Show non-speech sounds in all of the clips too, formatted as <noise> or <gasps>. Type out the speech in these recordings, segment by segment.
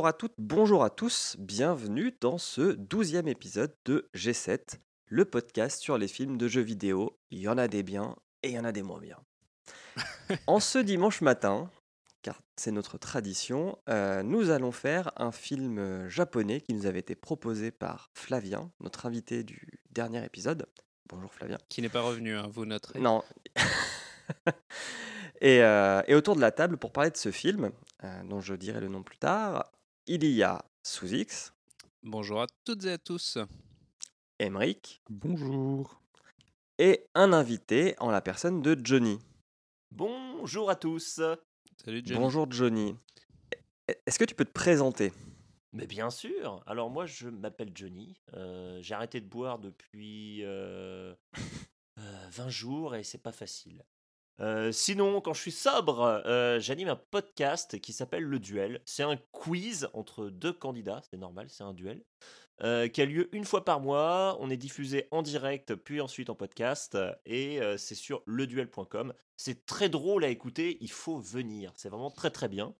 Bonjour à toutes, bonjour à tous, bienvenue dans ce douzième épisode de G7, le podcast sur les films de jeux vidéo. Il y en a des biens et il y en a des moins bien. <laughs> en ce dimanche matin, car c'est notre tradition, euh, nous allons faire un film euh, japonais qui nous avait été proposé par Flavien, notre invité du dernier épisode. Bonjour Flavien. Qui n'est pas revenu, hein, vous noterez. Non. <laughs> et, euh, et autour de la table, pour parler de ce film, euh, dont je dirai le nom plus tard, il y a Sous-X, Bonjour à toutes et à tous. Emric Bonjour. et un invité en la personne de Johnny. Bonjour à tous. Salut Johnny. Bonjour Johnny. E- Est-ce que tu peux te présenter? Mais bien sûr. Alors moi, je m'appelle Johnny. Euh, J'ai arrêté de boire depuis euh, <laughs> euh, 20 jours et c'est pas facile. Euh, sinon, quand je suis sobre, euh, j'anime un podcast qui s'appelle Le Duel. C'est un quiz entre deux candidats, c'est normal, c'est un duel, euh, qui a lieu une fois par mois. On est diffusé en direct, puis ensuite en podcast, et c'est sur leduel.com. C'est très drôle à écouter, il faut venir. C'est vraiment très très bien.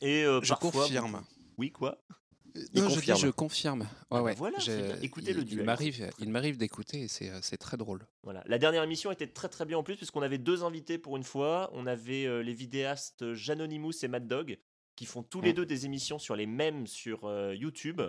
Et Je parfois, confirme. Oui, quoi? Il non, je dis, confirme. je confirme. Ouais, bah ouais. voilà. Écoutez il- le il duel. m'arrive, il m'arrive d'écouter et c'est, euh, c'est très drôle. Voilà. La dernière émission était très très bien en plus puisqu'on avait deux invités pour une fois. On avait euh, les vidéastes Janonymous et Mad Dog qui font tous les Mm. deux des émissions sur les mêmes sur euh, YouTube.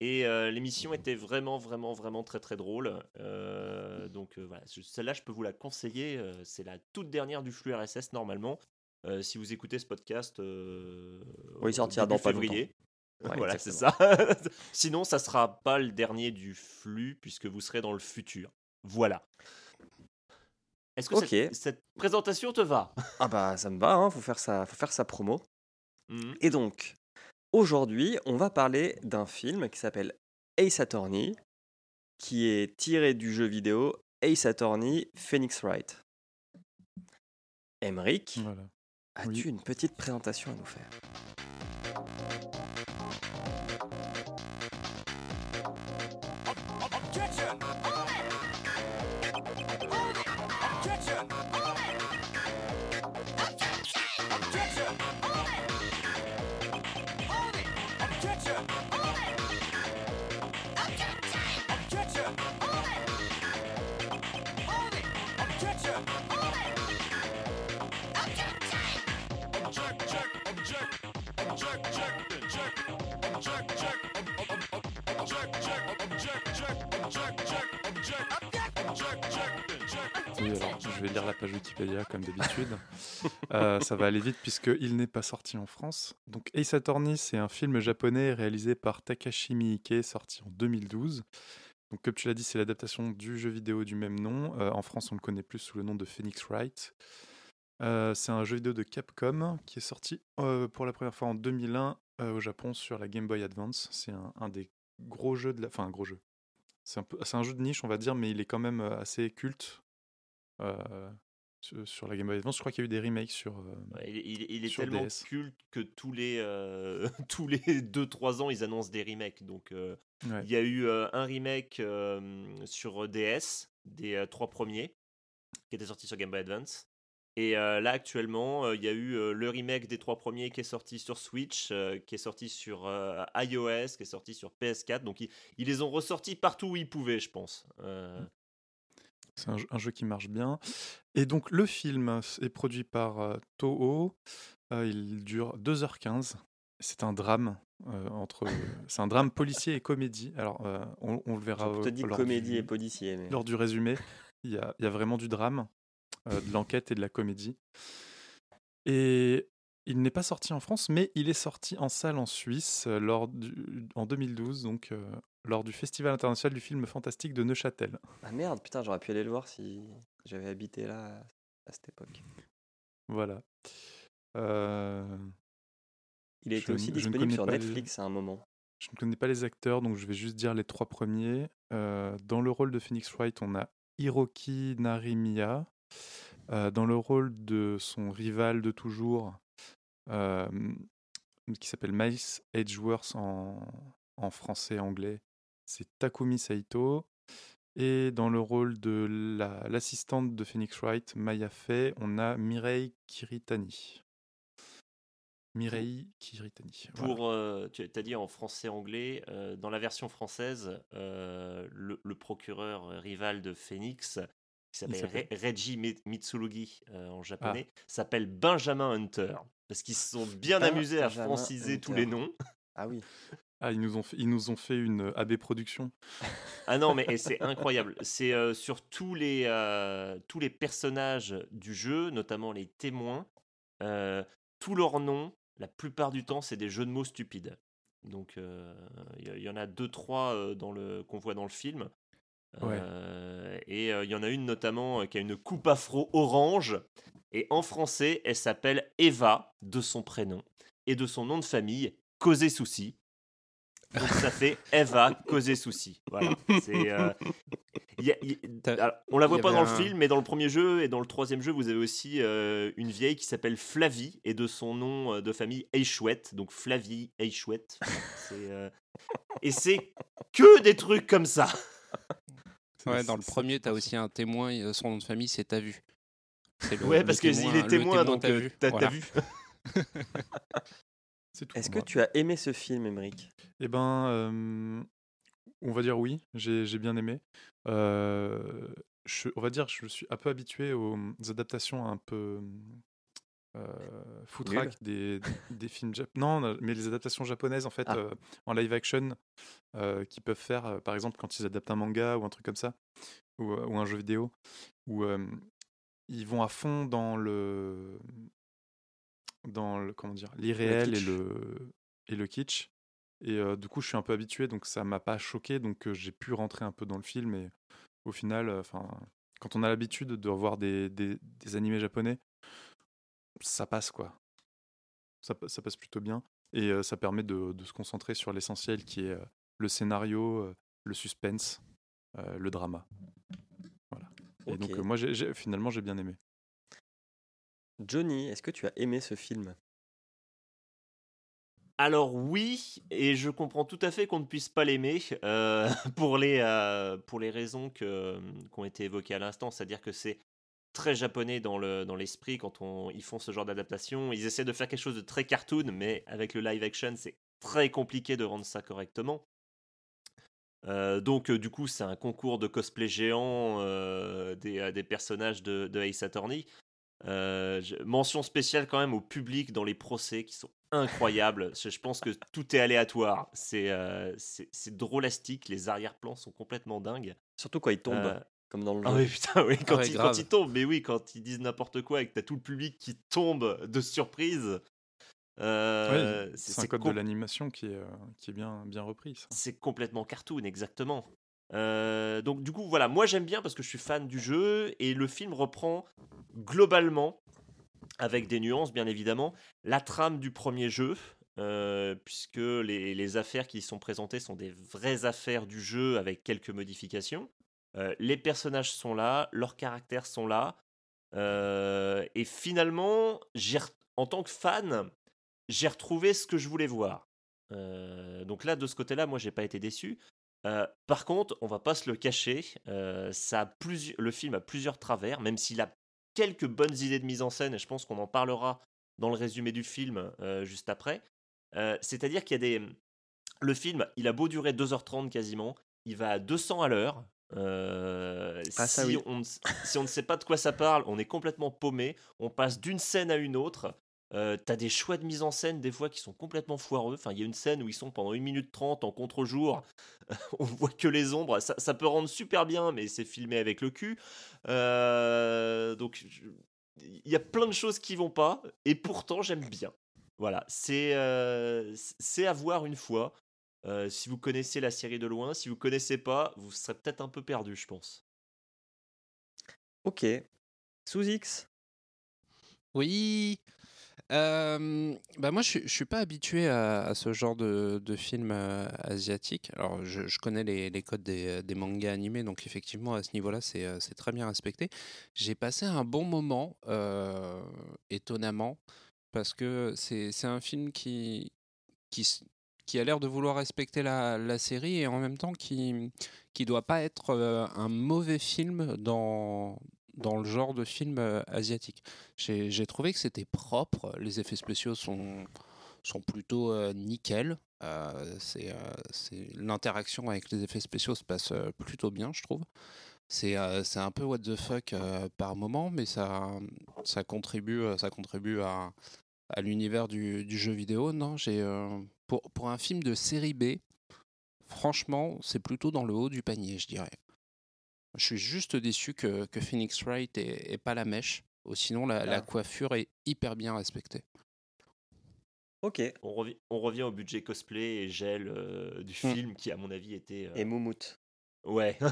Et euh, l'émission était vraiment vraiment vraiment très très drôle. Euh, donc euh, voilà, celle-là je peux vous la conseiller. euh, C'est la toute dernière du flux RSS normalement. Euh, si vous écoutez ce podcast, euh, Oui, sortira début dans pas février. Ouais, voilà, c'est ça. <laughs> Sinon, ça sera pas le dernier du flux puisque vous serez dans le futur. Voilà. Est-ce que Ok. cette, cette présentation te va? <laughs> Ah bah ça me va, hein, faut, faire sa, faut faire sa promo. Mhm. Et donc, aujourd'hui, on va parler d'un film qui s'appelle Ace Attorney, qui est tiré du jeu vidéo Ace Attorney Phoenix Wright. Emric, Voilà. as-tu Oui. une petite présentation à nous faire? Comme d'habitude. Euh, ça va aller vite puisqu'il n'est pas sorti en France. Donc Ace Attorney, c'est un film japonais réalisé par Takashi Miike, sorti en 2012. Donc comme tu l'as dit, c'est l'adaptation du jeu vidéo du même nom. Euh, en France, on le connaît plus sous le nom de Phoenix Wright. Euh, c'est un jeu vidéo de Capcom qui est sorti pour la première fois en 2001 euh, au Japon sur la Game Boy Advance. C'est un, des gros jeux de la... Enfin, un gros jeu. C'est un, jeu de niche, on va dire, mais il est quand même assez culte sur, la Game Boy Advance. Je crois qu'il y a eu des remakes sur. euh, Ouais, il, il- il est Sur tellement DS. culte que tous les euh, <laughs> tous les 2-3 ans, ils annoncent des remakes. Donc, euh, ouais. il y a eu euh, un remake sur DS des trois premiers qui était sorti sur Game Boy Advance. Et là, actuellement, il y a eu le remake des trois premiers qui est sorti sur Switch, qui est sorti sur iOS, qui est sorti sur PS4. Donc, ils, ils les ont ressortis partout où ils pouvaient, je pense. Euh, C'est un, jeu- un jeu qui marche bien. Et donc, le film est produit par euh, Toho. Euh, il dure 2h15. C'est un drame. euh, entre, c'est un drame policier et comédie. Alors, euh, on, on le verra Je te dis comédie du- et policier. Mais... lors du résumé, il y a, il y a vraiment du drame, euh, de l'enquête et de la comédie. Et il n'est pas sorti en France, mais il est sorti en salle en Suisse euh, lors du- en 2012, donc euh, lors du Festival international du film fantastique de Neuchâtel. Ah merde, putain, j'aurais pu aller le voir si j'avais habité là à cette époque. Voilà. Euh, Il été aussi disponible sur les- Netflix à un moment. je ne connais pas les acteurs, donc je vais juste dire les trois premiers. Euh, dans le rôle de Phoenix Wright, on a Hiroki Narimiya. Euh, dans le rôle de son rival de toujours, qui s'appelle Miles Edgeworth en, en français et anglais, c'est Takumi Saito. Et dans le rôle de la- l'assistante de Phoenix Wright, Maya Fey, on a Mireille Kiritani. Mireille Kiritani. Pour, tu as dit en français-anglais, dans la version française, le, le, procureur rival de Phoenix, qui s'appelle Reggie Mitsurugi en ah. japonais, s'appelle Benjamin Hunter. Parce qu'ils se sont bien amusés à franciser tous les noms. Ah oui. Ah, ils nous ont fait, ils nous ont fait une AB Production. <laughs> Ah non, mais c'est incroyable. C'est sur tous les, tous les personnages du jeu, notamment les témoins, tous leurs noms, la plupart du temps, c'est des jeux de mots stupides. Donc, il y, en a deux, trois dans le qu'on voit dans le film. et il y en a une notamment qui a une coupe afro orange. Et en français, elle s'appelle Eva, de son prénom, et de son nom de famille, Causé Souci. Donc ça fait <laughs> Eva causer souci. Voilà. Euh, on la voit pas dans le film, mais dans le premier jeu et dans le troisième jeu, vous avez aussi euh, une vieille qui s'appelle Flavie et de son nom euh, de famille Eichouette. Donc Flavie Eichouette. Et c'est que des trucs comme ça. Ouais, dans le premier, tu as aussi un témoin, son nom de famille, c'est T'as ouais, parce qu'il est témoin, donc t'as vu. Est-ce que tu as aimé ce film, Emmerich Eh ben, on va dire oui, j'ai bien aimé. je, on va dire, je suis un peu habitué aux adaptations un peu euh, des, des films non mais les adaptations japonaises en fait ah. en live action qui peuvent faire par exemple quand ils adaptent un manga ou un truc comme ça ou, ou un jeu vidéo où ils vont à fond dans le dans le, comment dire l'irréel et le et le kitsch. Et du coup je suis un peu habitué donc ça m'a pas choqué donc j'ai pu rentrer un peu dans le film et au final enfin quand on a l'habitude de revoir des, des, des, animés japonais ça passe quoi. Ça, ça passe plutôt bien et ça permet de, de, se concentrer sur l'essentiel qui est le scénario le suspense le drama et donc moi j'ai finalement j'ai bien aimé Johnny, est-ce que tu as aimé ce film? Alors oui, et je comprends tout à fait qu'on ne puisse pas l'aimer euh, <laughs> pour, les, euh, pour les raisons qui ont été évoquées à l'instant, c'est-à-dire que c'est très japonais dans, le, dans l'esprit quand on, ils font ce genre d'adaptation. Ils essaient de faire quelque chose de très cartoon, mais avec le live action, c'est très compliqué de rendre ça correctement. Euh, donc du coup c'est un concours de cosplay géant des, des, personnages de, de Ace Attorney. Euh, mention spéciale quand même au public dans les procès qui sont incroyables. je pense que tout est aléatoire. C'est euh, c'est drôlastique. Les arrière-plans sont complètement dingues. Surtout quand ils tombent. Euh, comme dans le ah jeu. oui, putain, oui, quand, ils, quand, ils, tombent, mais oui, quand ils disent n'importe quoi et que t'as tout le public qui tombe de surprise. Euh, c'est un code de l'animation qui est, qui est bien, bien repris. C'est complètement cartoon, exactement. Euh, donc du coup voilà, moi j'aime bien parce que je suis fan du jeu et le film reprend globalement, avec des nuances bien évidemment, la trame du premier jeu, euh, puisque les, affaires qui y sont présentées sont des vraies affaires du jeu avec quelques modifications. Euh, les personnages sont là, leurs caractères sont là, et finalement, en tant que fan, j'ai retrouvé ce que je voulais voir. donc là, de ce côté-là, moi, j'ai pas été déçu. Euh, par contre, on va pas se le cacher, euh, ça le film a plusieurs travers, même s'il a quelques bonnes idées de mise en scène, et je pense qu'on en parlera dans le résumé du film euh, juste après. C'est-à-dire qu'il y a des... Le film, il a beau durer 2h30 quasiment, il va à 200 à l'heure. Ah, si, on, si on ne sait pas de quoi ça parle, on est complètement paumé, on passe d'une scène à une autre. Euh, t'as des choix de mise en scène des fois qui sont complètement foireux. Enfin, il y a une scène où ils sont pendant 1 minute 30 en contre-jour. <laughs> on voit que les ombres. Ça, peut rendre super bien, mais c'est filmé avec le cul. Euh, donc, il y a plein de choses qui vont pas. Et pourtant, j'aime bien. Voilà, c'est euh, à voir une fois. si vous connaissez la série de loin, si vous connaissez pas, vous serez peut-être un peu perdu, je pense. Ok. Sous X Oui, bah moi, je, ne suis pas habitué à, ce genre de, de film asiatique. Alors, je, connais les, les codes des, des, mangas animés, donc effectivement, à ce niveau-là, c'est très bien respecté. J'ai passé un bon moment, étonnamment, parce que c'est un film qui, qui, qui a l'air de vouloir respecter la, la, série et en même temps qui qui doit pas être un mauvais film dans dans le genre de film euh, asiatique. J'ai trouvé que c'était propre, les effets spéciaux sont, sont plutôt euh, nickel. Euh, euh, c'est- l'interaction avec les effets spéciaux se passe euh, plutôt bien, je trouve. C'est un peu what the fuck par moment, mais ça, ça contribue, ça contribue à, à l'univers du, du jeu vidéo. Non, j'ai pour, pour un film de série B, franchement, c'est plutôt dans le haut du panier, je dirais. Je suis juste déçu que, que Phoenix Wright ait, ait pas la mèche. Ou sinon, la, la Ah. coiffure est hyper bien respectée. Ok. On, revi- on revient au budget cosplay et gel euh, du Hmm. film qui, à mon avis, était. euh, Et Moumout. Ouais. <laughs>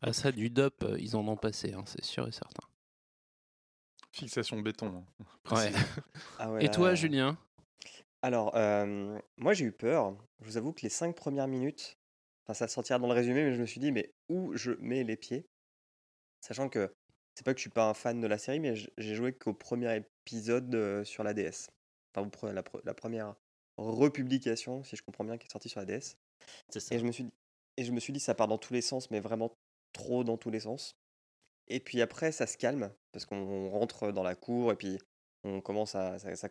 Ah ça, du dop, euh, ils en ont passé, hein, c'est sûr et certain. Fixation béton. hein, Ouais. Ah ouais, Et toi, Julien? Alors, euh, moi j'ai eu peur. Je vous avoue que les cinq premières minutes, enfin ça sortira dans le résumé, mais je me suis dit, mais où je mets les pieds? Sachant que c'est pas que je suis pas un fan de la série, mais j'ai joué qu'au premier épisode euh, sur la DS. Enfin, la, pre- la première republication, si je comprends bien, qui est sortie sur la DS. Ça. Et je me suis dit, et je me suis dit, ça part dans tous les sens, mais vraiment trop dans tous les sens. Et puis après, ça se calme, parce qu'on rentre dans la cour, et puis on commence à... Ça, ça,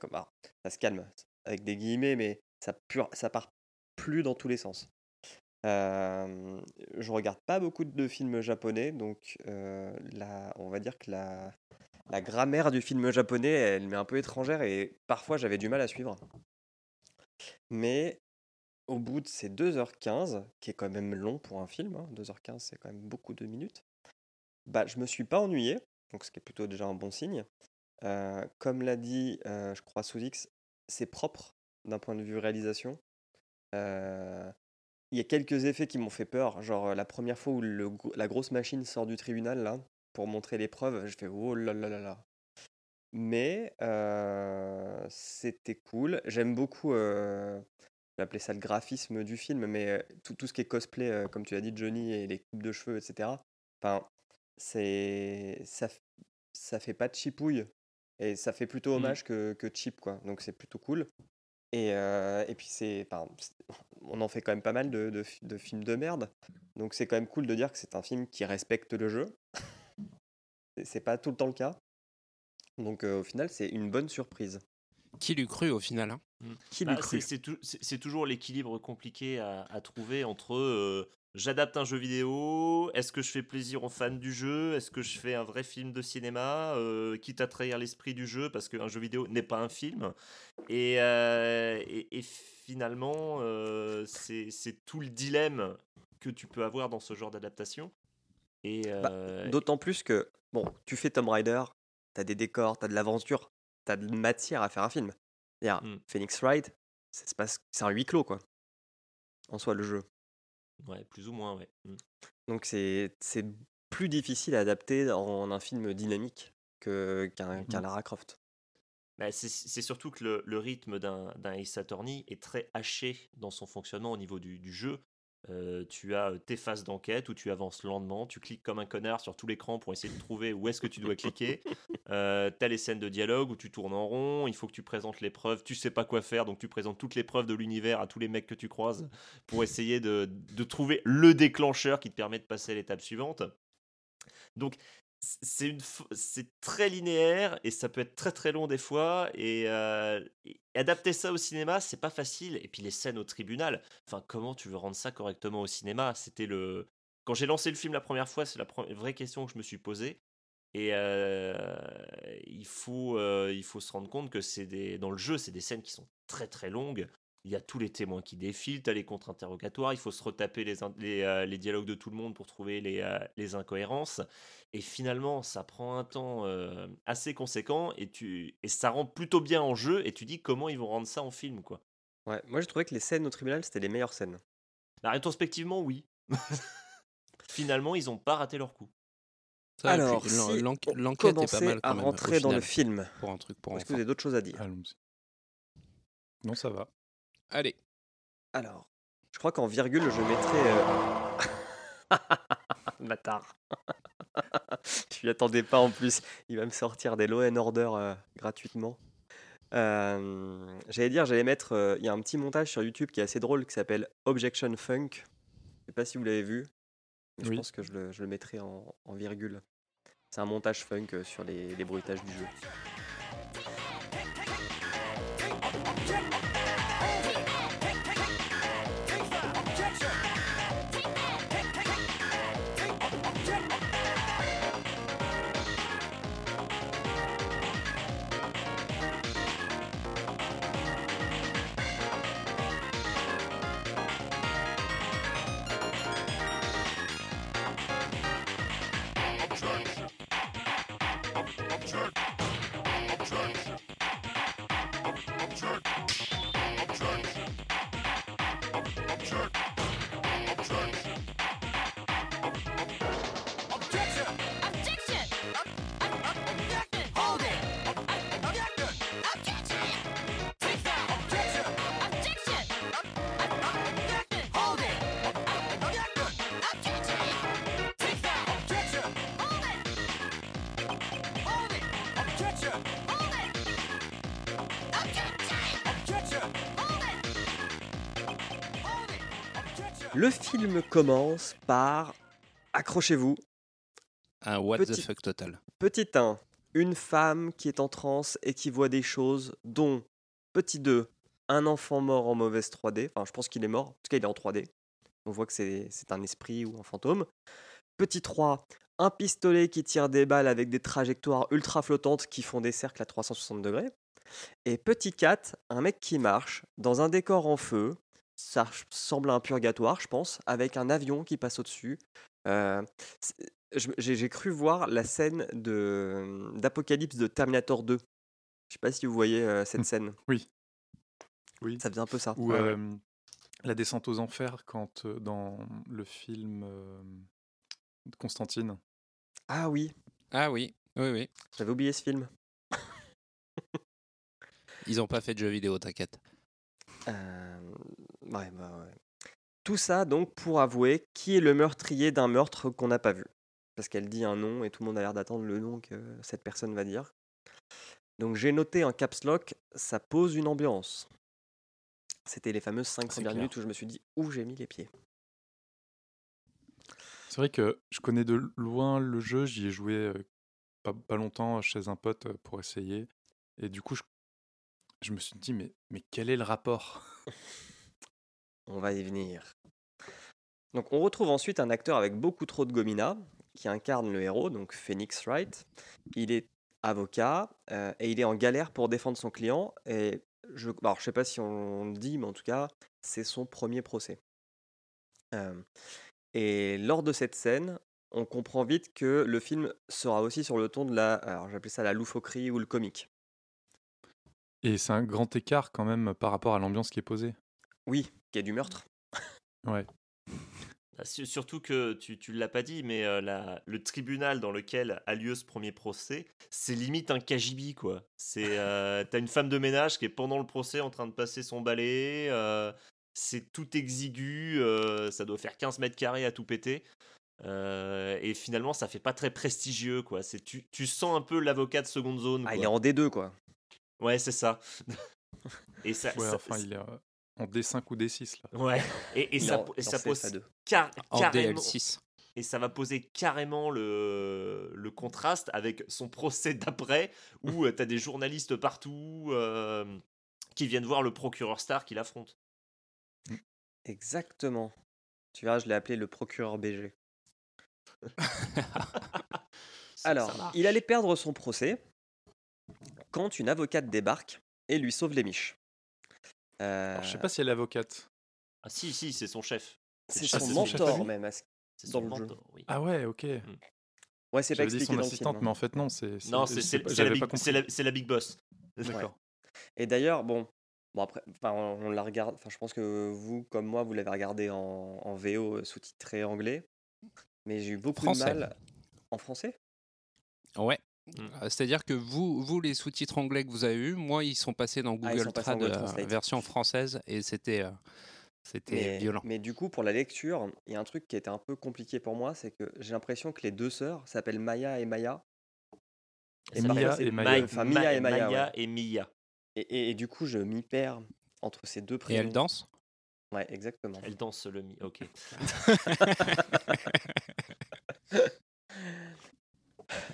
se calme, avec des guillemets, mais ça, pur, ça part plus dans tous les sens. Euh, je regarde pas beaucoup de films japonais, donc euh, on va dire que la, la grammaire du film japonais, elle m'est un peu étrangère, et parfois j'avais du mal à suivre. Mais au bout de ces 2h15, qui est quand même long pour un film, hein, 2h15 c'est quand même beaucoup de minutes, bah, je me suis pas ennuyé, donc ce qui est plutôt déjà un bon signe. Euh, comme l'a dit, euh, je crois, sous X, c'est propre d'un point de vue réalisation. Euh, Il y a quelques effets qui m'ont fait peur, genre euh, la première fois où le la grosse machine sort du tribunal là, pour montrer les preuves, je fais oh là là là là. Mais euh, c'était cool. J'aime beaucoup, euh, je vais appeler ça le graphisme du film, mais euh, tout, tout ce qui est cosplay, euh, comme tu as dit, Johnny, et les coupes de cheveux, etc. Enfin, c'est ça, ça fait pas de chipouille et ça fait plutôt Mhm. hommage que, que cheap, quoi. Donc c'est plutôt cool. Et, euh, et puis c'est, enfin, on en fait quand même pas mal de, de fi- de films de merde. Donc c'est quand même cool de dire que c'est un film qui respecte le jeu. C'est- pas tout le temps le cas. Donc euh, au final, c'est une bonne surprise. Qui l'eût cru au final hein? Qui Bah, c'est- c'est tou- c'est c'est toujours l'équilibre compliqué à, à trouver entre euh, j'adapte un jeu vidéo, est-ce que je fais plaisir aux fans du jeu, est-ce que je fais un vrai film de cinéma, euh, quitte à trahir l'esprit du jeu parce qu'un jeu vidéo n'est pas un film. Et, euh, et, et finalement, euh, c'est tout le dilemme que tu peux avoir dans ce genre d'adaptation. Et Bah, euh, D'autant plus que, bon, tu fais Tomb Raider, t'as des décors, t'as de l'aventure, t'as de matière à faire un film. C'est-à-dire, Mm. Phoenix Wright, c'est un huis clos, quoi. En soi, le jeu. Ouais, plus ou moins, ouais. Mm. Donc c'est plus difficile à adapter en un film dynamique que qu'un Mhm. Lara Croft. Bah, c'est surtout que le, le rythme d'un d'un Ace Attorney est très haché dans son fonctionnement au niveau du, du jeu. Tu as tes phases d'enquête où tu avances lentement, tu cliques comme un connard sur tout l'écran pour essayer de trouver où est-ce que tu dois cliquer. Euh, tu as les scènes de dialogue où tu tournes en rond, il faut que tu présentes les preuves, tu sais pas quoi faire, donc tu présentes toutes les preuves de l'univers à tous les mecs que tu croises pour essayer de, de trouver le déclencheur qui te permet de passer à l'étape suivante. Donc c'est une c'est très linéaire et ça peut être très très long des fois et, adapter ça au cinéma c'est pas facile et puis les scènes au tribunal enfin comment tu veux rendre ça correctement au cinéma? C'était le quand j'ai lancé le film la première fois c'est la vraie question que je me suis posée et il faut il faut se rendre compte que c'est des dans le jeu c'est des scènes qui sont très très longues il y a tous les témoins qui défilent, tu as les contre-interrogatoires, il faut se retaper les, in- les, euh, les dialogues de tout le monde pour trouver les, euh, les incohérences. Et finalement, ça prend un temps euh, assez conséquent et, tu, et ça rend plutôt bien en jeu. Et tu dis comment ils vont rendre ça en film, quoi. Ouais, moi j'ai trouvé que les scènes au tribunal c'était les meilleures scènes. Bah, rétrospectivement, oui. <laughs> finalement, ils ont pas raté leur coup. Ça, Alors, puis si l'enquête est pas mal à même, rentrer dans le film, pour un truc pour est-ce que vous avez d'autres choses à dire? Non, ça va. Allez, Alors, je crois qu'en virgule je mettrais. euh, <laughs> Bâtard. <laughs> je m'y attendais pas en plus. Il va me sortir des Law and Order euh, gratuitement. Euh, j'allais dire, j'allais mettre. euh, Il y a un petit montage sur YouTube qui est assez drôle qui s'appelle Objection Funk. Je sais pas si vous l'avez vu. Je pense que je le, je le mettrai en, en virgule. C'est un montage funk sur les, les bruitages du jeu. Film commence par, accrochez-vous, Un what Petit- the fuck total. Petit 1, une femme qui est en transe et qui voit des choses, dont, petit 2, un enfant mort en mauvaise 3D. Enfin, je pense qu'il est mort. En tout cas, il est en 3D. On voit que c'est c'est un esprit ou un fantôme. Petit 3, un pistolet qui tire des balles avec des trajectoires ultra flottantes qui font des cercles à 360 degrés. Et petit 4, un mec qui marche dans un décor en feu. Ça ch- semble un purgatoire, je pense, avec un avion qui passe au-dessus. Euh, j'ai cru voir la scène de d'Apocalypse de Terminator 2. Je sais pas si vous voyez euh, cette Hmm. scène. Oui. Oui. Ça faisait un peu ça. Ou Ouais, ouais. euh, la descente aux enfers quand euh, dans le film euh, de Constantine. Ah oui, Ah oui, oui, oui. j'avais oublié ce film. Ils ont pas fait de jeux vidéo, t'inquiète. Euh, ouais, bah ouais. Tout ça donc pour avouer qui est le meurtrier d'un meurtre qu'on n'a pas vu. Parce qu'elle dit un nom et tout le monde a l'air d'attendre le nom que cette personne va dire. Donc j'ai noté en caps lock, ça pose une ambiance. C'était les fameuses 5 C'est premières minutes où je me suis dit où j'ai mis les pieds. C'est vrai que je connais de loin le jeu, j'y ai joué pas, pas longtemps chez un pote pour essayer. Et du coup, je, je me suis dit, mais, mais quel est le rapport? <laughs> On va y venir. Donc on retrouve ensuite un acteur avec beaucoup trop de gomina qui incarne le héros, donc Phoenix Wright. Il est avocat euh, et il est en galère pour défendre son client. Et je ne sais pas si on le dit, mais en tout cas, c'est son premier procès. Euh, et lors de cette scène, on comprend vite que le film sera aussi sur le ton de la, alors j'appelais ça la loufoquerie ou le comique. Et c'est un grand écart quand même par rapport à l'ambiance qui est posée. Oui, qu'il y a du meurtre. Ouais. Ah, su- Surtout que tu, tu l'as pas dit, mais euh, la- le tribunal dans lequel a lieu ce premier procès, c'est limite un KGB, quoi. C'est, euh, <laughs> t'as une femme de ménage qui est pendant le procès en train de passer son balai, euh, c'est tout exigu, euh, ça doit faire 15 mètres carrés à tout péter. euh, et finalement, ça fait pas très prestigieux, quoi. C'est, tu, tu sens un peu l'avocat de seconde zone. Ah, quoi. il est en D2, quoi. Ouais, c'est ça. <laughs> et ça, Ouais, ça- enfin, il est euh, en D5 ou D6 là. ouais. Et, ça, et pose CFA2. car- En carrément, DL6. et ça va poser carrément le, le contraste avec son procès d'après, où tu as des journalistes partout euh, qui viennent voir le procureur Star qui l'affronte. Exactement. Tu verras, je l'ai appelé le procureur BG. <laughs> Alors, il allait perdre son procès quand une avocate débarque et lui sauve les miches. Euh, Alors, je sais pas si elle est avocate. Ah, si, si, c'est son chef. c'est son son mentor même. à ce- C'est Dans son le jeu. mentor, oui. Ah ouais, ok. Ouais, c'est pas J'avais dit expliqué son dans assistante, film. mais en fait non, c'est. Non, c'est la, big- la- la Boss. D'accord. Et d'ailleurs, bon, bon après, on, on la regarde. Enfin, je pense que vous, comme moi, vous l'avez regardé en, en VO euh, sous-titré anglais, mais j'ai eu beaucoup Français. de mal en français? Ouais. Mm. Euh, C'est-à-dire que vous, vous, les sous-titres anglais que vous avez eus, moi, ils sont passés dans Ah, Google en Trad, Google euh, Translate. version française, et c'était euh, c'était violent. mais du coup, pour la lecture, il y a un truc qui était un peu compliqué pour moi, c'est que j'ai l'impression que les deux sœurs s'appellent Maya et Maya. Et Mia et Maya. Enfin, Mia et Maya, Maya ouais. et Mia. Et, et- et du coup, je m'y perds entre ces deux Et prénoms. elle danse? Ouais, exactement. Elle danse le mi. Ok. <laughs> <laughs> <laughs>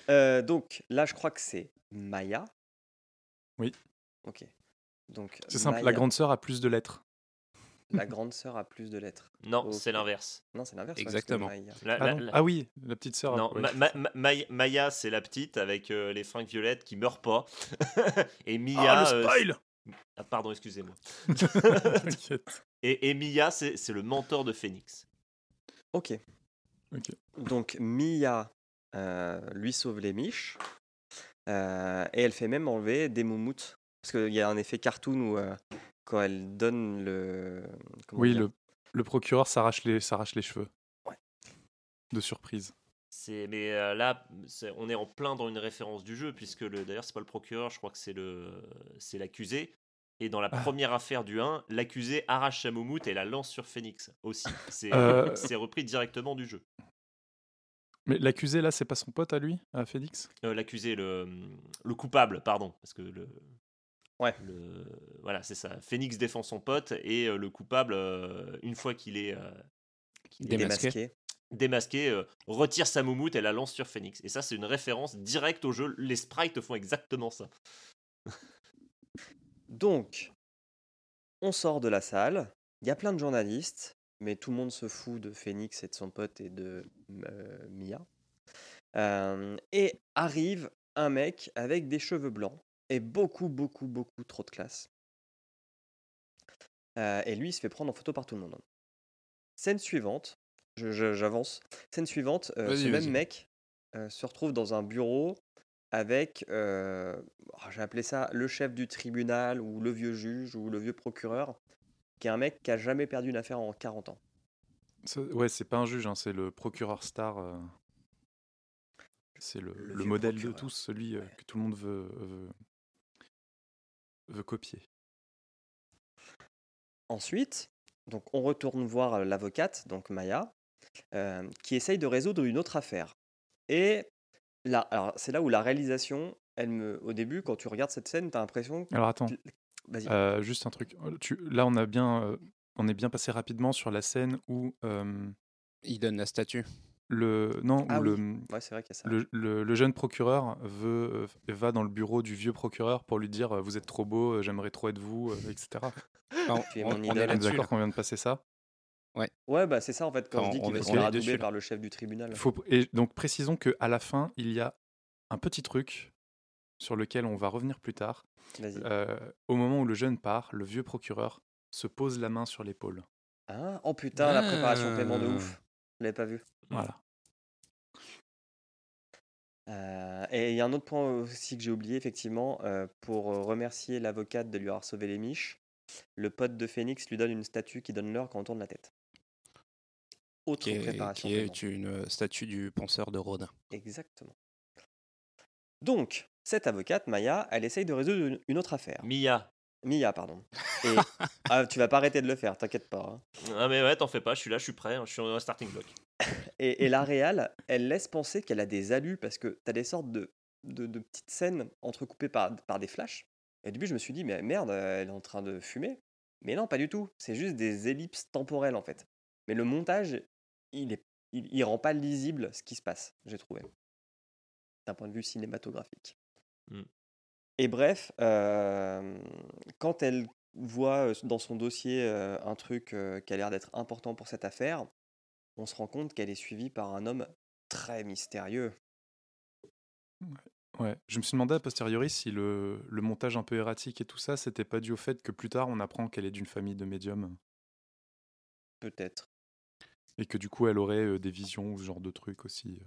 Euh, donc là, je crois que c'est Maya. Oui. Ok. Donc C'est simple, la grande sœur a plus de lettres. la grande sœur a plus de lettres. Non, c'est l'inverse. Non, c'est l'inverse. Exactement. Maya- La- Ah, la- non la- Ah oui, la petite sœur. Non, ouais. Ma- Ma- Ma- Maya, Maya, c'est la petite avec euh, les fringues violettes qui meurt pas. <laughs> et Mia. Ah, le euh, spoil ah, pardon, excusez-moi. <laughs> <laughs> T'inquiète. Et, et Mia, c'est c'est le mentor de Phoenix. Ok. Ok. Donc Mia lui sauve les miches euh, et elle fait même enlever des moumoutes parce qu'il y a un effet cartoon où euh, quand elle donne le comment Oui, le, le procureur s'arrache les, s'arrache les cheveux. Ouais. De surprise. C'est mais euh, là, c'est- on est en plein dans une référence du jeu puisque le d'ailleurs c'est pas le procureur, je crois que c'est le c'est l'accusé. Et dans la Ah. première affaire du 1, l'accusé arrache sa moumoute et la lance sur Phoenix aussi. C'est Euh. c'est repris directement du jeu. Mais l'accusé, là, c'est pas son pote à lui, à Félix? Euh, l'accusé, le, le coupable, pardon, parce que le. Ouais. Le, voilà, c'est ça. Phoenix défend son pote et euh, le coupable, euh, une fois qu'il est, euh, Démasqué. démasqué. démasqué, euh, retire sa moumoute et la lance sur Phoenix. Et ça, c'est une référence directe au jeu. Les sprites font exactement ça. <laughs> Donc on sort de la salle. Il y a plein de journalistes, mais tout le monde se fout de Phoenix et de son pote et de euh, Mia. Euh, et arrive un mec avec des cheveux blancs et beaucoup, beaucoup, beaucoup trop de classe. Euh, et lui, il se fait prendre en photo par tout le monde. Scène suivante, j'avance. Scène suivante, ce même mec se retrouve dans un bureau avec, oh, j'ai appelé ça le chef du tribunal ou le vieux juge ou le vieux procureur, qui est un mec qui a jamais perdu une affaire en 40 ans. Ça- Ouais, c'est pas un juge, hein, c'est le procureur star. euh, C'est le, Le le vieux modèle procureur. de tous, celui euh, Ouais. que tout le monde veut, veut, veut copier. Ensuite, donc on retourne voir euh, l'avocate, donc Maya, euh, qui essaye de résoudre une autre affaire. Et là, alors c'est là où la réalisation, elle me, au début, quand tu regardes cette scène, tu as l'impression. Alors attends. Euh, juste un truc. Tu, là, on a bien, euh, on est bien passé rapidement sur la scène où euh, Il donne la statue. le non, Ah où oui. le, Ouais, c'est vrai qu'il y a ça. le, le- le jeune procureur veut, euh, va dans le bureau du vieux procureur pour lui dire vous êtes trop beau, j'aimerais trop être vous, euh, etc. Non, Tu es on, on On est d'accord qu'on vient de passer ça? Ouais, bah c'est ça en fait, quand Enfin, je dis on qu'il est- veut se faire là. par le chef du tribunal. Faut, et donc précisons que à la fin, il y a un petit truc sur lequel on va revenir plus tard. Euh, au moment où le jeune part, le vieux procureur se pose la main sur l'épaule. Ah, oh putain, la préparation paiement de Ah. ouf. Je l'avais pas vu. Voilà. Euh, et il y a un autre point aussi que j'ai oublié, effectivement, euh, pour remercier l'avocate de lui avoir sauvé les miches, le pote de Phoenix lui donne une statue qui donne l'heure quand on tourne la tête. Autre Qui est, préparation. qui est une statue du penseur de Rodin. Exactement. Donc, cette avocate, Maya, elle essaye de résoudre une- autre affaire. Mia. Mia, pardon. <laughs> Et ah, tu vas pas arrêter de le faire, t'inquiète pas. hein. Ah mais ouais, t'en fais pas, je suis là, je suis prêt, hein, je suis en starting block. <laughs> Et, et la réal, elle laisse penser qu'elle a des alus parce que tu as des sortes de, de, de petites scènes entrecoupées par, par des flashs. Et au début, je me suis dit, mais merde, elle est en train de fumer. Mais non, pas du tout. C'est juste des ellipses temporelles en fait. Mais le montage, il, est, il, il rend pas lisible ce qui se passe, j'ai trouvé. D'un point de vue cinématographique. Mm. Et bref, euh, quand elle voit dans son dossier un truc qui a l'air d'être important pour cette affaire, on se rend compte qu'elle est suivie par un homme très mystérieux. Ouais. Je me suis demandé a posteriori si le, le montage un peu erratique et tout ça, c'était pas dû au fait que plus tard on apprend qu'elle est d'une famille de médiums Peut-être. et que du coup elle aurait des visions ou ce genre de trucs aussi.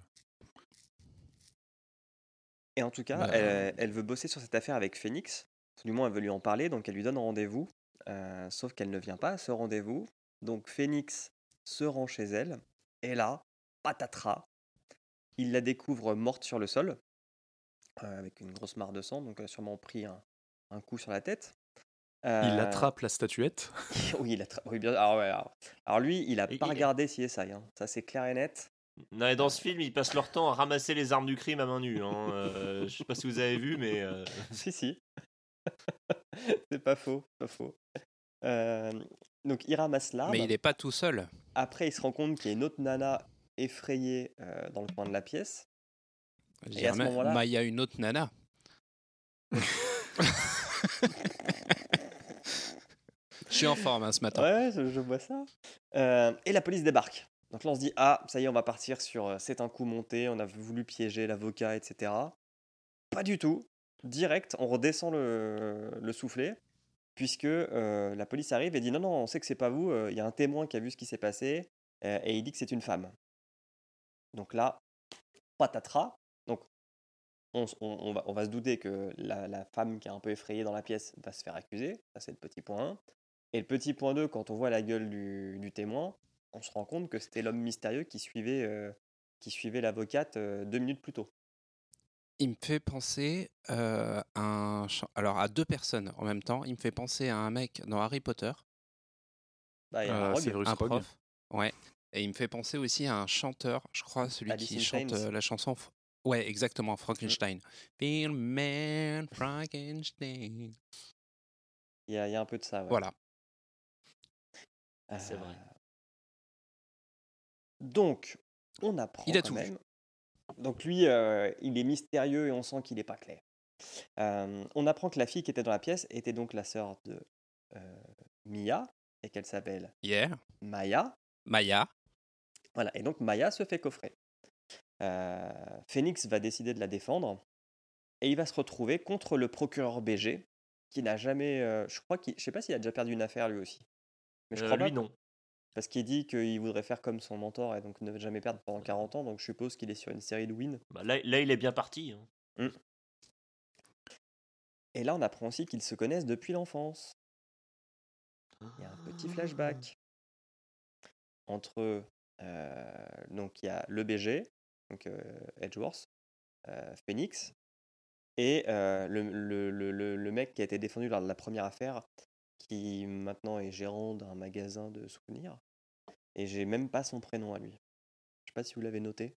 Et en tout cas, Bah, elle, elle veut bosser sur cette affaire avec Phoenix. Du moins, elle veut lui en parler, donc elle lui donne rendez-vous. Euh, sauf qu'elle ne vient pas à ce rendez-vous. Donc Phoenix se rend chez elle. Et là, patatras, il la découvre morte sur le sol, euh, avec une grosse mare de sang. Donc elle a sûrement pris un, un coup sur la tête. Il attrape la statuette. <laughs> oui, il attrape. Oui, bien. Alors, ouais, alors, alors lui, il a Et- pas et- regardé CSI. Hein. Ça, c'est clair et net. Non, et dans ce film, ils passent leur temps à ramasser les armes du crime à main nue. Hein. Euh, je sais pas si vous avez vu, mais euh, <laughs> Si, si. <laughs> c'est pas faux, pas faux. Euh, Donc il ramasse l'arme. Mais il n'est pas tout seul. Après, il se rend compte qu'il y a une autre nana effrayée euh, dans le coin de la pièce. Je Et à ce moment-là- bah, il y a une autre nana. <laughs> Je suis en forme hein, ce matin. Ouais, je, je vois ça. Euh, et la police débarque. Donc là, on se dit ah, ça y est, on va partir sur euh, c'est un coup monté. On a voulu piéger l'avocat, etc. Pas du tout. Direct, on redescend le, le soufflet. Puisque euh, la police arrive et dit non, non, on sait que c'est pas vous. euh, Il y a un témoin qui a vu ce qui s'est passé. et il dit que c'est une femme. Donc là, patatras. Donc, on, va, on va se douter que la, la femme qui est un peu effrayée dans la pièce va se faire accuser. Ça, c'est le petit point 1. Et le petit point 2, quand on voit la gueule du, du témoin, on se rend compte que c'était l'homme mystérieux qui suivait, euh, qui suivait l'avocate euh, deux minutes plus tôt. Il me fait penser euh, à un alors à deux personnes en même temps. Il me fait penser à un mec dans Harry Potter, Bah, il y a un Euh, rogue. Un prof. Ouais. Et il me fait penser aussi à un chanteur, je crois, celui Alice qui chante Chains. euh, la chanson. Ouais, exactement, Frankenstein. Bill Man Frankenstein. Il y, a, il y a un peu de ça. ouais. Voilà. C'est Euh, vrai. Donc, on apprend Il a quand tout même. Donc lui, euh, il est mystérieux et on sent qu'il n'est pas clair. Euh, on apprend que la fille qui était dans la pièce était donc la sœur de euh, Mia et qu'elle s'appelle Yeah. Maya. Maya. Voilà, et donc Maya se fait coffrer. Euh, Phoenix va décider de la défendre et il va se retrouver contre le procureur BG qui n'a jamais. euh, je crois qu'il. Je sais pas s'il a déjà perdu une affaire lui aussi. Mais je Euh, crois lui, pas, non. Parce qu'il dit qu'il voudrait faire comme son mentor et donc ne jamais perdre pendant 40 ans. Donc je suppose qu'il est sur une série de wins. Bah, là, là, il est bien parti. hein. Et là, on apprend aussi qu'ils se connaissent depuis l'enfance. Il y a un petit flashback entre. euh, donc, il y a le BG, donc euh, Edgeworth, euh, Phoenix, et le- le- le- le mec qui a été défendu lors de la première affaire, qui maintenant est gérant d'un magasin de souvenirs. Et j'ai même pas son prénom à lui. Je sais pas si vous l'avez noté.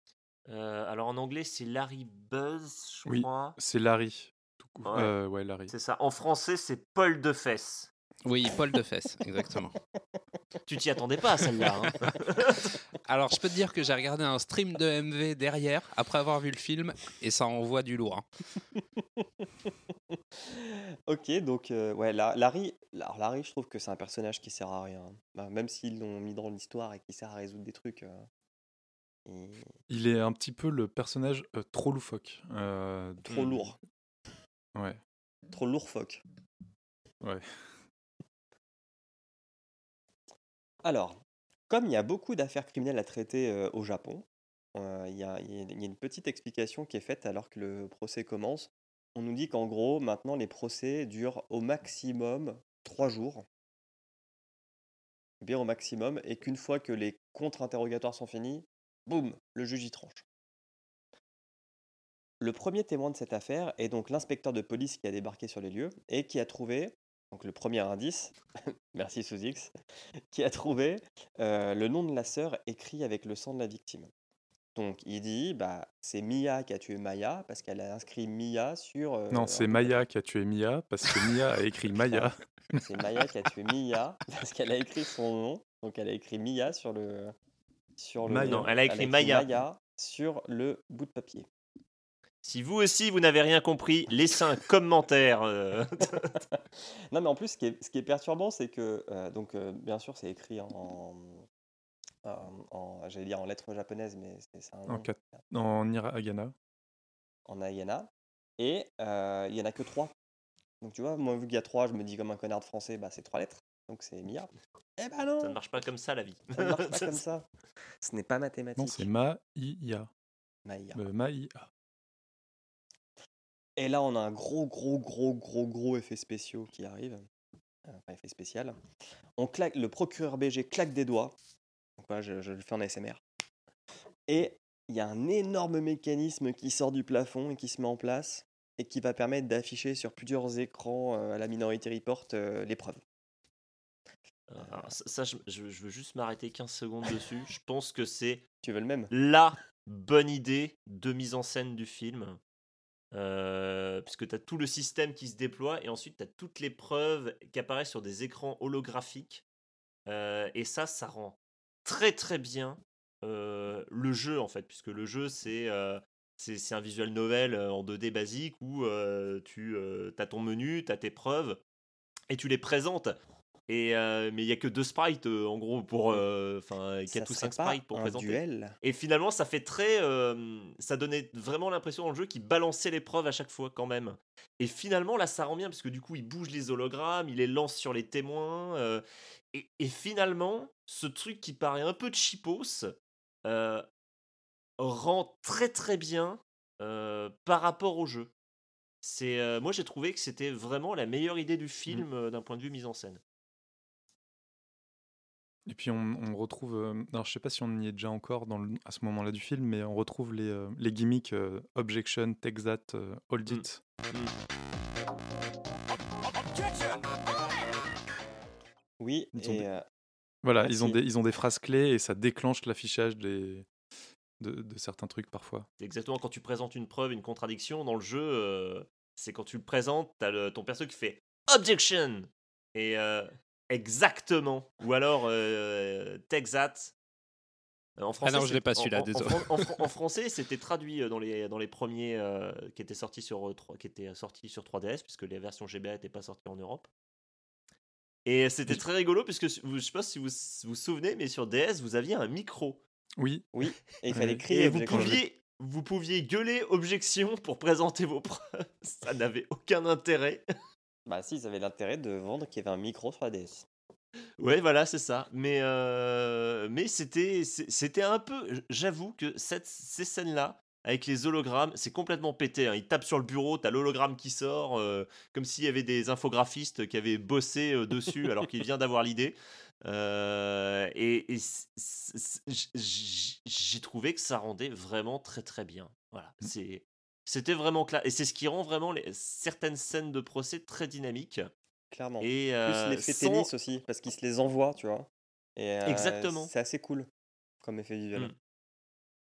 Euh, alors en anglais, c'est Larry Buzz, je Oui. crois. C'est Larry. Tout court. Ouais. Euh, ouais, Larry. C'est ça. En français, c'est Paul de Fesse. Oui, Paul de Fesse, exactement. <laughs> Tu t'y attendais pas à celle-là. hein. <laughs> Alors, je peux te dire que j'ai regardé un stream de MV derrière, après avoir vu le film, et ça envoie du lourd. hein. <laughs> Ok, donc euh, ouais, La- Larry, alors Larry, je trouve que c'est un personnage qui sert à rien. Bah, même s'ils l'ont mis dans l'histoire et qui sert à résoudre des trucs. euh, il- Il est un petit peu le personnage euh, trop loufoque. Euh, trop lourd, ouais. trop lourd-foc. Ouais. Alors, comme il y a beaucoup d'affaires criminelles à traiter euh, au Japon, euh, il y a, il y a- il y a une petite explication qui est faite alors que le procès commence. On nous dit qu'en gros, maintenant, les procès durent au maximum trois jours. Bien au maximum, et qu'une fois que les contre-interrogatoires sont finis, boum, le juge y tranche. Le premier témoin de cette affaire est donc l'inspecteur de police qui a débarqué sur les lieux et qui a trouvé, donc le premier indice, <laughs> merci Sous-X, <laughs> qui a trouvé euh, le nom de la sœur écrit avec le sang de la victime. Donc il dit, bah, c'est Mia qui a tué Maya parce qu'elle a inscrit Mia sur... euh, Non, c'est Maya qui a tué Mia parce que Mia a écrit <laughs> Maya. C'est Maya qui a tué Mia parce qu'elle a écrit son nom. Donc elle a écrit Mia sur le... Sur le Maya. Non, elle a écrit Maya. sur le bout de papier. Si vous aussi, vous n'avez rien compris, laissez un <laughs> commentaire. euh. Non, mais en plus, ce qui est, ce qui est perturbant, c'est que, euh, donc, euh, bien sûr, c'est écrit en, en, en- j'allais dire en lettres japonaises, mais c'est un En, nom, kat- en hiragana. en ayana. Et euh, il y en a que trois. Donc, tu vois, moi, vu qu'il y a trois, je me dis comme un connard de français, bah, c'est trois lettres. Donc, c'est Mia. Eh ben non Ça ne marche pas comme ça, la vie. Ça ne marche pas <laughs> comme ça. Ce n'est pas mathématique. Non, c'est Ma-I-Ya. Maya. Euh, Ma-I-A. Et là, on a un gros, gros, gros, gros, gros effet spéciaux qui arrive. Euh, Enfin, effet spécial. On claque, le procureur BG claque des doigts. Je, je le fais en ASMR. Et il y a un énorme mécanisme qui sort du plafond et qui se met en place et qui va permettre d'afficher sur plusieurs écrans euh, à la Minority Report euh, les preuves. Alors, ça, ça, je, je- je veux juste m'arrêter 15 secondes <laughs> dessus. Je pense que c'est Tu veux le même? la bonne idée de mise en scène du film. Euh, puisque tu as tout le système qui se déploie et ensuite tu as toutes les preuves qui apparaissent sur des écrans holographiques Euh, et ça, ça rend très très bien le jeu en fait, puisque le jeu c'est c'est un visual novel en 2D basique où tu as ton menu, tu as tes preuves et tu les présentes. Et, euh, mais il y a que deux sprites euh, en gros pour euh, enfin 4 ou serait 5 pas sprites pour un présenter. duel Et finalement, ça fait très. ça donnait vraiment l'impression dans le jeu qu'il balançait les preuves à chaque fois, quand même. Et finalement, là, ça rend bien, parce que du coup, il bouge les hologrammes, il les lance sur les témoins. et, et finalement, ce truc qui paraît un peu cheapos euh, rend très très bien par rapport au jeu. C'est, euh, moi, j'ai trouvé que c'était vraiment la meilleure idée du film euh, d'un point de vue mise en scène. Et puis on, on retrouve, euh, alors je sais pas si on y est déjà encore dans le- à ce moment-là du film, mais on retrouve les, euh, les gimmicks euh, Objection, Take That, euh, Hold Mm. It. Oui, Ils ont et des- euh, Voilà, ils ont, des, ils ont des phrases clés et ça déclenche l'affichage des, de, de certains trucs parfois. C'est exactement quand tu présentes une preuve, une contradiction dans le jeu, euh, c'est quand tu le présentes, t'as le, ton perso qui fait objection et euh, exactement ou alors euh, take that. Euh, En français, Ah non, je l'ai pas celui-là, en- en, désolé. en fran- en français, c'était traduit euh, dans les, dans les premiers euh, qui étaient sortis sur 3 qui étaient sortis sur 3DS puisque les versions GBA n'étaient pas sorties en Europe. Et c'était très rigolo puisque je sais pas si vous vous souvenez, mais sur DS vous aviez un micro Oui, oui, et il fallait crier. et vous pouviez, vous pouviez gueuler objection pour présenter vos preuves. <laughs> Ça n'avait aucun intérêt. Bah si, ça avait l'intérêt de vendre qu'il y avait un micro sur la DS. Ouais, voilà, c'est ça. Mais, euh, mais c'était, un peu. J'avoue que cette, ces scènes-là, avec les hologrammes, c'est complètement pété. hein. Ils tapent sur le bureau, t'as l'hologramme qui sort, euh, comme s'il y avait des infographistes qui avaient bossé euh, dessus alors qu'il vient d'avoir l'idée. Et et j'ai trouvé que ça rendait vraiment très très bien. Voilà, c'est. C'était vraiment clair. Et c'est ce qui rend vraiment les, certaines scènes de procès très dynamiques. Clairement. Et Plus euh, l'effet sans- tennis aussi, parce qu'il se les envoie, tu vois. Et, euh, Exactement. C'est assez cool comme effet visuel. Mm.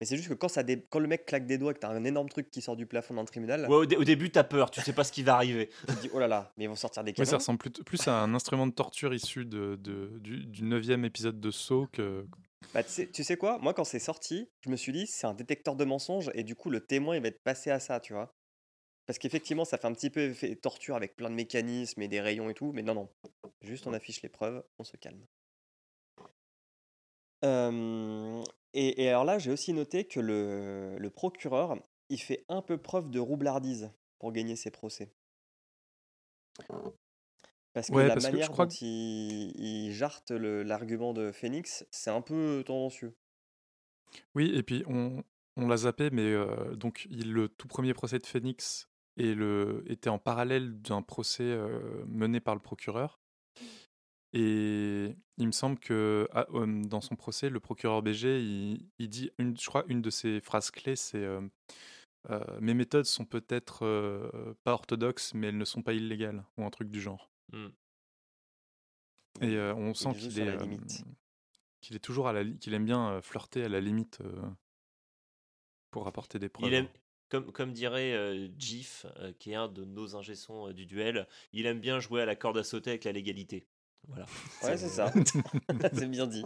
Mais c'est juste que quand, ça dé- quand le mec claque des doigts et que t'as un énorme truc qui sort du plafond d'un tribunal, Ouais, au, dé- au début, t'as peur, tu sais pas ce qui va arriver. <laughs> tu te dis oh là là, mais ils vont sortir des Ouais, canons. ça ressemble plus, plus à un instrument de torture issu de, de- du, du neuvième épisode de Saw que. Bah, tu, sais, tu sais quoi? Moi, quand c'est sorti, je me suis dit, c'est un détecteur de mensonges et du coup, le témoin, il va être passé à ça, tu vois? Parce qu'effectivement, ça fait un petit peu effet torture avec plein de mécanismes et des rayons et tout, mais non, non. Juste, on affiche les preuves, on se calme. Euh, et, et alors là, j'ai aussi noté que le, le procureur, il fait un peu preuve de roublardise pour gagner ses procès. Parce que Ouais, la parce que je manière crois dont il, il jarte l'argument de Phoenix, c'est un peu tendancieux. Oui, et puis on, on l'a zappé, mais euh, donc il, le tout premier procès de Phoenix et le, était en parallèle d'un procès euh, mené par le procureur. Et il me semble que ah, euh, dans son procès, le procureur BG, il, il dit, une, je crois, une de ses phrases clés, c'est euh, Mes méthodes sont peut-être pas orthodoxes, mais elles ne sont pas illégales, ou un truc du genre. Hmm. Et euh, on sent qu'il est, euh, qu'il est toujours à la, qu'il aime bien flirter à la limite euh, pour apporter des preuves. Il aime, comme, comme dirait euh, Jif, euh, qui est un de nos ingé-sons, euh, du duel, il aime bien jouer à la corde à sauter avec la légalité. Voilà. Ouais, c'est ça. <laughs> <laughs> c'est bien dit.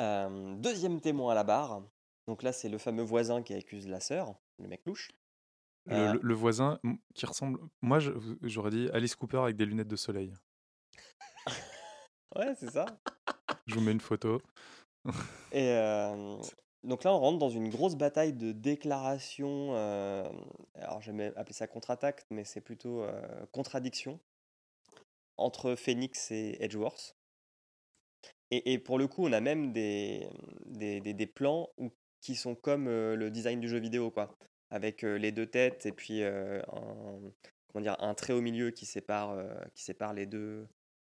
Euh, deuxième témoin à la barre. Donc là, c'est le fameux voisin qui accuse la sœur, le mec louche. Le, Euh, le- le voisin qui ressemble. Moi, j'aurais dit Alice Cooper avec des lunettes de soleil. Ouais, c'est ça. Je vous mets une photo. Et euh, donc là, on rentre dans une grosse bataille de déclaration. euh, alors, j'aime appeler ça contre-attaque, mais c'est plutôt euh, contradiction entre Phoenix et Edgeworth. Et, et pour le coup, on a même des, des, des- des plans où- qui sont comme euh, le design du jeu vidéo, quoi. Avec euh, les deux têtes et puis euh, un, comment dire, un trait au milieu qui sépare, euh, qui sépare les deux,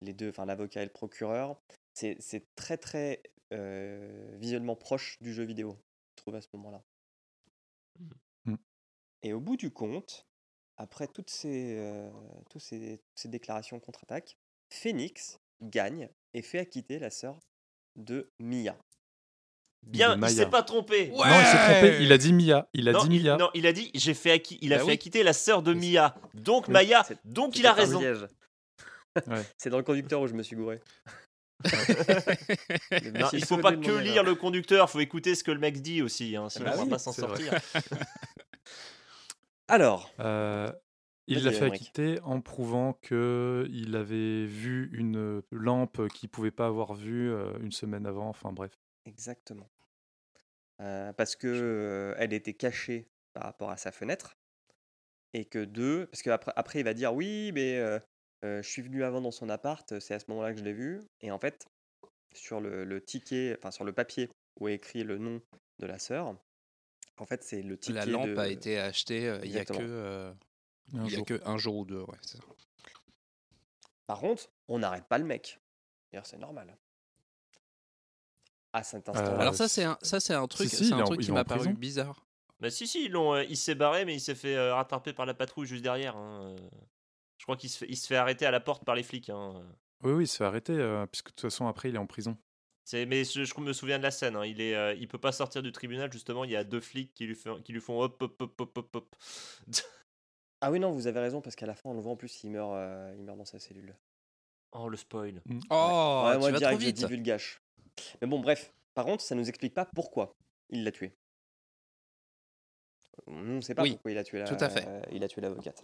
les deux, enfin l'avocat et le procureur. C'est très très visuellement proche du jeu vidéo, je trouve à ce moment-là. Mm. Et au bout du compte, après toutes ces, euh, tous ces, ces déclarations contre-attaque, Phoenix gagne et fait acquitter la sœur de Mia. Bien, il s'est pas trompé. Ouais. Non, il s'est trompé. Il a dit Mia. Il a non, dit il, Mia. non, il a dit j'ai fait acqui- il a Bah fait oui. acquitter la sœur de Mia. Donc Maya, donc il a raison. Ouais. <laughs> C'est dans le conducteur où je me suis gouré. <laughs> Non, monsieur il faut pas que lire le conducteur, faut écouter ce que le mec dit aussi, hein, sinon bah on va oui, pas s'en sortir. <laughs> Alors, Euh, il l'a fait acquitter en prouvant qu'il avait vu une lampe qu'il pouvait pas avoir vue euh, une semaine avant. Enfin bref. Exactement. Euh, parce que euh, elle était cachée par rapport à sa fenêtre. Et que deux, parce qu'après après, il va dire oui, mais euh, euh, je suis venu avant dans son appart, c'est à ce moment-là que je l'ai vu. Et en fait, sur le, le ticket, enfin sur le papier où est écrit le nom de la sœur, en fait, c'est le ticket La lampe de- a été achetée euh, il y a que euh, Un il y a jour. que un jour ou deux. Ouais, c'est ça. Par contre, on n'arrête pas le mec. D'ailleurs, c'est normal. À cet instant. Euh, Alors ça c'est un ça c'est un truc si, un qui m'a paru bizarre. Bah si si, ils l'ont, euh, il s'est barré mais il s'est fait euh, rattraper par la patrouille juste derrière. hein. Je crois qu'il se fait, il se fait arrêter à la porte par les flics. hein. Oui, oui, il se fait arrêter, euh, puisque de toute façon, après, il est en prison. C'est, mais je, je me souviens de la scène. hein, Il est, euh, il peut pas sortir du tribunal justement. Il y a deux flics qui lui font, qui lui font hop hop hop hop hop hop. Ah oui, non, vous avez raison, parce qu'à la fin, on le voit en plus, il meurt, euh, il meurt dans sa cellule. Oh le spoil. Oh, ouais, tu moi, vas trop direct, je divulgage. Mais bon, bref. Par contre, ça nous explique pas pourquoi il l'a tué. On sait pas Oui, pourquoi il a tué la, tout à fait. euh, il a tué l'avocate.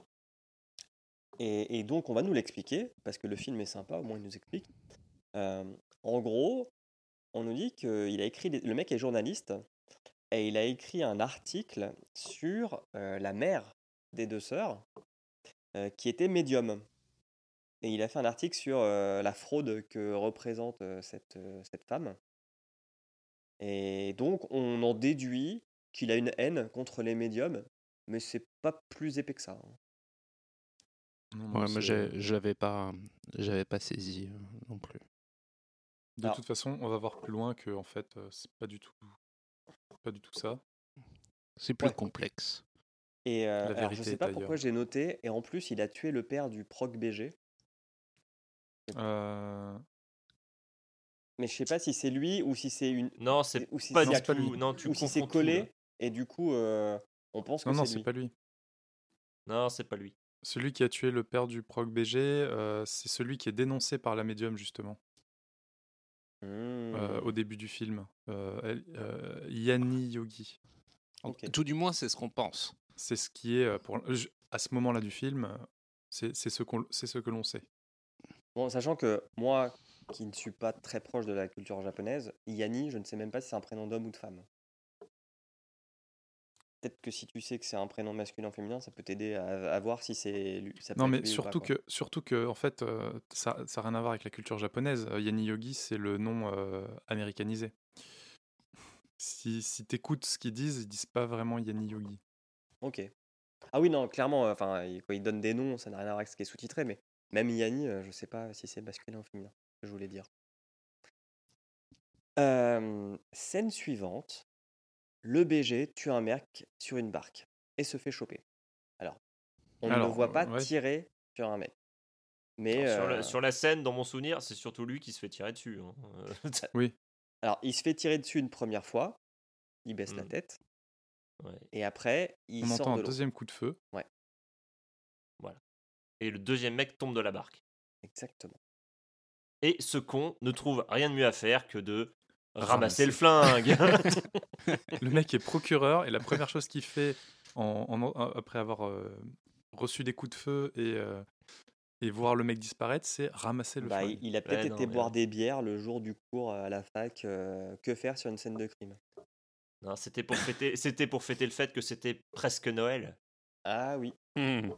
Et, et donc, on va nous l'expliquer, parce que le film est sympa, au moins il nous explique. Euh, en gros, on nous dit que il a écrit, des- le mec est journaliste, et il a écrit un article sur euh, la mère des deux sœurs, euh, qui était médium. Et il a fait un article sur euh, la fraude que représente euh, cette, euh, cette femme. Et donc, on en déduit qu'il a une haine contre les médiums, mais c'est pas plus épais que ça. hein. Non, non, Ouais, moi c'est- j'ai- je l'avais pas j'avais pas saisi euh, non plus. De Alors- toute façon, on va voir plus loin que en fait, euh, c'est pas du tout, pas du tout ça. C'est plus Ouais. complexe. Et euh, La alors, je vérité sais est pas ailleurs. pourquoi j'ai noté, et en plus, il a tué le père du proc BG. Euh, Mais je sais pas si c'est lui ou si c'est une. Non c'est ou si pas c'est- du c'est tout. lui. Non tu ou si c'est tout, collé, et du coup, euh, on pense que Non, non, c'est c'est lui. pas lui. Non c'est pas lui. Celui qui a tué le père du proc BG, euh, c'est celui qui est dénoncé par la médium justement euh, Hmm, au début du film. Euh, elle- euh, Yanni Yogi. Tout du moins c'est ce qu'on pense. C'est ce qui est pour à ce moment-là du film, c'est c'est ce qu'on c'est ce que l'on sait. Bon, sachant que moi, qui ne suis pas très proche de la culture japonaise, Yanni, je ne sais même pas si c'est un prénom d'homme ou de femme. Peut-être que si tu sais que c'est un prénom masculin ou féminin, ça peut t'aider à, à voir si c'est Non, mais pas, surtout que, surtout que, en fait, euh, ça n'a rien à voir avec la culture japonaise. Euh, Yanni Yogi, c'est le nom euh, américanisé. Si, si tu écoutes ce qu'ils disent, ils disent pas vraiment Yanni Yogi. Ok. Ah oui, non, clairement, enfin, quand il donne des noms, ça n'a rien à voir avec ce qui est sous-titré, mais même Yanni, euh, je sais pas si c'est masculin ou féminin, je voulais dire. Euh, scène suivante. Le BG tue un mec sur une barque et se fait choper. Alors, on ne le voit pas ouais. tirer sur un mec. Mais Alors, sur, euh, la, sur la scène, dans mon souvenir, c'est surtout lui qui se fait tirer dessus. hein. Euh, <laughs> Oui. alors, il se fait tirer dessus une première fois, il baisse la Mm. tête, ouais. et après, il On sort entend de un deuxième coup de feu. Et le deuxième mec tombe de la barque. Exactement. Et ce con ne trouve rien de mieux à faire que de Ramasser. ramasser le flingue. <laughs> <laughs> Le mec est procureur et la première chose qu'il fait en, en- après avoir euh, reçu des coups de feu et, euh, et voir le mec disparaître, c'est ramasser le Bah, flingue. il, a peut-être Ouais, non, été mais- boire des bières le jour du cours à la fac. euh, que faire sur une scène de crime? Non, c'était pour fêter, c'était pour fêter le fait que c'était presque Noël. Ah oui. Hmm.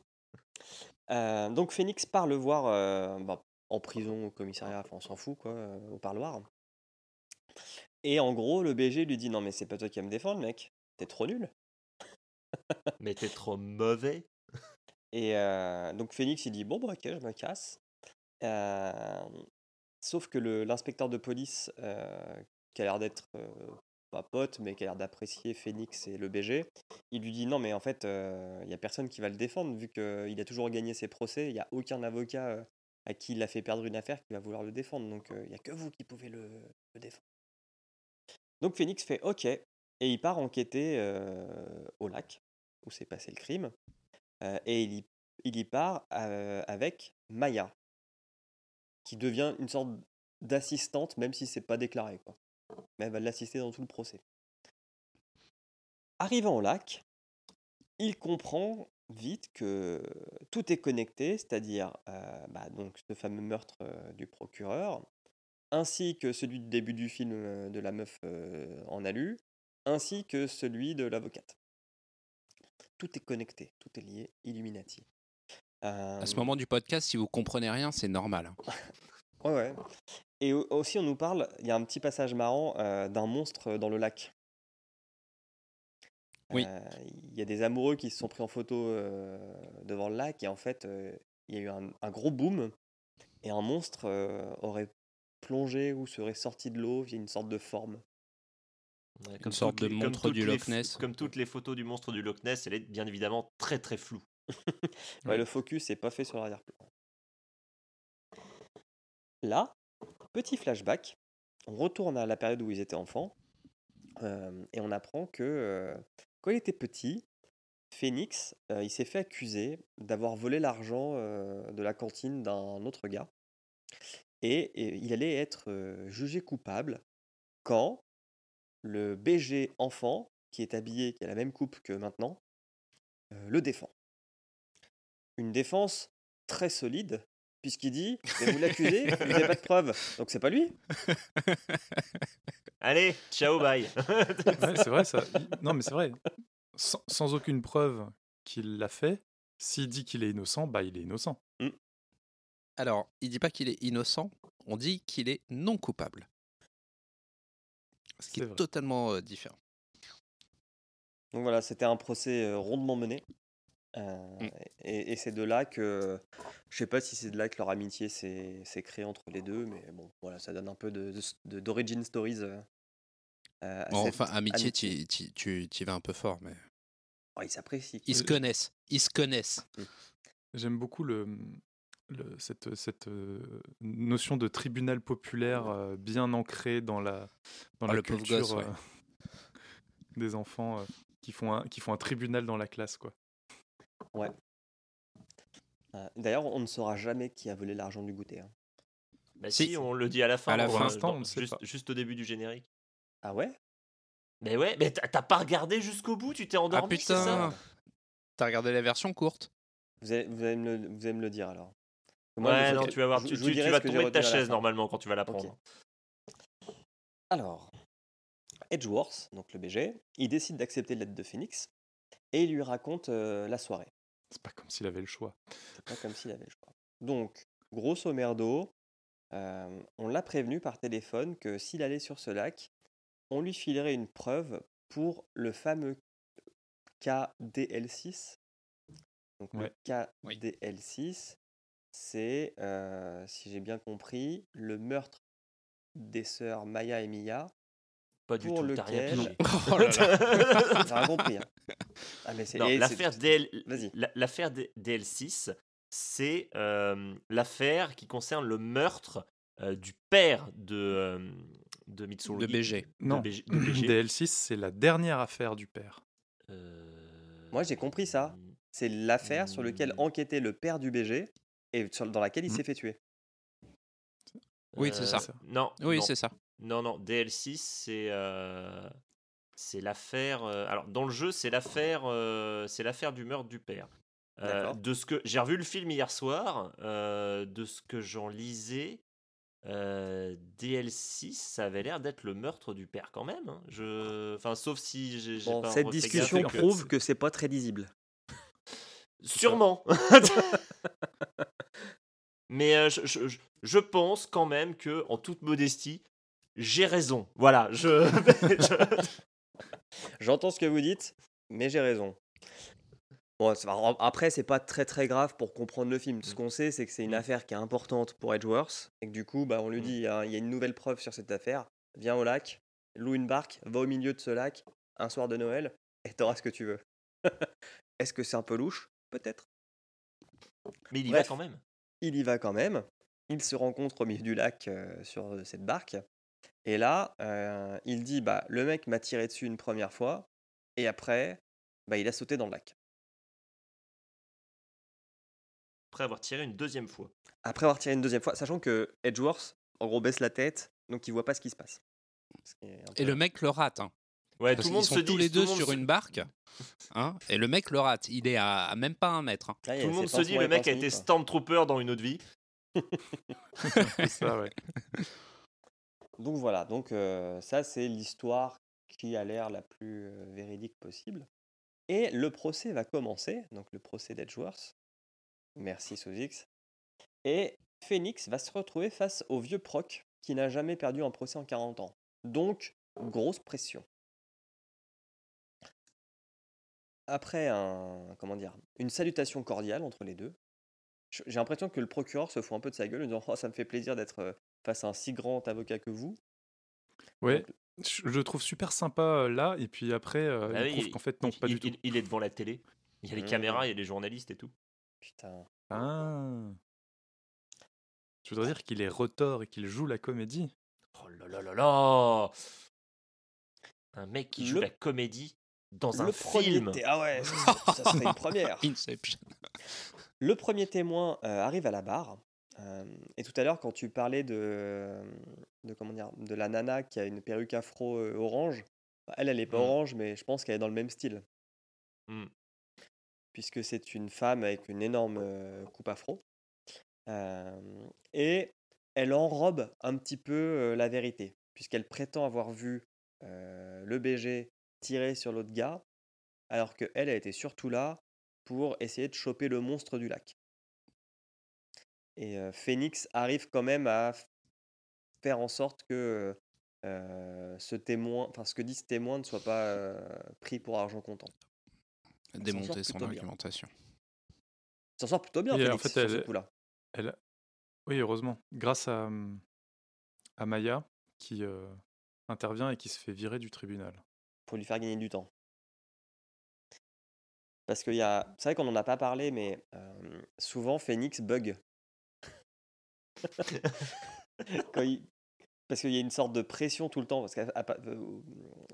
Euh, donc Phoenix part le voir euh, bah, en prison, au commissariat, enfin on s'en fout quoi, euh, au parloir. Et en gros, le BG lui dit non mais c'est pas toi qui vas me défendre mec, t'es trop nul. <laughs> Mais t'es trop mauvais. Et donc Phoenix il dit bon bah ok je me casse. Sauf que l'inspecteur de police qui a l'air d'être pas pote mais qui a l'air d'apprécier Phoenix et le BG, il lui dit non mais en fait il y a personne qui va le défendre vu qu'il a toujours gagné ses procès, il n'y a aucun avocat euh, à qui il a fait perdre une affaire qui va vouloir le défendre donc il n'y a que vous qui pouvez le, défendre. Donc Phoenix fait ok et il part enquêter euh, au lac où s'est passé le crime. Euh, et il y, part euh, avec Maya. qui devient une sorte d'assistante, même si c'est pas déclaré. Mais elle va l'assister dans tout le procès. Arrivant au lac, il comprend vite que tout est connecté, c'est-à-dire euh, bah, donc ce fameux meurtre euh, du procureur, ainsi que celui du début du film euh, de la meuf en alu, ainsi que celui de l'avocate. Tout est connecté, tout est lié, Illuminati. À ce moment du podcast, si vous comprenez rien, c'est normal. <laughs> Ouais, ouais. Et au- aussi, on nous parle, il y a un petit passage marrant euh, d'un monstre dans le lac. Oui. Euh, Il y a des amoureux qui se sont pris en photo euh, devant le lac et en fait, euh, il y a eu un, un gros boom et un monstre euh, aurait plongé ou serait sorti de l'eau via une sorte de forme. Ouais, Une sorte toutes de les- comme montre toutes du les Loch Ness. Comme toutes les photos du monstre du Loch Ness, elle est bien évidemment très très floue. Ouais, le focus n'est pas fait sur l'arrière-plan. Là, petit flashback, on retourne à la période où ils étaient enfants euh, et on apprend que euh, quand il était petit, Phoenix, euh, il s'est fait accuser d'avoir volé l'argent de la cantine d'un autre gars et, et il allait être jugé coupable quand le BG enfant, qui est habillé, qui a la même coupe que maintenant, le défend. Une défense très solide, puisqu'il dit Mais vous l'accusez, vous n'avez pas de preuves, donc c'est pas lui. <laughs> Allez, ciao, bye. <laughs> Ouais, c'est vrai, ça. Non, mais c'est vrai. Sans, sans aucune preuve qu'il l'a fait, s'il dit qu'il est innocent, bah il est innocent. Alors, il dit pas qu'il est innocent, on dit qu'il est non coupable. Ce qui C'est est, vrai. totalement euh, différent. Donc voilà, c'était un procès euh, rondement mené. Euh, Mm. Et, et c'est de là que, je sais pas si c'est de là que leur amitié s'est créée entre les deux, mais bon, voilà, ça donne un peu de- de- de- d'origin stories. euh, euh, à Bon, cette enfin, amitié, amitié. tu- tu tu y vas un peu fort, mais Oh, ils s'apprécient. ils se Euh, connaissent. Ils se connaissent. J'aime beaucoup le, le- cette, cette euh, notion de tribunal populaire euh, bien ancrée dans la, dans Ah, la culture gosse, ouais. euh, <laughs> des enfants euh, qui, font un, qui font un tribunal dans la classe. Quoi. Euh, D'ailleurs, on ne saura jamais qui a volé l'argent du goûter. hein. Bah Si. si, on le dit à la fin. À la fin. On sait juste, pas. juste au début du générique. Ah ouais? Mais ouais, mais t'as t'as pas regardé jusqu'au bout, tu t'es Ah endormi, c'est ça? putain T'as regardé la version courte vous allez, vous, allez me le, vous allez me le dire alors. Moi, Ouais, non, tu vas voir, je- tu, je vas ce que j'ai tomber de ta retenu à la chaise normalement quand tu vas la prendre. Alors, Edgeworth, donc le BG, il décide d'accepter l'aide de Phoenix et il lui raconte euh, la soirée. C'est pas comme s'il avait le choix. C'est pas comme s'il avait le choix. Donc, grosso merdo, euh, on l'a prévenu par téléphone que s'il allait sur ce lac, on lui filerait une preuve pour le fameux KDL6. Donc, Ouais. le Oui. KDL6, c'est, euh, si j'ai bien compris, le meurtre des sœurs Maya et Mia. Pas du Pour tout, t'as rien lequel- pigé. Oh là là. <laughs> Rien compris. hein. Ah, mais c'est- Non, et c'est- l'affaire DL... Vas-y. la- l'affaire D- DL6, c'est euh, l'affaire qui concerne le meurtre euh, du père de, euh, de Mitsurugi. De BG. Non, BG, de BG. DL6, c'est la dernière affaire du père. Euh, Moi, j'ai compris ça. C'est l'affaire sur laquelle Hmm. enquêtait le père du BG et sur- dans laquelle il Hmm. s'est fait tuer. Oui, c'est ça. Euh, Non, Oui, non, c'est ça. Non, non, DL6, c'est euh, c'est l'affaire. euh, alors, dans le jeu, c'est l'affaire euh, c'est l'affaire du meurtre du père. Euh, D'accord. de ce que j'ai revu le film hier soir, euh, de ce que j'en lisais, euh, DL6, ça avait l'air d'être le meurtre du père quand même. hein. Je, enfin, sauf si j'ai j'ai Bon, pas cette refait discussion prouve que c'est pas très lisible. Sûrement. <laughs> Mais euh, je, je- je- je pense quand même que, en toute modestie, j'ai raison. Voilà, je. <laughs> je- J'entends ce que vous dites, mais j'ai raison. Bon, après, c'est pas très très grave pour comprendre le film. Ce Mm. qu'on sait, c'est que c'est une Mm. affaire qui est importante pour Edgeworth et que du coup, bah, on lui Mm. dit hein, il y a une nouvelle preuve sur cette affaire. Viens au lac, loue une barque, va au milieu de ce lac un soir de Noël et t'auras ce que tu veux. <laughs> Est-ce que c'est un peu louche? Peut-être. Mais il y Bref. va quand même. Il y va quand même. Ils se rencontrent au milieu du lac euh, sur euh, cette barque. Et là, euh, il dit bah, le mec m'a tiré dessus une première fois. Et après, bah, il a sauté dans le lac. après avoir tiré une deuxième fois. Après avoir tiré une deuxième fois, sachant que Edgeworth, en gros, baisse la tête, donc il voit pas ce qui se passe. Qui Et le mec le rate. hein. Ouais, Parce tout le monde sont se dit tous les deux sur se- une barque. hein, et le mec le rate. Il est à, à même pas un mètre. hein. Tout le monde se dit le mec a été quoi. Stormtrooper dans une autre vie. <laughs> <laughs> C'est ça, ouais. <laughs> Donc voilà, donc ça c'est l'histoire qui a l'air la plus véridique possible. Et le procès va commencer, donc le procès d'Edgeworth. Merci Sozix. Et Phoenix va se retrouver face au vieux proc qui n'a jamais perdu un procès en 40 ans. Donc, grosse pression. Après une salutation cordiale entre les deux, j'ai l'impression que le procureur se fout un peu de sa gueule en disant Oh, ça me fait plaisir d'être face à un si grand avocat que vous. Ouais, je je le trouve super sympa euh, là, et puis après, euh, Ah il oui, prouve il- qu'en fait, non, il, pas du tout. il- il est devant la télé. Il y a les Mmh. caméras, il y a les journalistes et tout. Putain. Ah. Tu voudrais dire qu'il est retors et qu'il joue la comédie Oh là là là là Un mec qui joue Le- la comédie dans le un film. Ah ouais, ça serait, ça serait une <laughs> première. Inception. Le premier témoin euh, arrive à la barre. Euh, et tout à l'heure, quand tu parlais de, de, comment dire, de la nana qui a une perruque afro euh, orange, bah, elle, elle est pas Mm. orange, mais je pense qu'elle est dans le même style. Mm. Puisque c'est une femme avec une énorme euh, coupe afro. Euh, et elle enrobe un petit peu euh, la vérité, puisqu'elle prétend avoir vu euh, le BG tirer sur l'autre gars, alors qu'elle, elle était surtout là pour essayer de choper le monstre du lac. Et euh, Phoenix arrive quand même à faire en sorte que euh, ce témoin, enfin ce que dit ce témoin ne soit pas euh, pris pour argent comptant. Démonter son argumentation. Ça s'en sort plutôt bien, Oui, en Phoenix, fait, sur ce elle- coup-là. Elle... Oui, heureusement. Grâce à, hum, à Maya, qui euh, intervient et qui se fait virer du tribunal. pour lui faire gagner du temps. Parce qu'il y a. C'est vrai qu'on n'en a pas parlé, mais euh, souvent Phoenix bug. <laughs> Quand il- Parce qu'il y a une sorte de pression tout le temps. Parce pa- euh,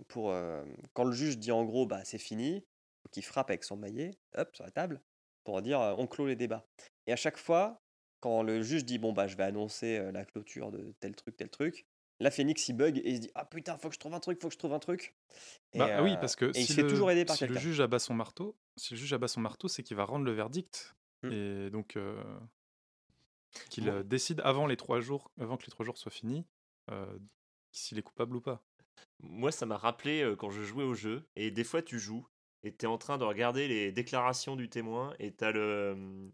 pour, euh, quand le juge dit en gros, bah, c'est fini, qu'il frappe avec son maillet, hop, sur la table, pour dire euh, on clôt les débats. Et à chaque fois, quand le juge dit bon, bah, je vais annoncer euh, la clôture de tel truc, tel truc, là, Phoenix il bug et il se dit ah putain, faut que je trouve un truc, faut que je trouve un truc. Et, Bah oui, parce que et il si le, toujours aider par si le juge abat son marteau, si le juge abat son marteau, c'est qu'il va rendre le verdict Mm. et donc qu'il décide avant les trois jours, avant que les trois jours soient finis, euh, s'il est coupable ou pas. Moi, ça m'a rappelé euh, quand je jouais au jeu. Et des fois, tu joues et tu es en train de regarder les déclarations du témoin. Et tu as le.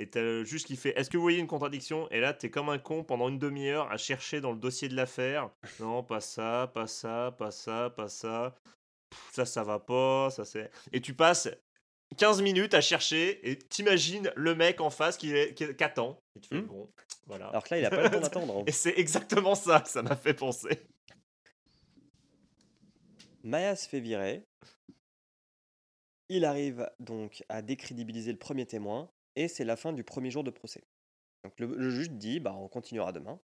Et t'as le juge qui fait Est-ce que vous voyez une contradiction? Et là, t'es comme un con pendant une demi-heure à chercher dans le dossier de l'affaire. <laughs> Non, pas ça, pas ça, pas ça, pas ça. Pff, ça, ça va pas. Ça, c'est. Et tu passes 15 minutes à chercher et t'imagines le mec en face qui, est- qui, qui attend. Et tu fais Hmm. Bon, voilà. Alors que là, il a pas le temps <laughs> d'attendre. hein. Et c'est exactement ça que ça m'a fait penser. Maya se fait virer. Il arrive donc à décrédibiliser le premier témoin et c'est la fin du premier jour de procès. Donc le, le juge dit bah on continuera demain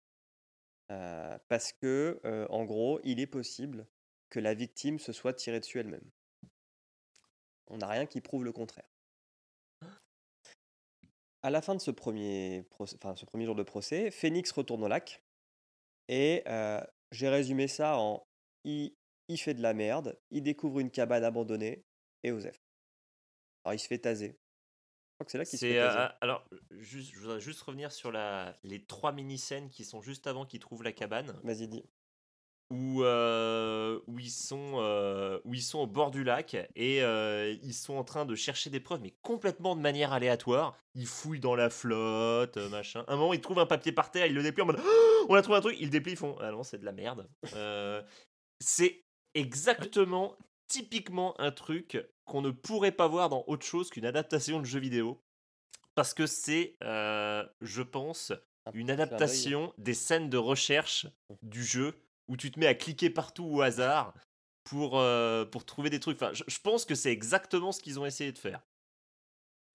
euh, parce que euh, en gros il est possible que la victime se soit tirée dessus elle-même. On n'a rien qui prouve le contraire. À la fin de ce premier, procès- enfin, ce premier jour de procès, Phoenix retourne au lac et euh, j'ai résumé ça en il, il fait de la merde, il découvre une cabane abandonnée et Osef. Alors il se fait taser. Je crois que c'est là qu'il se fait taser. euh, alors juste, je voudrais juste revenir sur la, les trois mini scènes qui sont juste avant qu'ils trouvent la cabane Vas-y, dis. Où, euh, où ils sont euh, où ils sont au bord du lac et euh, ils sont en train de chercher des preuves mais complètement de manière aléatoire. Ils fouillent dans la flotte, machin. Un moment ils trouvent un papier par terre, ils le déplient en mode Oh, <gasps> on a trouvé un truc, ils le déplient, ils font ah non c'est de la merde. C'est exactement typiquement un truc qu'on ne pourrait pas voir dans autre chose qu'une adaptation de jeu vidéo. Parce que c'est, je pense, Un une adaptation des scènes de recherche du jeu où tu te mets à cliquer partout au hasard pour, euh, pour trouver des trucs. Enfin, je, je pense que c'est exactement ce qu'ils ont essayé de faire.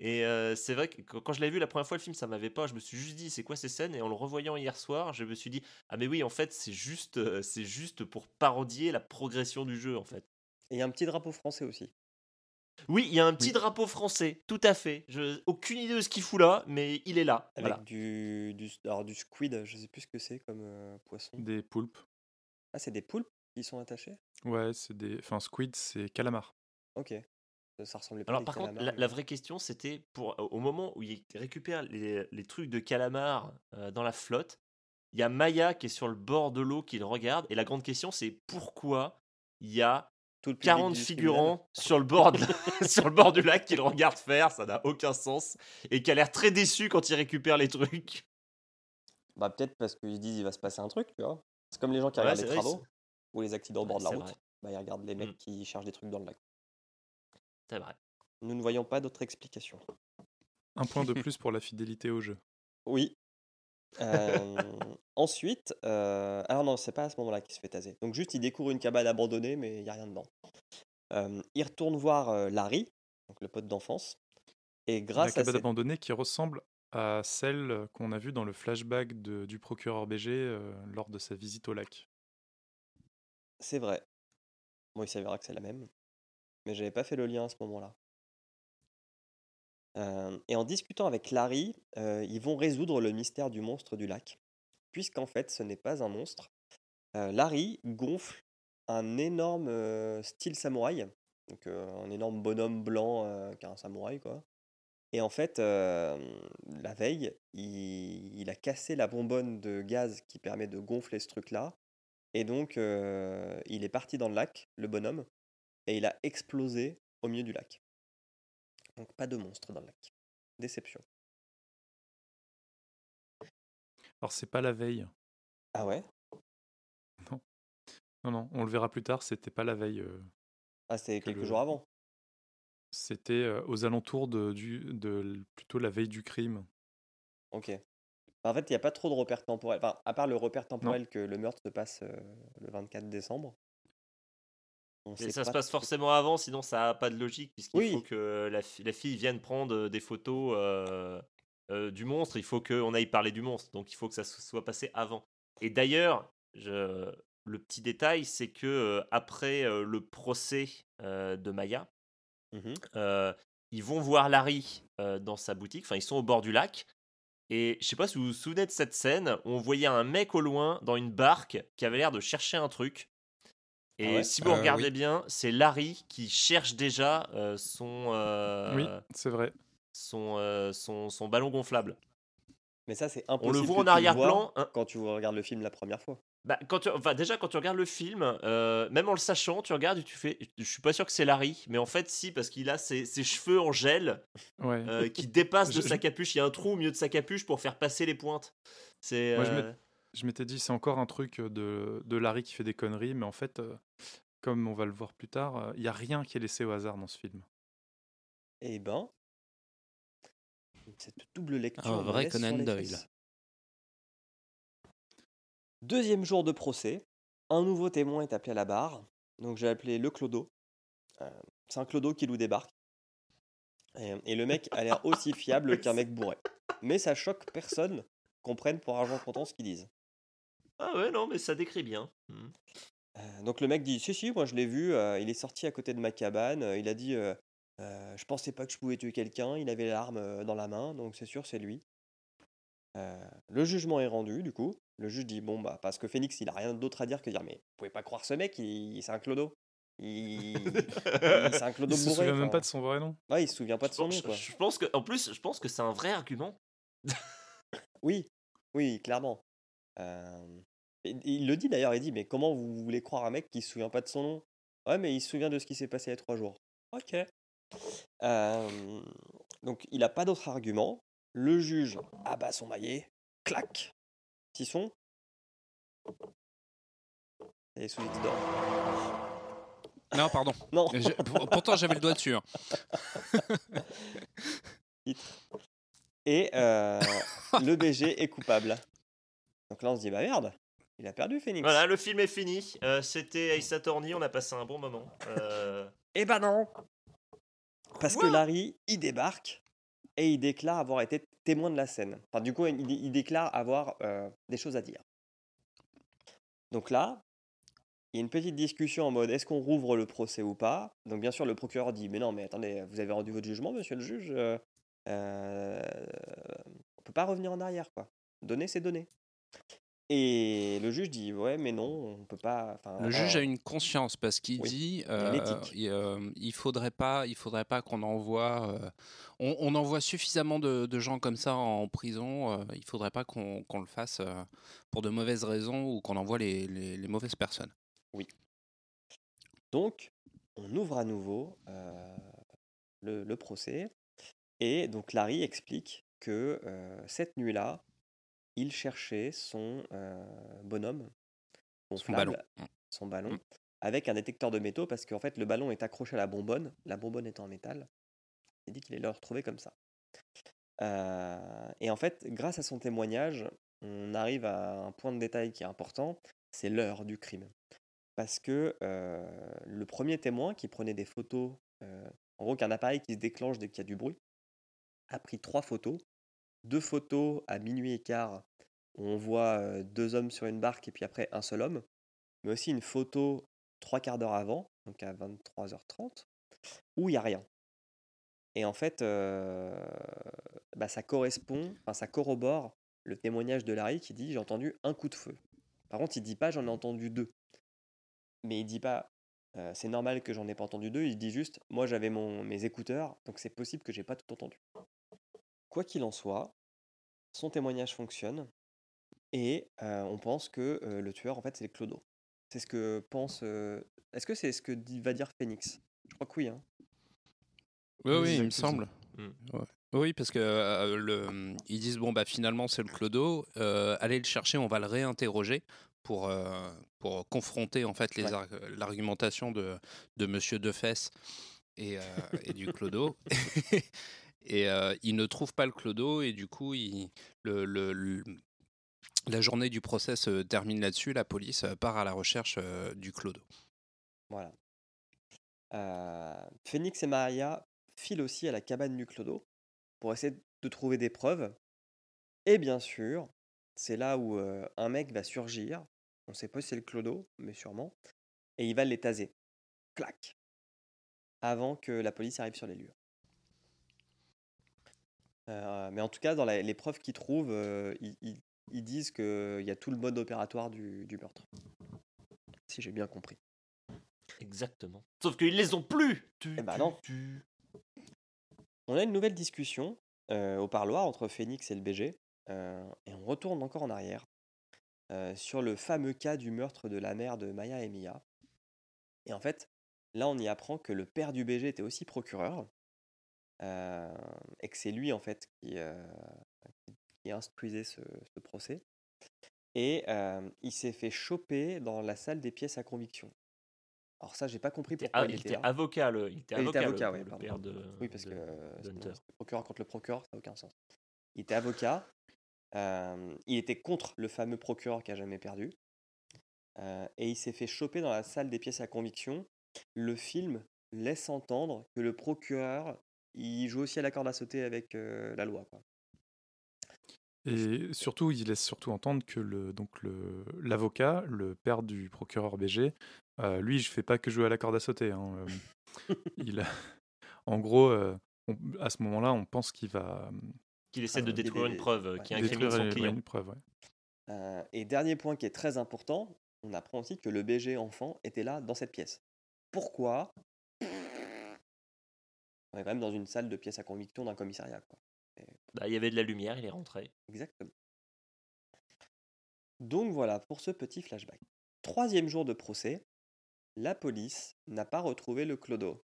Et euh, c'est vrai que quand je l'ai vu la première fois, le film, ça m'avait pas. Je me suis juste dit, c'est quoi ces scènes? Et en le revoyant hier soir, je me suis dit, ah mais oui, en fait, c'est juste, euh, c'est juste pour parodier la progression du jeu, en fait. Et il y a un petit drapeau français aussi. Oui, il y a un petit Oui. drapeau français, tout à fait. Je... Aucune idée de ce qu'il fout là, mais il est là. Avec Voilà. du, du, alors du squid, je sais plus ce que c'est comme euh, poisson. Des poulpes. Ah, c'est des poulpes qui sont attachés Ouais, c'est des. Enfin, squid, c'est calamar. Ok. Ça, ça ressemblait pas à Alors par contre, la, mais la bon. vraie question, c'était pour au moment où il récupère les, les trucs de calamar euh, dans la flotte, il y a Maya qui est sur le bord de l'eau qui le regarde, et la grande question, c'est pourquoi il y a Tout le public 40 du figurants sur le bord, de <laughs> sur le bord du lac qui le regardent faire, ça n'a aucun sens, et qui a l'air très déçu quand il récupère les trucs. Bah, peut-être parce qu'ils se disent il va se passer un truc, tu vois. C'est comme les gens qui Ouais, regardent les vrai, travaux ou les accidents au bord Ouais, de la route. Bah, ils regardent les mecs Mm. qui cherchent des trucs dans le lac. C'est vrai. Nous ne voyons pas d'autre explication. Un point de <laughs> plus pour la fidélité au jeu. Oui. Euh, ensuite, euh, alors non, c'est pas à ce moment-là qu'il se fait taser. Donc juste, il découvre une cabane abandonnée, mais il n'y a rien dedans. Euh, il retourne voir euh, Larry, donc le pote d'enfance, et La grâce à cabane cette... abandonnée qui ressemble à celle qu'on a vue dans le flashback du procureur BG euh, lors de sa visite au lac. C'est vrai. Bon, il s'avérera que c'est la même, mais j'avais pas fait le lien à ce moment-là. Euh, et en discutant avec Larry, euh, ils vont résoudre le mystère du monstre du lac, puisqu'en fait, ce n'est pas un monstre. Larry gonfle un énorme style samouraï, donc un énorme bonhomme blanc qui est un samouraï, quoi. Et en fait, euh, la veille, il, il a cassé la bonbonne de gaz qui permet de gonfler ce truc-là. Et donc, euh, il est parti dans le lac, le bonhomme, et il a explosé au milieu du lac. Donc, pas de monstre dans le lac. Déception. Alors, c'est pas la veille. Ah ouais? Non, non, on le verra plus tard, c'était pas la veille. euh, Ah, c'était Que quelques le- jours avant. C'était euh, aux alentours de, du, de plutôt la veille du crime. Ok. En fait, il n'y a pas trop de repères temporels. Enfin, à part le repère temporel que le meurtre se passe euh, le 24 décembre. On Et ça se pas passe forcément avant, sinon ça n'a pas de logique, puisqu'il Oui. faut que la, fi- la fille vienne prendre des photos euh, euh, du monstre, il faut qu'on aille parler du monstre, donc il faut que ça se soit passé avant. Et d'ailleurs, je- le petit détail, c'est que après euh, le procès euh, de Maya, Euh, ils vont voir Larry euh, dans sa boutique, enfin ils sont au bord du lac, et je sais pas si vous vous souvenez de cette scène, on voyait un mec au loin dans une barque qui avait l'air de chercher un truc. Et Ah ouais si vous Euh, regardez oui. bien, c'est Larry qui cherche déjà euh, son, euh, Oui, c'est vrai. son, euh, son, son ballon gonflable. Mais ça, c'est On impossible. le voit en arrière-plan. hein. Quand tu regardes le film la première fois. Bah, quand tu, enfin, déjà, quand tu regardes le film, euh, même en le sachant, tu regardes et tu fais. Je suis pas sûr que c'est Larry, mais en fait, si, parce qu'il a ses, ses cheveux en gel Ouais. euh, qui dépassent de Je- sa capuche. Il y a un trou au milieu de sa capuche pour faire passer les pointes. C'est. Euh, Je m'étais dit, c'est encore un truc de, de Larry qui fait des conneries, mais en fait, euh, comme on va le voir plus tard, il n'y a rien qui est laissé au hasard dans ce film. Eh ben. Cette double lecture. Un me vrai Conan Doyle. Deuxième jour de procès. Un nouveau témoin est appelé à la barre. Donc j'ai appelé le Clodo. Euh, c'est un Clodo qui loue des barques. Et, et le mec a l'air <laughs> aussi fiable qu'un mec bourré. Mais ça choque personne qu'on prenne pour argent comptant ce qu'ils disent. Ah ouais, non, mais ça décrit bien. Hmm. Euh, donc le mec dit si si moi je l'ai vu euh, il est sorti à côté de ma cabane euh, il a dit euh, Euh, je pensais pas que je pouvais tuer quelqu'un il avait l'arme euh, dans la main donc c'est sûr c'est lui Euh, le jugement est rendu du coup le juge dit bon bah parce que Phoenix il a rien d'autre à dire que dire mais vous pouvez pas croire ce mec il, c'est un clodo il, il- c'est un <laughs> clodo Il se bourré souvient même pas de son vrai nom. ouais il se souvient pas de son pense- nom quoi je pense que, en plus, je pense que c'est un vrai argument. Oui, oui, clairement. Euh, il le dit d'ailleurs, il dit, mais comment vous voulez croire un mec qui se souvient pas de son nom? Ouais, mais il se souvient de ce qui s'est passé il y a trois jours. Ok. Euh, donc il n'a pas d'autre argument. Le juge abat son maillet, clac, petit son. Et les sous-titres d'or. Non, pardon. <laughs> Non, Pourtant, j'avais le doigt dessus. hein. <laughs> et euh, le BG est coupable. Donc là on se dit, bah merde, il a perdu Phoenix. Voilà, le film est fini. Euh, C'était Ace Attorney, on a passé un bon moment. Euh, Eh ben non Parce que Larry, il débarque et il déclare avoir été témoin de la scène. Du coup, il, il déclare avoir euh, des choses à dire. Donc là, il y a une petite discussion en mode est-ce qu'on rouvre le procès ou pas? Donc bien sûr le procureur dit mais non mais attendez vous avez rendu votre jugement monsieur le juge euh, euh, on peut pas revenir en arrière quoi. Donner c'est donner. Et le juge dit ouais mais non on peut pas. Le juge euh, a une conscience parce qu'il Oui, dit euh, il, euh, il faudrait pas il faudrait pas qu'on envoie euh, on, on envoie suffisamment de, de gens comme ça en prison euh, il faudrait pas qu'on qu'on le fasse euh, pour de mauvaises raisons ou qu'on envoie les, les- les mauvaises personnes. Donc, on ouvre à nouveau euh, le, le procès. Et donc, Larry explique que euh, cette nuit-là, il cherchait son euh, bonhomme, Son ballon. Mm. son ballon, Mm. avec un détecteur de métaux, parce qu'en fait, le ballon est accroché à la bonbonne, la bonbonne est en métal. Il dit qu'il allait le retrouver comme ça. Euh, et en fait, grâce à son témoignage, on arrive à un point de détail qui est important, c'est l'heure du crime. Parce que euh, le premier témoin qui prenait des photos, en gros qu'un appareil qui se déclenche dès qu'il y a du bruit, a pris trois photos. Deux photos à minuit et quart, où on voit deux hommes sur une barque et puis après un seul homme. Mais aussi une photo trois quarts d'heure avant, donc à 23h30, où il n'y a rien. Et en fait, bah, ça correspond, ça corrobore le témoignage de Larry qui dit j'ai entendu un coup de feu. Par contre, il dit pas j'en ai entendu deux. Mais il dit pas c'est normal que j'en ai pas entendu deux. Il dit juste moi j'avais mes écouteurs, donc c'est possible que j'ai pas tout entendu. Quoi qu'il en soit, son témoignage fonctionne et euh, on pense que euh, le tueur en fait c'est le clodo. C'est ce que pense. euh, Est-ce que c'est ce que dit- va dire Phoenix? Je crois que oui. Hein. Oui, Oui, il me semble. Mm. Ouais. Oui, parce que euh, le, ils disent bon bah finalement c'est le clodo, euh, allez le chercher, on va le réinterroger pour euh, pour confronter en fait les Ouais. l'argumentation de de Monsieur Defesse et, euh, et du clodo. <laughs> <laughs> et euh, il ne trouve pas le clodo et du coup la journée du procès se termine là-dessus. La police part à la recherche du clodo. Voilà. Phoenix et Maria filent aussi à la cabane du clodo pour essayer de trouver des preuves. Et bien sûr, c'est là où un mec va surgir. On sait pas si c'est le clodo, mais sûrement. Et il va les taser. Clac. Avant que la police arrive sur les lieux. Euh, mais en tout cas, dans la- les preuves qu'ils trouvent, euh, ils, ils- ils disent qu'il y a tout le mode opératoire du, du meurtre. Si j'ai bien compris. Exactement. Sauf qu'ils les ont plus. Tu, Eh tu, non. tu. On a une nouvelle discussion euh, au parloir entre Phoenix et le BG, euh, et on retourne encore en arrière euh, sur le fameux cas du meurtre de la mère de Maya et Mia. Et en fait, là, on y apprend que le père du BG était aussi procureur, euh, et que c'est lui, en fait, qui, euh, qui- qui instruisait ce, ce procès. Et euh, il s'est fait choper dans la salle des pièces à conviction. Alors ça, j'ai pas compris pourquoi il il était avocat, le, il était Il avocat, le- avocat, le, ouais, pardon. père de. Oui, parce de- que c'est procureur contre le procureur, ça n'a aucun sens. Il était avocat. euh, il était contre le fameux procureur qui a jamais perdu. euh, et il s'est fait choper dans la salle des pièces à conviction. Le film laisse entendre que le procureur, il joue aussi à la corde à sauter avec euh, la loi. Quoi. Et surtout, il laisse surtout entendre que le donc le l'avocat, le père du procureur BG, euh, lui, je fais pas que jouer à la corde à sauter. hein, euh, <laughs> il, a- en gros, euh, on- à ce moment-là, on pense qu'il va Qu'il essaie de détruire des- une preuve ouais. qui incrimine son client. une preuve. ouais. Euh, et dernier point qui est très important, on apprend aussi que le BG enfant était là dans cette pièce. Pourquoi? On est quand même dans une salle de pièces à conviction d'un commissariat. Quoi. Bah, il y avait de la lumière, il est rentré. Exactement. Donc voilà pour ce petit flashback. Troisième jour de procès, la police n'a pas retrouvé le clodo.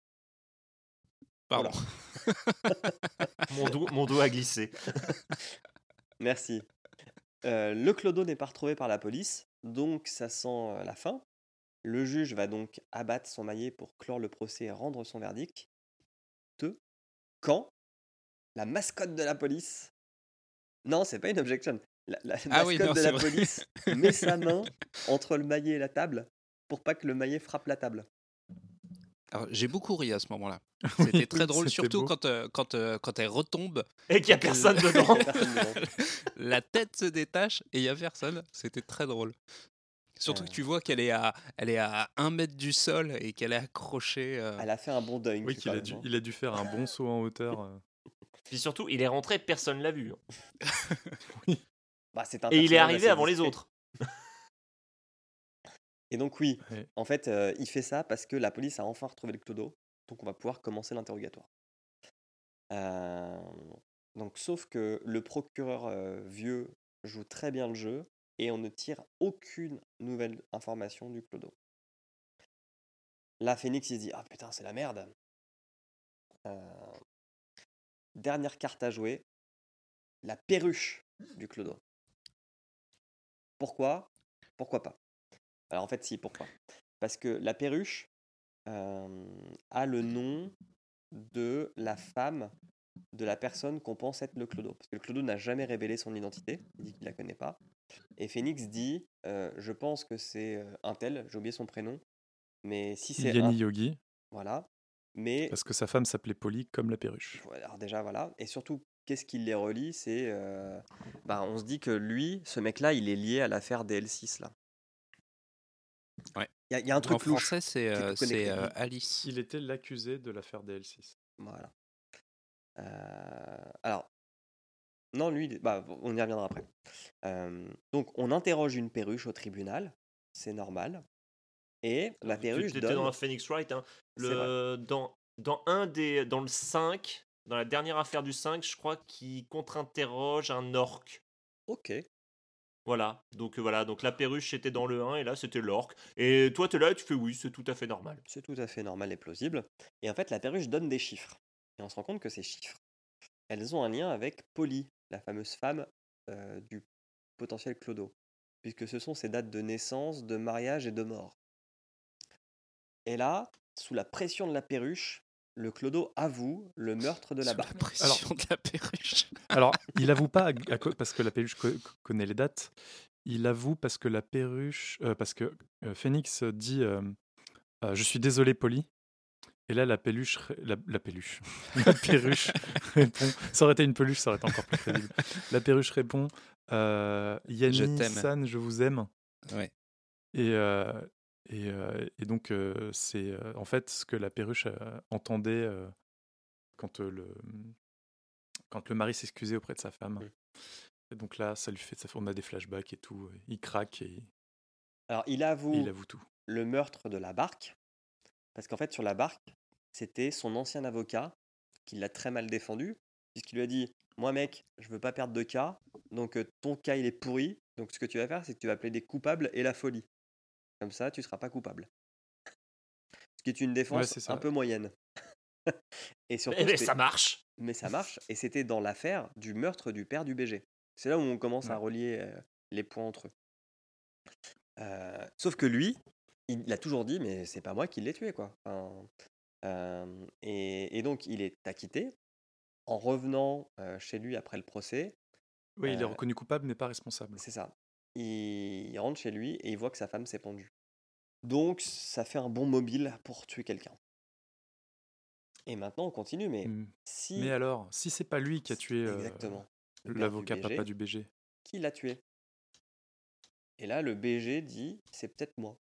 Pardon. <laughs> Mon, mon doigt a glissé. <laughs> Merci. Euh, le clodo n'est pas retrouvé par la police, donc ça sent euh, la fin. Le juge va donc abattre son maillet pour clore le procès et rendre son verdict. Quand la mascotte de la police. Non, c'est pas une objection. La, la Ah oui, mascotte non, de la vrai. police <laughs> met sa main entre le maillet et la table pour pas que le maillet frappe la table. Alors, J'ai beaucoup ri à ce moment-là. <laughs> Oui, C'était très drôle, surtout beau. quand, euh, quand, euh, quand elle retombe, Et qu'il n'y a Donc, personne <laughs> dedans. Personne dedans. la tête se détache et il y a personne. C'était très drôle. Surtout Euh. que tu vois qu'elle est à, elle est à un mètre du sol et qu'elle est accrochée. euh, Elle a fait un bon dunk. Oui, qu'il a dû, il a dû faire un bon saut en hauteur. euh. <laughs> Puis surtout, il est rentré, personne l'a vu. hein. <laughs> Bah, c'est un Et il est arrivé avant les autres. Et donc oui, Ouais. en fait, euh, il fait ça parce que la police a enfin retrouvé le clodo, donc on va pouvoir commencer l'interrogatoire. Euh, donc sauf que le procureur euh, vieux joue très bien le jeu et on ne tire aucune nouvelle information du clodo. Là, Phoenix il se dit ah putain c'est la merde. Euh, dernière carte à jouer, la perruche du clodo. Pourquoi? Pourquoi pas? Alors en fait, si, pourquoi? Parce que la perruche euh, a le nom de la femme de la personne qu'on pense être le clodo. Parce que le clodo n'a jamais révélé son identité, il dit qu'il la connaît pas. Et Phoenix dit euh, Je pense que c'est un tel, j'ai oublié son prénom, mais si c'est un. Yanni Yogi, Voilà. Mais. parce que sa femme s'appelait Polly comme la perruche. Voilà, Alors déjà, voilà. Et surtout, qu'est-ce qui les relie C'est. euh, bah, on se dit que lui, ce mec-là, il est lié à l'affaire DL6, là. Ouais. Il y, a- il y a un en truc louche. français, c'est euh, euh, Alice. Il était l'accusé de l'affaire DL6. Voilà. Euh, alors, non, lui, bah, on y reviendra après. Euh, donc, on interroge une perruche au tribunal, c'est normal. Et la Tu- perruche donne. dans un Phoenix Wright. hein. Le, dans, dans un des. Dans le 5, dans la dernière affaire du 5, je crois qu'il contre-interroge un orque. Ok. Voilà. Donc euh, voilà. Donc la perruche était dans le 1 et là c'était l'orque. Et toi t'es là et tu fais oui, c'est tout à fait normal. C'est tout à fait normal et plausible. Et en fait, la perruche donne des chiffres. Et on se rend compte que ces chiffres, elles ont un lien avec Polly, la fameuse femme euh, du potentiel clodo. Puisque ce sont ses dates de naissance, de mariage et de mort. Et là, sous la pression de la perruche, le clodo avoue le meurtre de la Sous barque. la pression de la perruche. Alors, <laughs> il avoue pas à- à co- parce que la perruche co- connaît les dates. Il avoue parce que la perruche, euh, parce que euh, Phoenix dit euh, euh, Je suis désolé, Polly. Et là, la peluche, la, la peluche, <laughs> la perruche <laughs> répond. Ça aurait été une peluche, ça aurait été encore plus crédible. La perruche répond euh, Yanni, t'aime. San, je vous aime. Ouais. Et, euh, et, euh, et donc, euh, c'est euh, en fait ce que la perruche euh, entendait euh, quand, euh, le, quand le mari s'excusait auprès de sa femme. Mm. Et donc là, ça lui fait, ça fait- on a des flashbacks et tout. Il craque et, Alors, il et avoue il avoue tout. le meurtre de la barque. Parce qu'en fait, sur la barque, c'était son ancien avocat qui l'a très mal défendu, puisqu'il lui a dit Moi, mec, je veux pas perdre de cas, donc ton cas, il est pourri. Donc, ce que tu vas faire, c'est que tu vas plaider coupable et la folie. Comme ça, tu seras pas coupable. Ce qui est une défense un peu moyenne. <laughs> et surtout, Eh c'était- ça marche. mais ça <laughs> marche. Et c'était dans l'affaire du meurtre du père du BG. C'est là où on commence à relier euh, les points entre eux. Euh, sauf que lui, il a toujours dit, mais c'est pas moi qui l'ai tué, quoi. Enfin, euh, et, et donc, il est acquitté. En revenant euh, chez lui après le procès, Oui, il est Euh, reconnu coupable, mais pas responsable. c'est ça. Il, il rentre chez lui et il voit que sa femme s'est pendue. Donc, ça fait un bon mobile pour tuer quelqu'un. Et maintenant, on continue, mais Mm. si. Mais alors, si c'est pas lui qui a tué Exactement. l'avocat papa du BG, qui l'a tué Et là, le BG dit c'est peut-être moi.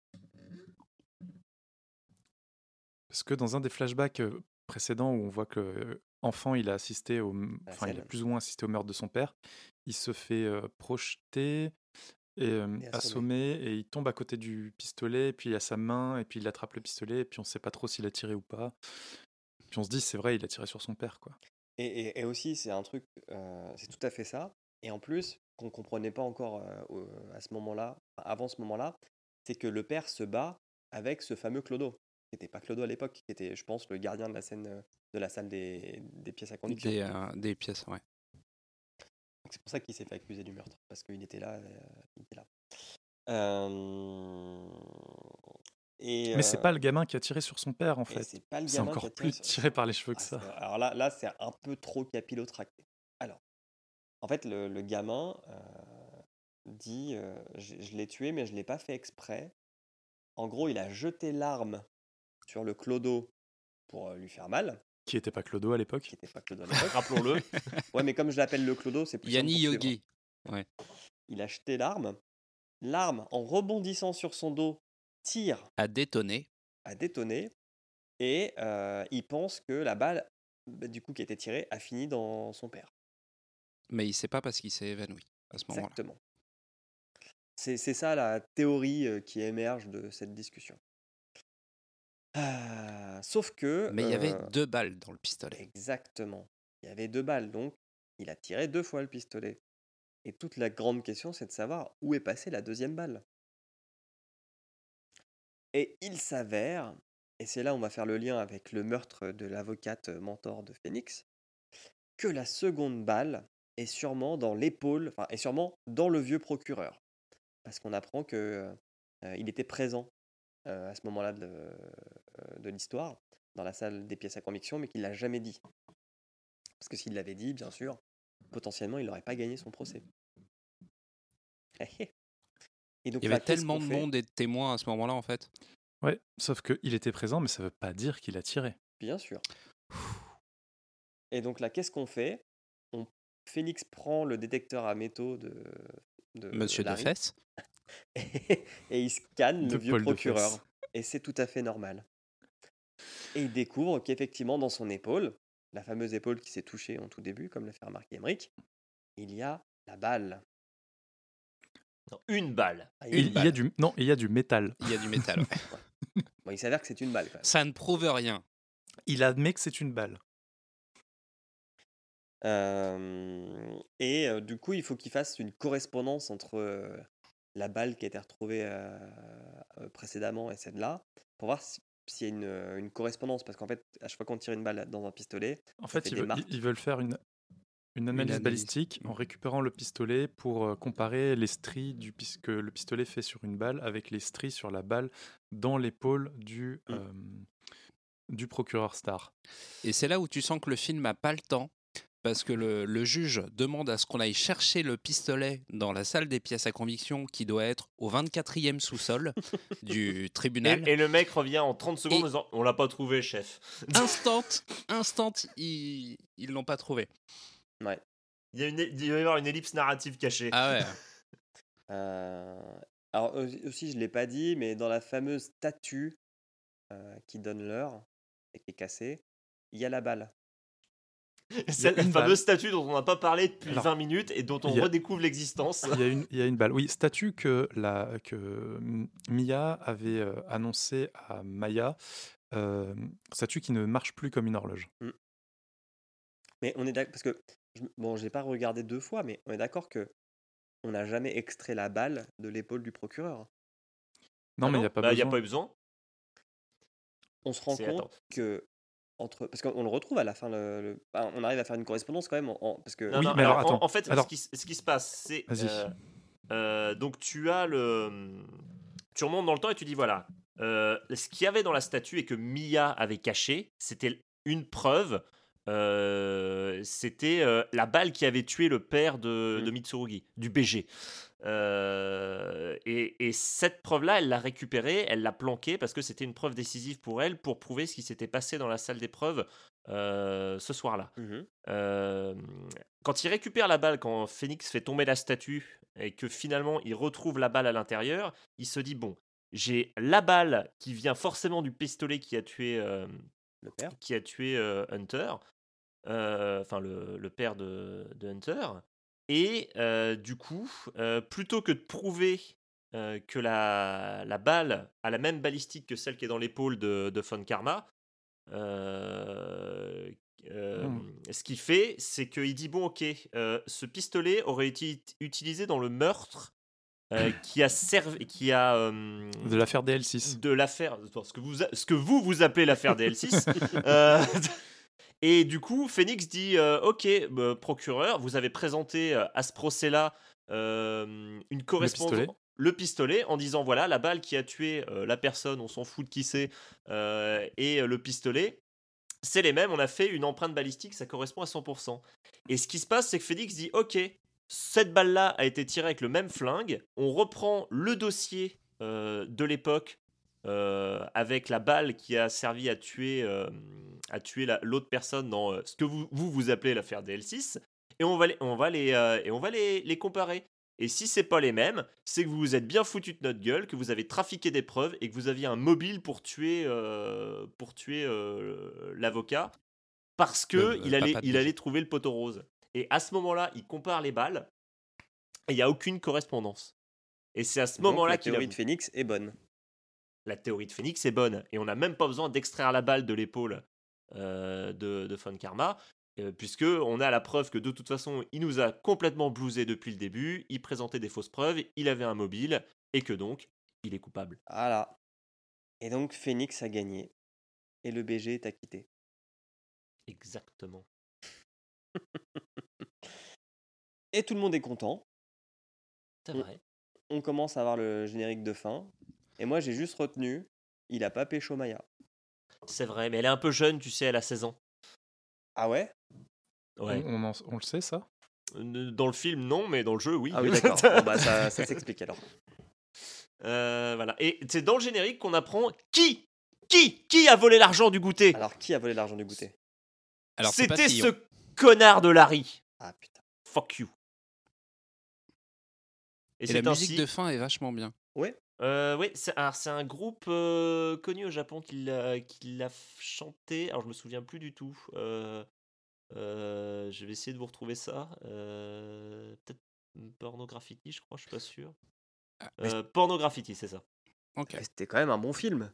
Parce que dans un des flashbacks précédents où on voit que enfant, il a assisté au, enfin, il a plus ou moins assisté au meurtre de son père, il se fait euh, projeter et euh, Et assommer et il tombe à côté du pistolet, et puis il a sa main et puis il attrape le pistolet et puis on sait pas trop s'il a tiré ou pas. Puis on se dit c'est vrai, il a tiré sur son père quoi. Et, et- et aussi, c'est un truc, euh, c'est tout à fait ça. Et en plus, qu'on comprenait pas encore à ce moment-là, avant ce moment-là, c'est que le père se bat avec ce fameux Clodo, qui n'était pas Clodo à l'époque, qui était, je pense, le gardien de la scène euh, de la salle des, des pièces à conviction. Des, euh, des pièces, ouais. C'est pour ça qu'il s'est fait accuser du meurtre, parce qu'il était là. euh, il était là. Euh, et, Mais c'est pas le gamin qui a tiré sur son père en fait. c'est pas le C'est gamin qui encore a tiré plus sur- tiré par les cheveux Ah, que ça. Alors là, là c'est un peu trop capillotracté. Alors, en fait, le, le gamin euh, dit euh, je, je l'ai tué, mais je l'ai pas fait exprès. En gros, il a jeté l'arme sur le clodo pour euh, lui faire mal, Qui était pas Clodo à l'époque. qui n'était pas clodo à l'époque. <laughs> Rappelons-le. Ouais, mais comme je l'appelle le clodo, c'est plus Yanni. Yogi. Il a jeté l'arme, l'arme, en rebondissant sur son dos, tire À détonner. à détonner. Et euh, il pense que la balle, bah, du coup, qui a été tirée, a fini dans son père. Mais il sait pas parce qu'il s'est évanoui à ce moment-là. Exactement. C'est c'est ça la théorie euh, qui émerge de cette discussion. Sauf que. Mais il y avait deux balles dans le pistolet. Exactement. Il y avait deux balles, donc il a tiré deux fois le pistolet. Et toute la grande question, c'est de savoir où est passée la deuxième balle. Et il s'avère, et c'est là où on va faire le lien avec le meurtre de l'avocate mentor de Phoenix, que la seconde balle est sûrement dans l'épaule, enfin, est sûrement dans le vieux procureur. Parce qu'on apprend que euh, il était présent euh, à ce moment-là de, euh, de l'histoire, dans la salle des pièces à conviction, mais qu'il l'a jamais dit. Parce que s'il l'avait dit, bien sûr, potentiellement, il n'aurait pas gagné son procès. <laughs> Et donc, Il y avait tellement de monde et de témoins à ce moment-là, en fait. Ouais, sauf qu'il était présent, mais ça veut pas dire qu'il a tiré. Bien sûr. Et donc là, qu'est-ce qu'on fait? On Phoenix prend le détecteur à métaux de, de Monsieur de Larry Fesse. et, <laughs> et il scanne De le vieux Paul procureur. Et c'est tout à fait normal. Et il découvre qu'effectivement, dans son épaule, la fameuse épaule qui s'est touchée en tout début, comme l'a fait remarquer Emmerich, il y a la balle. Non, une balle. Ah, Il, une il y a du non, il y a du métal. Il y a du métal. <laughs> ouais. Bon, il s'avère que c'est une balle quand même. Ça ne prouve rien. Il admet que c'est une balle. Euh, et euh, du coup, il faut qu'il fasse une correspondance entre euh, la balle qui a été retrouvée précédemment et celle-là, pour voir si- s'il y a une, une correspondance. Parce qu'en fait, à chaque fois qu'on tire une balle dans un pistolet, En fait, fait ils, veulent, marques. ils veulent faire une, une analyse analyse. balistique en récupérant le pistolet pour euh, comparer les stries du que le pistolet fait sur une balle avec les stries sur la balle dans l'épaule du, Mm. euh, du procureur Star. Et c'est là où tu sens que le film n'a pas le temps. Parce que le, le juge demande à ce qu'on aille chercher le pistolet dans la salle des pièces à conviction qui doit être au 24e sous-sol <laughs> du tribunal. et le mec revient en 30 secondes Et- en disant On l'a pas trouvé, chef. <laughs> Instant, instant, ils ils l'ont pas trouvé. ouais. Il, y a une, il va y avoir une ellipse narrative cachée. Ah ouais. <laughs> Euh, alors aussi, aussi, je ne l'ai pas dit, mais dans la fameuse statue euh, qui donne l'heure et qui est cassée, il y a la balle. <laughs> C'est la une fameuse statue dont on n'a pas parlé depuis Alors, 20 minutes et dont on a- redécouvre l'existence. Il y a une, il y a une balle. Oui, statue que, la, que Mia avait euh, annoncée à Maya. euh, statue qui ne marche plus comme une horloge. Mais on est d'accord, parce que, bon, je l'ai pas regardé deux fois, mais on est d'accord que on n'a jamais extrait la balle de l'épaule du procureur. Non, Ah mais il n'y a pas Bah, a pas eu besoin. On se rend compte attends. que entre parce qu'on le retrouve à la fin le, le- bah, on arrive à faire une correspondance quand même en, en- parce que Non, Oui, non, mais alors, alors, en- attends. en, fait, Alors- ce, qui, s- ce qui se passe, c'est. Euh, euh, donc, tu as le. Tu remontes dans le temps et tu dis voilà, euh, ce qu'il y avait dans la statue et que Mia avait caché, c'était une preuve. euh, c'était euh, la balle qui avait tué le père de, de Mm. Mitsurugi, du BG. Euh, et, et cette preuve-là, elle l'a récupérée, elle l'a planquée parce que c'était une preuve décisive pour elle pour prouver ce qui s'était passé dans la salle d'épreuve euh, ce soir-là. Mhm. Euh, quand il récupère la balle, quand Phoenix fait tomber la statue et que finalement il retrouve la balle à l'intérieur, il se dit bon, j'ai la balle qui vient forcément du pistolet qui a tué, le père. qui a tué Hunter, enfin le, le père de, de Hunter. Et euh, du coup, euh, plutôt que de prouver euh, que la, la balle a la même balistique que celle qui est dans l'épaule de, de Von Karma, Hmm. ce qu'il fait, c'est qu'il dit bon, ok, ce pistolet aurait été utilisé dans le meurtre <laughs> qui a servi, qui a De l'affaire DL6. de l'affaire, ce que vous, ce que vous vous appelez l'affaire DL6. <laughs> <laughs> Et du coup, Phoenix dit euh, Ok, bah, procureur, vous avez présenté euh, à ce procès-là euh, une correspondance. pistolet. Le pistolet, en disant voilà, la balle qui a tué la personne, on s'en fout de qui c'est, et le pistolet, c'est les mêmes. On a fait une empreinte balistique, ça correspond à 100%. Et ce qui se passe, c'est que Phoenix dit Ok, cette balle-là a été tirée avec le même flingue. On reprend le dossier de l'époque euh, avec la balle qui a servi à tuer, euh, à tuer la- l'autre personne dans euh, ce que vous, vous vous appelez l'affaire DL6. Et on va les, on va les, et on va les, les comparer. Et si c'est pas les mêmes, c'est que vous vous êtes bien foutu de notre gueule, que vous avez trafiqué des preuves et que vous aviez un mobile pour tuer, pour tuer l'avocat parce que il allait, il allait trouver le poteau rose. Et à ce moment-là, il compare les balles et il n'y a aucune correspondance. Et c'est à ce moment-là la qu'il théorie de Phoenix est bonne. La théorie de Phoenix est bonne et on n'a même pas besoin d'extraire la balle de l'épaule euh, de, de Von Karma, euh, puisque on a la preuve que de toute façon, il nous a complètement blousé depuis le début, il présentait des fausses preuves, il avait un mobile, et que donc, il est coupable. Voilà. Et donc Phoenix a gagné. Et le BG est acquitté. Exactement. Et tout le monde est content. C'est vrai. On commence à avoir le générique de fin. Et moi, j'ai juste retenu, il a pas pécho Maya. C'est vrai, mais elle est un peu jeune, tu sais, elle a 16 ans. Ah ouais? Ouais. On, on en- on le sait, ça? Dans le film, non, mais dans le jeu, oui. Ah oui, <laughs> d'accord. Bon, bah, ça, ça <laughs> s'explique alors. Euh, voilà. Et c'est dans le générique qu'on apprend qui Qui Qui a volé l'argent du goûter Alors, qui a volé l'argent du goûter? C'était ce connard de Larry. Ah putain. Fuck you. Et, la musique ainsi- de fin est vachement bien. Euh, oui, c'est alors, c'est un groupe euh, connu au Japon qui l'a qui l'a f- chanté. Alors je me souviens plus du tout. Euh, euh, je vais essayer de vous retrouver ça. Euh, Peut-être Pornograffiti, je crois, je suis pas sûr. Ah, Euh, c'est ça. Ok. Mais C'était quand même un bon film.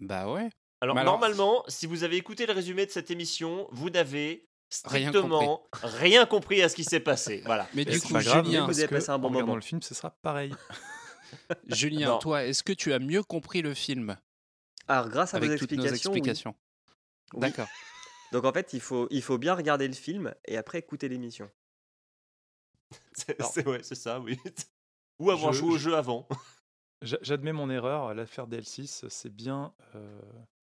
Bah ouais. Alors, normalement, si vous avez écouté le résumé de cette émission, vous n'avez Rien strictement rien compris à ce qui s'est passé. Voilà. Mais du coup, Julien, vous avez passé un bon moment. le film, ce sera pareil. <laughs> Julien, Non. toi, est-ce que tu as mieux compris le film? Alors, grâce à vos avec toutes nos explications. explications Oui. D'accord. <laughs> Donc, en fait, il faut, il faut bien regarder le film et après écouter l'émission. <laughs> C'est ouais, c'est ça, oui. <laughs> Ou avoir Je- joué au je- jeu avant. J'a- J'admets mon erreur. L'affaire DL6, c'est bien, euh,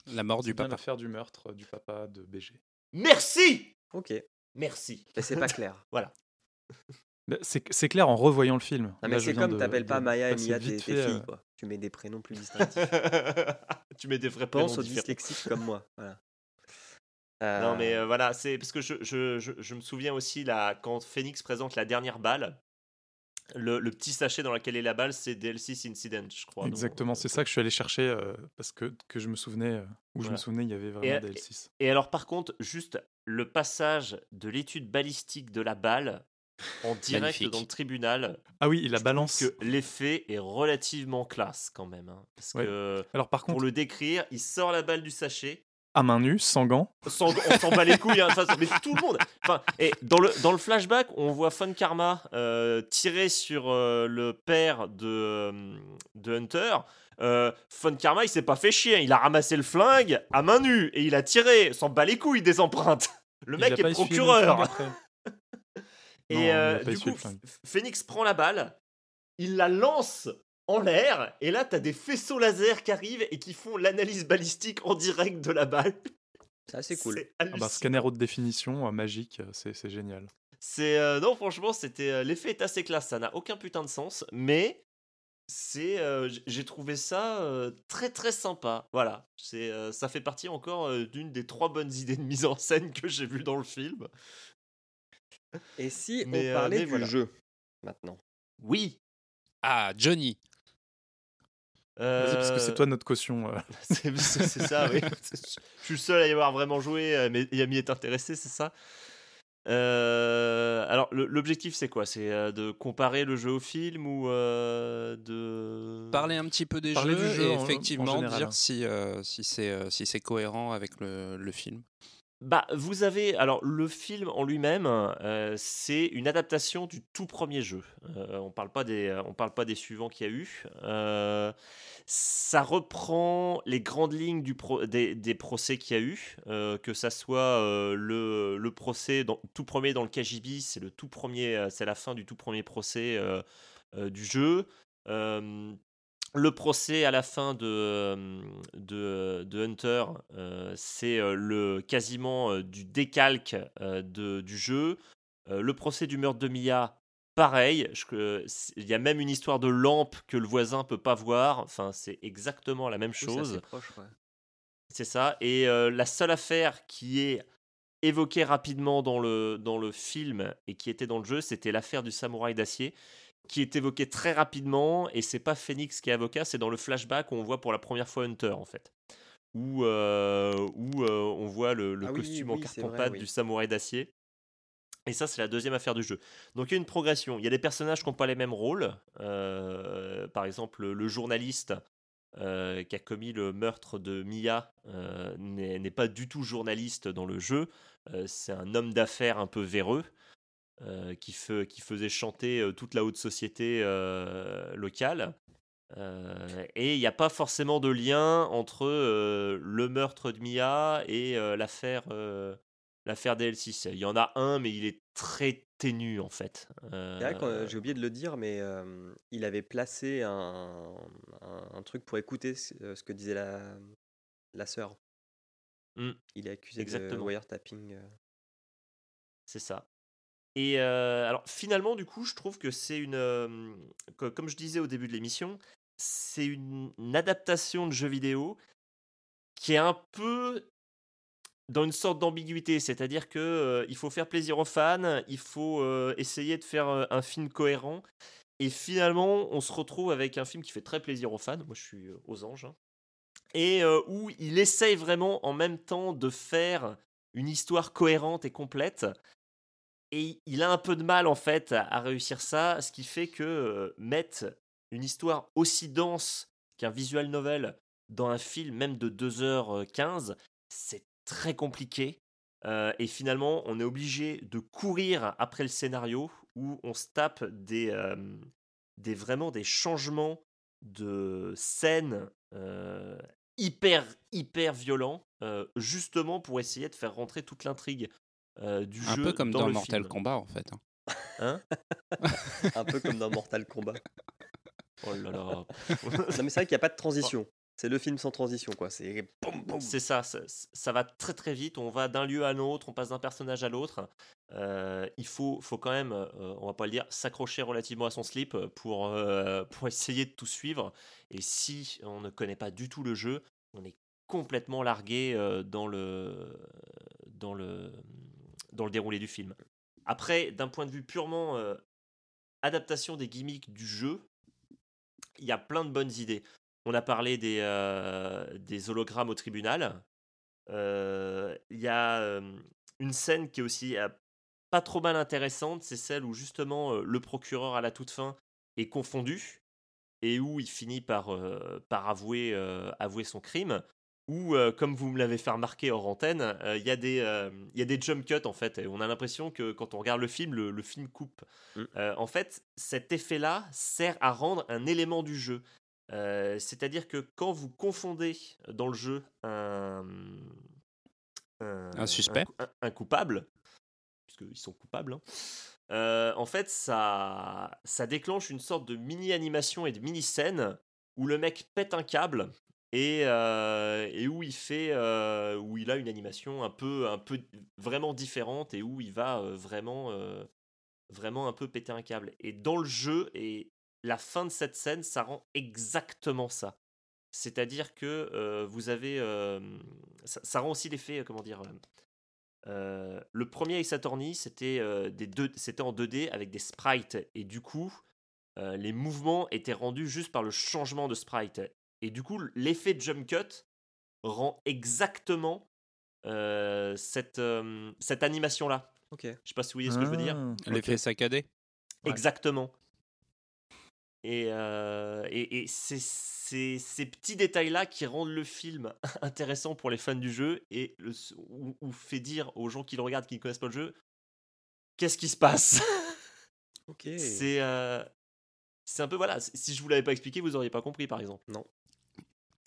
La mort du bien papa. l'affaire du meurtre du papa de BG. Merci Ok. Merci. Mais c'est pas clair. Mais C'est c'est clair en revoyant le film. Non, mais c'est comme t'appelles pas Maya et Mia tes, filles, euh, quoi. Tu mets des prénoms plus distinctifs. <laughs> tu mets des vrais prénoms Pense aux différents. dyslexiques comme moi. Voilà. Non, mais Euh, euh, voilà, c'est parce que je, je, je, je me souviens aussi là, quand Phoenix présente la dernière balle, le, le petit sachet dans lequel est la balle, c'est DLC Incident, je crois. Exactement, euh, c'est ça que je suis allé chercher euh, parce que, que je me souvenais, euh, où je me souvenais, il y avait vraiment Et- DL6. Et alors, par contre, juste le passage de l'étude balistique de la balle en direct Magnifique. dans le tribunal, Ah oui, il la balance. que l'effet est relativement classe quand même. hein, parce Ouais. que Alors par pour contre, le décrire, il sort la balle du sachet. à main nue, sans gants, Sans- on s'en bat les couilles, hein, de toute façon, mais tout le monde. Enfin, et dans le, dans le flashback, on voit Fun Karma euh, tirer sur euh, le père de, euh, de Hunter. Euh, Fun Karma, il s'est pas fait chier, il a ramassé le flingue à main nue et il a tiré, s'en bat les couilles des empreintes. Le il mec pas est essuyé le procureur. après. Et euh, du coup, Phoenix prend la balle, il la lance en l'air, et là, t'as des faisceaux laser qui arrivent et qui font l'analyse balistique en direct de la balle. C'est assez cool. C'est Ah bah, scanner haute définition, euh, magique, euh, c'est c'est génial. C'est euh, non franchement c'était euh, l'effet est assez classe ça n'a aucun putain de sens mais c'est euh, j'ai trouvé ça euh, très très sympa voilà c'est euh, ça fait partie encore euh, d'une des trois bonnes idées de mise en scène que j'ai vues dans le film Et si Mais, on euh, parlait mais du voilà. jeu maintenant? Oui Ah, Johnny. Vas-y, parce que c'est Euh, toi notre caution. euh. <laughs> c'est ça oui <laughs> je suis le seul à y avoir vraiment joué euh, mais et à m'y être intéressé c'est ça? Euh, alors l'objectif c'est quoi? C'est euh, de comparer le jeu au film ou euh, de Parler un petit peu des Parler jeux du jeu et en- en effectivement général, dire hein. si, euh, si c'est euh, si c'est cohérent avec le, le film. Bah, vous avez alors le film en lui-même, euh, c'est une adaptation du tout premier jeu. Euh, on parle parle pas des suivants qu'il y a eu. Euh, ça reprend les grandes lignes du des, procès qu'il y a eu, que ça soit le, le procès tout premier dans le KGB, c'est la fin du tout premier procès du jeu. Le procès à la fin de, euh, de, de Hunter, euh, c'est euh, le quasiment euh, du décalque euh, de, du jeu. Euh, le procès du meurtre de Mia, pareil. euh, Il y a même une histoire de lampe que le voisin peut pas voir. Enfin, c'est exactement la même Oui, c'est assez chose. ouais. C'est ça. Et euh, la seule affaire qui est évoqué rapidement dans le, dans le film et qui était dans le jeu, c'était l'affaire du samouraï d'acier, qui est évoqué très rapidement, et c'est pas Phoenix qui est avocat, c'est dans le flashback où on voit pour la première fois Hunter, en fait. Où, euh, où euh, on voit le, le Ah costume en oui, carton-pâte oui. du samouraï d'acier. Et ça, c'est la deuxième affaire du jeu. Donc il y a une progression. Il y a des personnages qui n'ont pas les mêmes rôles. Euh, par exemple, le journaliste euh, qui a commis le meurtre de Mia euh, n'est pas du tout journaliste dans le jeu. C'est un homme d'affaires un peu véreux euh, qui, fe- qui faisait chanter euh, toute la haute société euh, locale. Et il n'y a pas forcément de lien entre le meurtre de Mia et l'affaire l'affaire DL6. Il y en a un, mais il est très ténu en fait. Euh, j'ai oublié de le dire, mais euh, il avait placé un, un, un truc pour écouter ce, que disait la, la sœur. Mm, Il est accusé de exactement. wiretapping. euh. C'est ça. Et euh, alors finalement, du coup, je trouve que c'est une, euh, co- comme je disais au début de l'émission, c'est une, adaptation de jeu vidéo qui est un peu dans une sorte d'ambiguïté, c'est-à-dire que euh, il faut faire plaisir aux fans, il faut essayer de faire un film cohérent, et finalement, on se retrouve avec un film qui fait très plaisir aux fans. Moi, je suis aux anges, hein. et où il essaye vraiment en même temps de faire une histoire cohérente et complète. Et il a un peu de mal en fait à, réussir ça, ce qui fait que euh, mettre une histoire aussi dense qu'un visual novel dans un film même de 2h15, c'est très compliqué. Euh, et finalement, on est obligé de courir après le scénario où on se tape des, euh, vraiment des changements de scène euh, hyper hyper violents, euh, justement pour essayer de faire rentrer toute l'intrigue euh, du Un jeu peu comme dans, dans, le Mortal film. Kombat en fait. hein. Hein <laughs> un peu comme dans Mortal Kombat. <laughs> oh là là. <laughs> Non, mais c'est vrai qu'il n'y a pas de transition. C'est le film sans transition, quoi. C'est boum, boum. C'est ça, ça, ça va très très vite. On va d'un lieu à l'autre, on passe d'un personnage à l'autre. Euh, il faut, faut quand même, euh, on va pas le dire, s'accrocher relativement à son slip pour, euh, pour essayer de tout suivre. Et si on ne connaît pas du tout le jeu, on est complètement largué euh, dans, le, dans, le, dans le déroulé du film. Après, d'un point de vue purement euh, adaptation des gimmicks du jeu, il y a plein de bonnes idées. On a parlé des, euh, hologrammes au tribunal. Euh, Il y a une scène qui est aussi pas trop mal intéressante, c'est celle où justement le procureur à la toute fin est confondu et où il finit par, avouer son crime. Ou, euh, comme vous me l'avez fait remarquer hors antenne, euh, il y, a des, euh, y a des jump cuts en fait. Et on a l'impression que quand on regarde le film, le, le film coupe. Mm. Euh, en fait, cet effet-là sert à rendre un élément du jeu. C'est-à-dire que quand vous confondez dans le jeu un, Un suspect. un, un coupable, puisqu'ils sont coupables, hein, en fait, ça, ça déclenche une sorte de mini-animation et de mini-scène où le mec pète un câble et, euh, et où il fait euh, où il a une animation un peu un peu vraiment différente et où il va euh, vraiment vraiment un peu péter un câble. Et dans le jeu et la fin de cette scène ça rend exactement ça. C'est-à-dire que vous avez ça, rend aussi l'effet comment dire le premier Ace Attorney c'était des deux c'était en 2D avec des sprites. Et du coup les mouvements étaient rendus juste par le changement de sprite et du coup, l'effet jump cut rend exactement euh, cette, euh, cette animation-là. Ok. Je sais pas si vous voyez ce que je veux dire. Ah, L'effet saccadé. Exactement. Et, euh, et, et c'est c'est ces petits détails-là qui rendent le film <laughs> intéressant pour les fans du jeu et le, ou, ou fait dire aux gens qui le regardent, qui ne connaissent pas le jeu, qu'est-ce qui se passe? <laughs> Ok. C'est euh, c'est un peu voilà. Si je vous l'avais pas expliqué, vous auriez pas compris, par exemple. oui,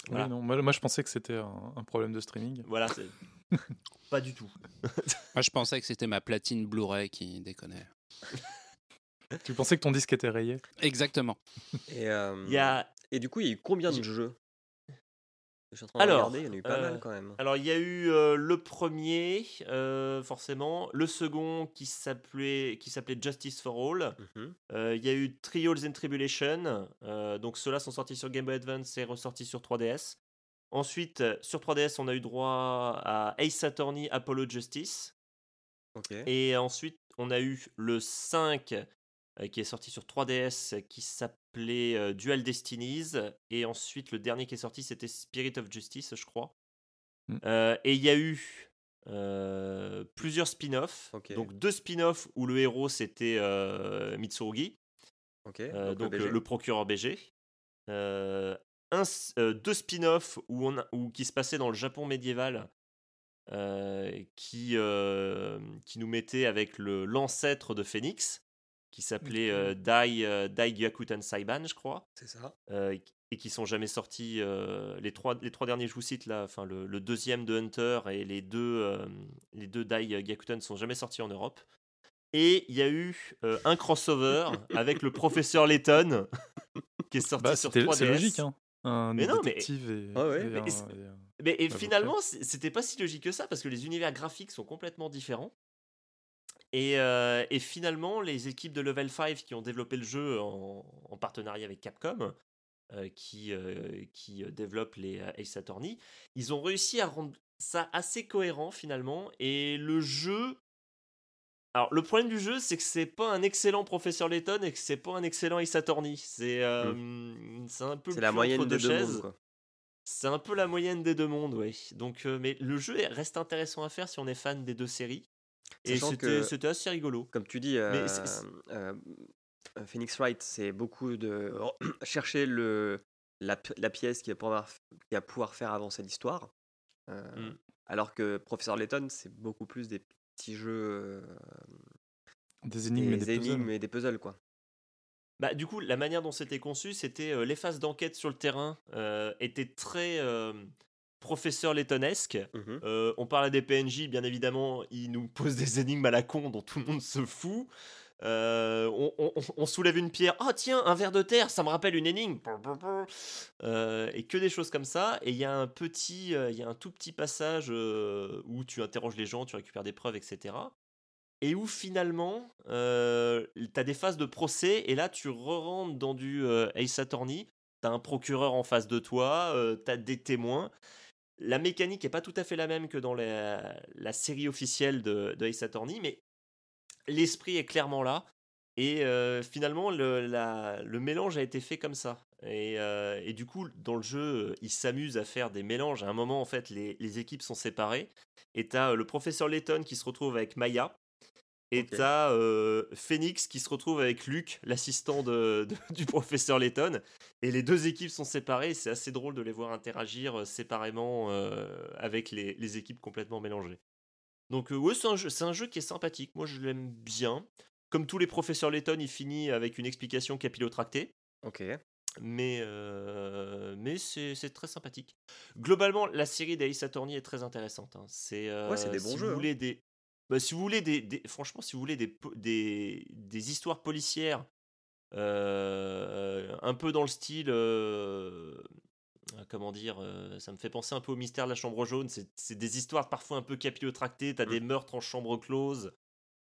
voilà. non, moi, moi, je pensais que c'était un, un problème de streaming. Voilà, c'est <laughs> pas du tout. Moi, je pensais que c'était ma platine Blu-ray qui déconnait. Tu pensais que ton disque était rayé? Exactement. Et, euh, Il y a et du coup, il y a eu combien de jeux? Je suis en train de Alors, regarder, il y en a eu pas mal quand même. Alors, il y a eu le premier, euh, forcément, le second qui s'appelait Justice for All. Mhm. Euh, il y a eu Trials and Tribulation. euh, donc, ceux-là sont sortis sur Game Boy Advance et ressortis sur 3DS. Ensuite, sur 3DS, on a eu droit à Ace Attorney Apollo Justice. Et ensuite, on a eu le 5 euh, qui est sorti sur 3DS qui s'appelait euh, Dual Destinies. Et ensuite, le dernier qui est sorti, c'était Spirit of Justice, je crois. Mm. Euh, et il y a eu euh, plusieurs spin-offs. Donc, deux spin-offs où le héros c'était euh, Mitsurugi, euh, donc, le BG. le procureur BG. Euh, un euh, deux spin-offs où on a- où, qui se passaient dans le Japon médiéval. euh, qui, euh, qui nous mettait avec le l'ancêtre de Phoenix, qui s'appelait euh, Dai, euh, Dai Gyakuten Saiban, je crois, C'est ça. euh, et qui- sont jamais sortis. euh, les, trois, les trois derniers, je vous cite là, enfin, le, le deuxième de Hunter et les deux, euh, les deux Dai Gyakuten sont jamais sortis en Europe. Et il y a eu euh, un crossover <laughs> avec le professeur Layton <laughs> qui est sorti Bah, sur c'était- 3DS. c'est logique, hein. Un Mais non, mais- et, Ah ouais, et mais un- et un- Mais et Avocat. finalement, c'était pas si logique que ça parce que les univers graphiques sont complètement différents. Et, euh, et finalement, les équipes de Level 5 qui ont développé le jeu en, en partenariat avec Capcom, euh, qui, euh, qui développent les Ace Attorney, ils ont réussi à rendre ça assez cohérent finalement. Et le jeu. Alors, le problème du jeu, c'est que c'est pas un excellent professeur Layton et que c'est pas un excellent Ace Attorney. C'est euh, c'est un peu C'est la moyenne entre des deux mondes. C'est un peu la moyenne des deux mondes, oui. Donc, mais le jeu est- reste intéressant à faire si on est fan des deux séries. Et c'était assez rigolo. Comme tu dis, euh, euh, euh, Phoenix Wright, c'est beaucoup de <clears throat> chercher le, la, pi- la pièce qui va, pouvoir, qui va pouvoir faire avancer l'histoire. Euh, Mm. Alors que Professeur Layton, c'est beaucoup plus des petits jeux, euh, Des énigmes et des, des puzzles. énigmes et des puzzles. Quoi. Bah, du coup, la manière dont c'était conçu, c'était euh, les phases d'enquête sur le terrain euh, étaient très euh, professeur Laytonesque. Mhm. Euh, on parle à des PNJ, bien évidemment, ils nous posent des énigmes à la con dont tout le monde se fout. Euh, on, on- on soulève une pierre, ah tiens, un verre de terre, ça me rappelle une énigme. Euh, et que des choses comme ça. Et il y a un petit, il y a un tout petit passage où tu interroges les gens, tu récupères des preuves, etc. Et où finalement, euh, tu as des phases de procès, et là tu re-rentres dans du Ace Attorney. Tu as un procureur en face de toi, tu as des témoins. La mécanique est pas tout à fait la même que dans la, série officielle de, de Ace Attorney, mais l'esprit est clairement là. Et euh, finalement, le, la- le mélange a été fait comme ça. Et, euh, et du coup, dans le jeu, ils s'amusent à faire des mélanges. À un moment, en fait, les, équipes sont séparées. Et tu as le professeur Layton qui se retrouve avec Maya. Et Ok. tu as Phoenix qui se retrouve avec Luke, l'assistant de- de- <laughs> du professeur Layton. Et les deux équipes sont séparées. C'est assez drôle de les voir interagir euh, séparément euh, avec les, les équipes complètement mélangées. Donc, euh, ouais, c'est un, un jeu qui est sympathique. Moi, je l'aime bien. Comme tous les professeurs Layton, il finit avec une explication capillotractée. Ok. Mais, euh, mais c'est très sympathique. Globalement, la série d'Ace Attorney est très intéressante. hein. C'est Ouais, euh, des bons si jeux, Vous hein. des, bah, si vous voulez des, des- franchement, si vous voulez des, des, des histoires policières euh, un peu dans le style, euh, comment dire, euh, ça me fait penser un peu au mystère de la chambre jaune. C'est des histoires parfois un peu capillotractées. T'as Mm. des meurtres en chambre close.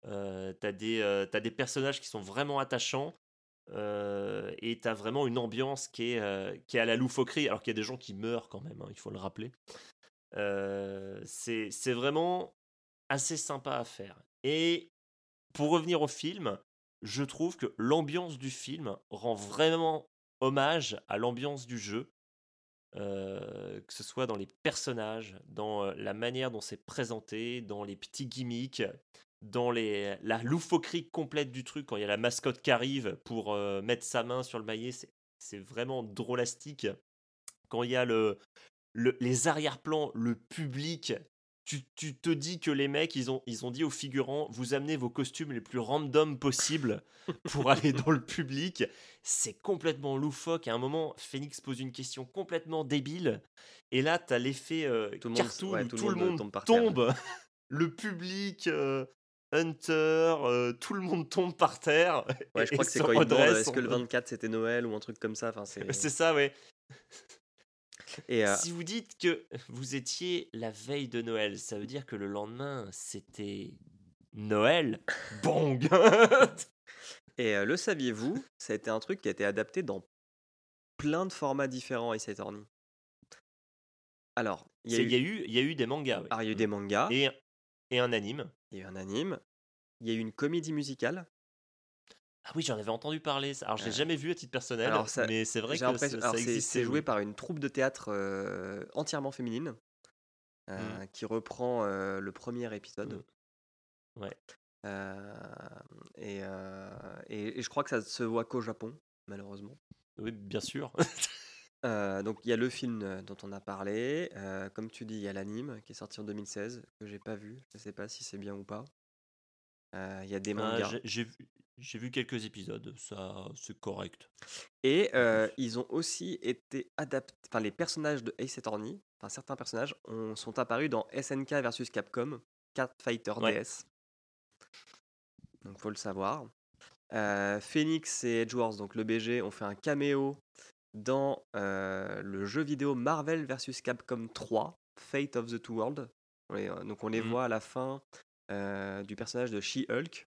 T'as des, t'as des personnages qui sont vraiment attachants. Et t'as vraiment une ambiance qui est, qui est à la loufoquerie, alors qu'il y a des gens qui meurent quand même, hein, il faut le rappeler. C'est vraiment assez sympa à faire. Et pour revenir au film, je trouve que l'ambiance du film rend vraiment hommage à l'ambiance du jeu. Euh, que ce soit dans les personnages, dans euh, la manière dont c'est présenté, dans les petits gimmicks, dans les, la loufoquerie complète du truc, quand il y a la mascotte qui arrive pour euh, mettre sa main sur le maillet, c'est- vraiment drôlastique. Quand il y a le- les arrière-plans, le public, tu, tu te dis que les mecs, ils ont, ils ont dit aux figurants, vous amenez vos costumes les plus random possibles <laughs> pour aller dans le public. C'est complètement loufoque. À un moment, Phoenix pose une question complètement débile. Et là, tu as l'effet euh, Tout cartoon ouais, où tout tout, le monde tombe par tombe. <laughs> le public, euh, Hunter, euh, tout le monde tombe par terre. Ouais, je <laughs> crois que c'est quand ils est-ce que le mode- 24 c'était Noël ou un truc comme ça. Enfin, c'est... C'est ça, ouais. Et euh, Si vous dites que vous étiez la veille de Noël, ça veut dire que le lendemain, c'était Noël? Bong <laughs> Et euh, le saviez-vous Ça a été un truc qui a été adapté dans plein de formats différents, Ace Attorney. Alors, il y a, eu, y, y a des mangas. ouais. alors, il y a eu des mangas. Et, et un anime. Il y a eu un anime. Il y a eu une comédie musicale. Ah oui, j'en avais entendu parler. Alors, je l'ai jamais vu à titre personnel, alors ça- mais c'est vrai que ça, c'est- existe. C'est joué par une troupe de théâtre euh, entièrement féminine euh, qui reprend euh, le premier épisode. Mm. Ouais. Et, et, et je crois que ça se voit qu'au Japon, malheureusement. Oui, bien sûr. <laughs> Donc il y a le film dont on a parlé. comme tu dis, il y a l'anime qui est sorti en 2016 que j'ai pas vu. Je sais pas si c'est bien ou pas. Euh, Il y a des Ah, mangas. j'ai- J'ai vu, j'ai vu quelques épisodes, ça c'est correct. Et euh, ils ont aussi été adaptés. Enfin, les personnages de Ace Attorney, enfin certains personnages, ont- sont apparus dans SNK versus Capcom, Cat Fighter Ouais. DS. Donc faut le savoir. Euh, Phoenix et Edge Wars, donc le BG, ont fait un caméo dans euh, le jeu vidéo Marvel versus Capcom 3, Fate of the Two Worlds. Donc on les Mhm. voit à la fin du personnage de She-Hulk,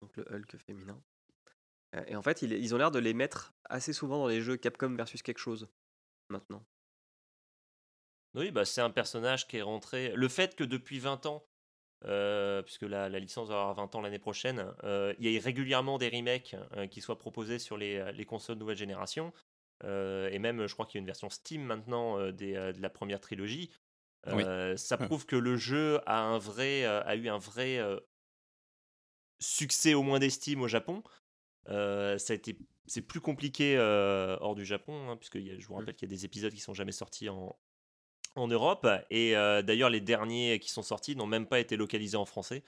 donc le Hulk féminin. Euh, Et en fait, ils, ont l'air de les mettre assez souvent dans les jeux Capcom versus quelque chose maintenant. Oui, bah, c'est un personnage qui est rentré. Le fait que depuis 20 ans, euh, puisque la, licence va avoir 20 ans l'année prochaine, euh, il y a régulièrement des remakes euh, qui soient proposés sur les, les consoles nouvelle génération. Euh, et même, je crois qu'il y a une version Steam maintenant euh, euh, de la première trilogie. Oui. Euh, ça Ouais. prouve que le jeu a, un vrai, euh, a eu un vrai euh, succès au moins d'estime au Japon. Euh, ça a été, c'est plus compliqué hors du Japon, hein, puisque y a- je vous rappelle qu'il y a des épisodes qui sont jamais sortis en, en Europe. Et d'ailleurs, les derniers qui sont sortis n'ont même pas été localisés en français.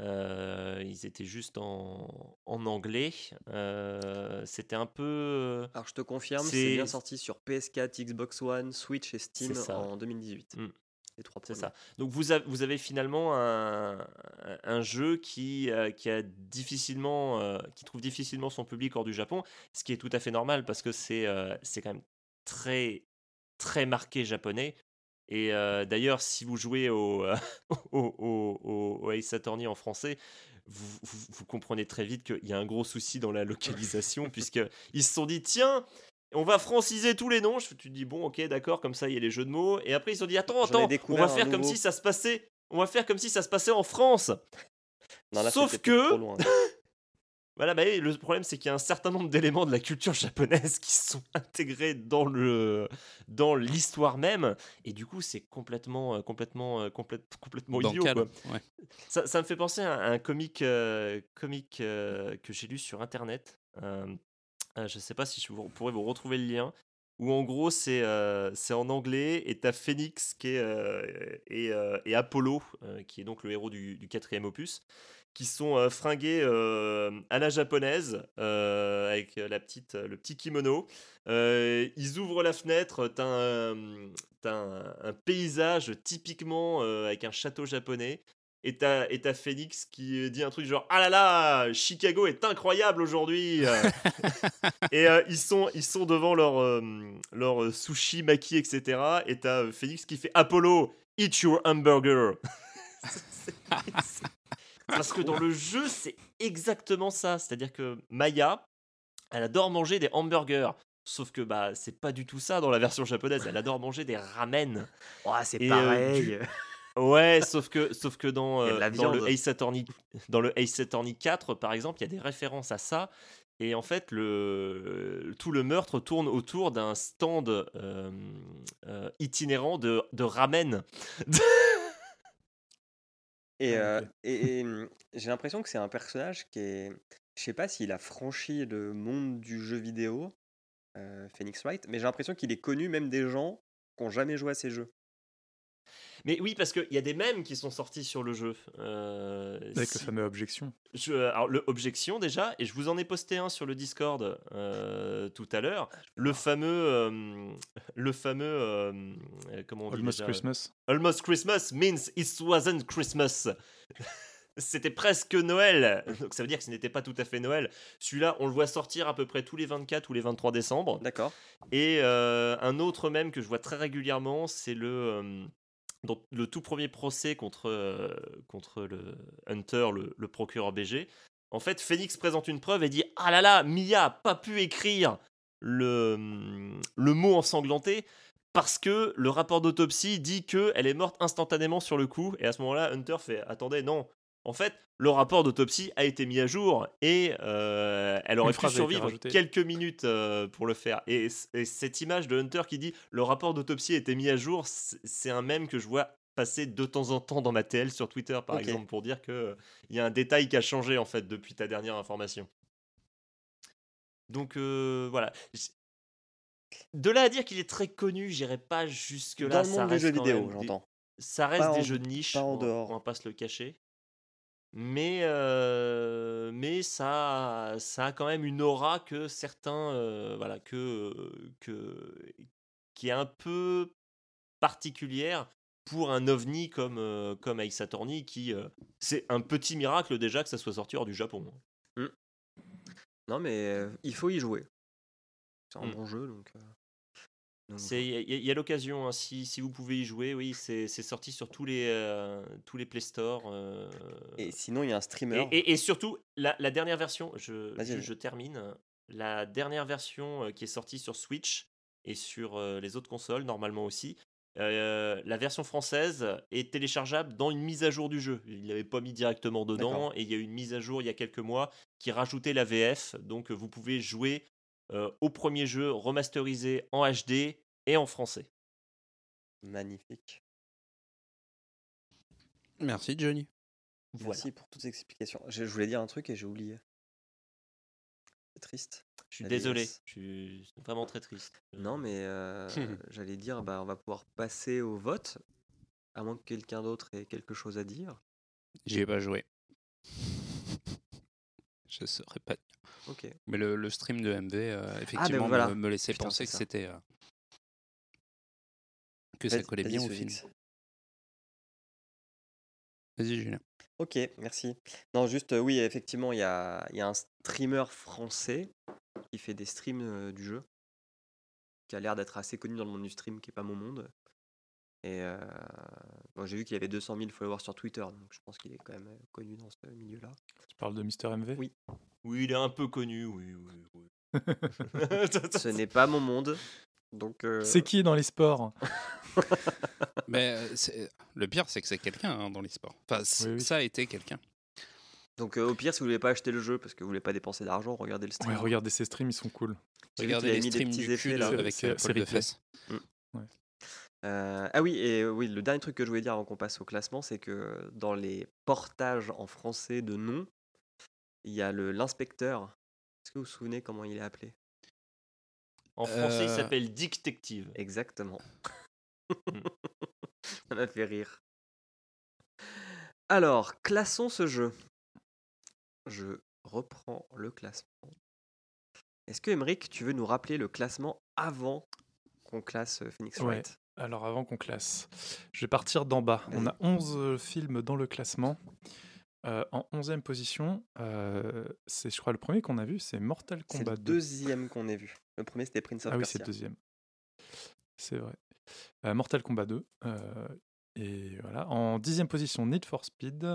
Euh, ils étaient juste en, en anglais. Euh, C'était un peu. Alors je te confirme, c'est bien sorti sur PS4, Xbox One, Switch et Steam en 2018. Mm. Les trois C'est ça. Donc vous avez, vous avez finalement un, jeu qui, euh, qui a difficilement, qui trouve difficilement son public hors du Japon, ce qui est tout à fait normal parce que c'est c'est quand même très très marqué japonais. Et euh, d'ailleurs, si vous jouez au, <laughs> au, au, au- au Ace Attorney en français, vous, vous- vous comprenez très vite qu'il y a un gros souci dans la localisation, <laughs> puisqu'ils se sont dit, tiens, on va franciser tous les noms. Je- Tu te dis, bon, ok, d'accord, comme ça, il y a les jeux de mots. Et après, ils se sont dit, attends, attends, on va faire comme si ça se passait. On va faire comme si ça se passait en France. Non, là, Sauf que- loin. <laughs> Voilà, bah, le problème, c'est qu'il y a un certain nombre d'éléments de la culture japonaise qui sont <laughs> intégrés dans le dans l'histoire même, et du coup, c'est complètement, euh, complètement, euh, complète- complètement idiot. Quoi. Ouais. Ça, ça me fait penser à un comique, euh, comique euh, que j'ai lu sur internet. Euh, je sais pas si je vous- pourrais vous retrouver le lien. Où en gros c'est c'est en anglais et t'as Phoenix qui est, et, et Apollo qui est donc le héros du, du quatrième opus qui sont euh, fringués euh, à la japonaise euh, avec la petite, le petit kimono. Ils ouvrent la fenêtre, t'as un, t'as un, un paysage typiquement avec un château japonais. Et t'as, et t'as Phoenix qui dit un truc genre Ah là là, Chicago est incroyable aujourd'hui <laughs> Et euh, ils, sont, ils sont devant leur, euh, leur sushi, maki, etc. Et t'as Phoenix qui fait Apollo, eat your hamburger <laughs> c'est- Parce que dans le jeu, c'est exactement ça. C'est-à-dire que Maya, elle adore manger des hamburgers. Sauf que bah c'est pas du tout ça dans la version japonaise. Elle adore manger des ramen. Oh, c'est euh, pareil. <laughs> Ouais, sauf que, sauf que dans, euh, la dans, le. Ace Attorney, dans le Ace Attorney 4, par exemple, il y a des références à ça. Et en fait, le, tout le meurtre tourne autour d'un stand euh, euh, itinérant de, de ramen. <laughs> Et, Ah, ok. et, et, hum, j'ai l'impression que c'est un personnage qui est. Je sais pas s'il a franchi le monde du jeu vidéo, Phoenix Wright, mais j'ai l'impression qu'il est connu même des gens qui n'ont jamais joué à ces jeux. Mais oui, parce qu'il y a des mèmes qui sont sortis sur le jeu. Euh, Avec le fameux objection. Je, alors, le objection déjà, et je vous en ai posté un sur le Discord euh, tout à l'heure. Le fameux, euh, le fameux, euh, euh, comment on dit Almost déjà Christmas. Almost Christmas means it wasn't Christmas. <laughs> C'était presque Noël, donc ça veut dire que ce n'était pas tout à fait Noël. Celui-là, on le voit sortir à peu près tous les 24 ou les 23 décembre. D'accord. Et euh, un autre même que je vois très régulièrement, c'est le, euh, dans le tout premier procès contre, euh, contre le Hunter, le, procureur BG. En fait, Phoenix présente une preuve et dit Ah là là, Mia a pas pu écrire le, le mot ensanglanté parce que le rapport d'autopsie dit qu'elle est morte instantanément sur le coup. Et à ce moment-là, Hunter fait Attendez, non. En fait, le rapport d'autopsie a été mis à jour et euh, elle aurait pu survivre quelques minutes euh, pour le faire. Et, cette image de Hunter qui dit le rapport d'autopsie a été mis à jour, c'est un mème que je vois passer de temps en temps dans ma TL sur Twitter, par exemple, pour dire que il y a un détail qui a changé en fait depuis ta dernière information. Donc euh, voilà. De là à dire qu'il est très connu, j'irai pas jusque là. Dans le monde des jeux vidéo, j'entends. Ça reste Pas des en- jeux de niche, pas en on, va- dehors. on va pas se le cacher. Mais, euh, mais ça, ça a quand même une aura que certains, euh, voilà, que, que, qui est un peu particulière pour un ovni comme, euh, comme Ace Attorney, qui, euh, c'est un petit miracle déjà que ça soit sorti hors du Japon. Non, mais il faut y jouer. C'est un Mm. bon jeu, donc. Il y, a- il y a l'occasion, hein, si, si vous pouvez y jouer, oui, c'est sorti sur tous les, euh, tous les Play Store. euh, Et sinon, il y a un streamer. Et, et- et surtout, la, la dernière version, je, termine, la dernière version euh, qui est sortie sur Switch et sur euh, les autres consoles, normalement aussi, la version française est téléchargeable dans une mise à jour du jeu. Il ne l'avait pas mis directement dedans, et il y a eu une mise à jour il y a quelques mois qui rajoutait la VF, donc vous pouvez jouer euh, au premier jeu remasterisé en HD et en français. Magnifique. Merci Johnny. Voilà. Merci pour toutes ces explications. Je, je voulais dire un truc et j'ai oublié. C'est triste. Je suis désolé, je suis vraiment très triste. Non, mais euh, <laughs> j'allais dire, bah, on va pouvoir passer au vote, à moins que quelqu'un d'autre ait quelque chose à dire. J'y ai pas joué. Je saurais pas. dire. Ok. Mais le, le stream de MV, euh, effectivement, Ah, voilà. me, me laissait Putain, penser que c'était. euh, que ça Vas-y- collait bien au film. Vas-y, Julien. Ok, merci. Non, juste, euh, oui, effectivement, il y a, y a un streamer français qui fait des streams euh, du jeu, qui a l'air d'être assez connu dans le monde du stream, qui est pas mon monde. Et euh, bon, j'ai vu qu'il avait 200 000 followers sur Twitter, donc je pense qu'il est quand même connu dans ce milieu-là. Tu parles de Mister MV Oui. Oui, il est un peu connu, oui, oui, oui. <laughs> <laughs> Ce n'est pas mon monde, donc... euh, C'est qui dans les sports <laughs> Mais c'est- le pire, c'est que c'est quelqu'un hein, dans l'e-sport. Enfin, c- Oui, oui. ça a été quelqu'un. Donc euh, au pire, si vous voulez pas acheter le jeu parce que vous voulez pas dépenser d'argent, regardez le stream. Ouais, regardez ces streams, ils sont cool. Regardez les mis des streams petits du effets, cul là. avec euh, Paul de fesses. Euh, ah oui, et oui, le dernier truc que je voulais dire avant qu'on passe au classement, c'est que dans les portages en français de nom, il y a le l'inspecteur. Est-ce que vous vous souvenez comment il est appelé? En français, il Euh, s'appelle Dictective. Exactement. Mm. <laughs> Ça m'a fait rire. Alors, classons ce jeu. Je reprends le classement. Est-ce que Emeric, tu veux nous rappeler le classement avant qu'on classe euh, Phoenix Ouais. Wright? Alors, avant qu'on classe, je vais partir d'en bas. On a 11 films dans le classement. Euh, en 11e position, euh, c'est, je crois, le premier qu'on a vu, c'est Mortal C'est Kombat le 2. deuxième qu'on ait vu. Le premier, c'était Prince of Ah oui, c'est Persia. le deuxième. C'est vrai. Euh, Mortal Kombat 2. Et voilà. En dixième position, Need for Speed.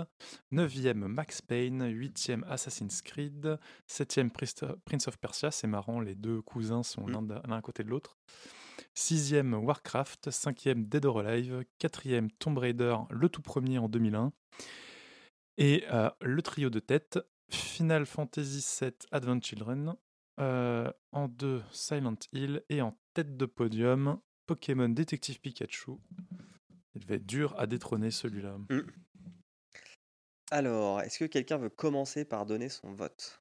Neuvième, Max Payne. Huitième, Assassin's Creed. Septième, Prince- of Persia. C'est marrant, les deux cousins sont Mm. l'un à côté de l'autre. Sixième, Warcraft. Cinquième, Dead or Alive. Quatrième, Tomb Raider, le tout premier en 2001. Et euh, le trio de tête, Final Fantasy VII Advent Children. Euh, en deux, Silent Hill. Et en tête de podium, Pokémon Détective Pikachu. Il va être dur à détrôner celui-là. Alors, est-ce que quelqu'un veut commencer par donner son vote?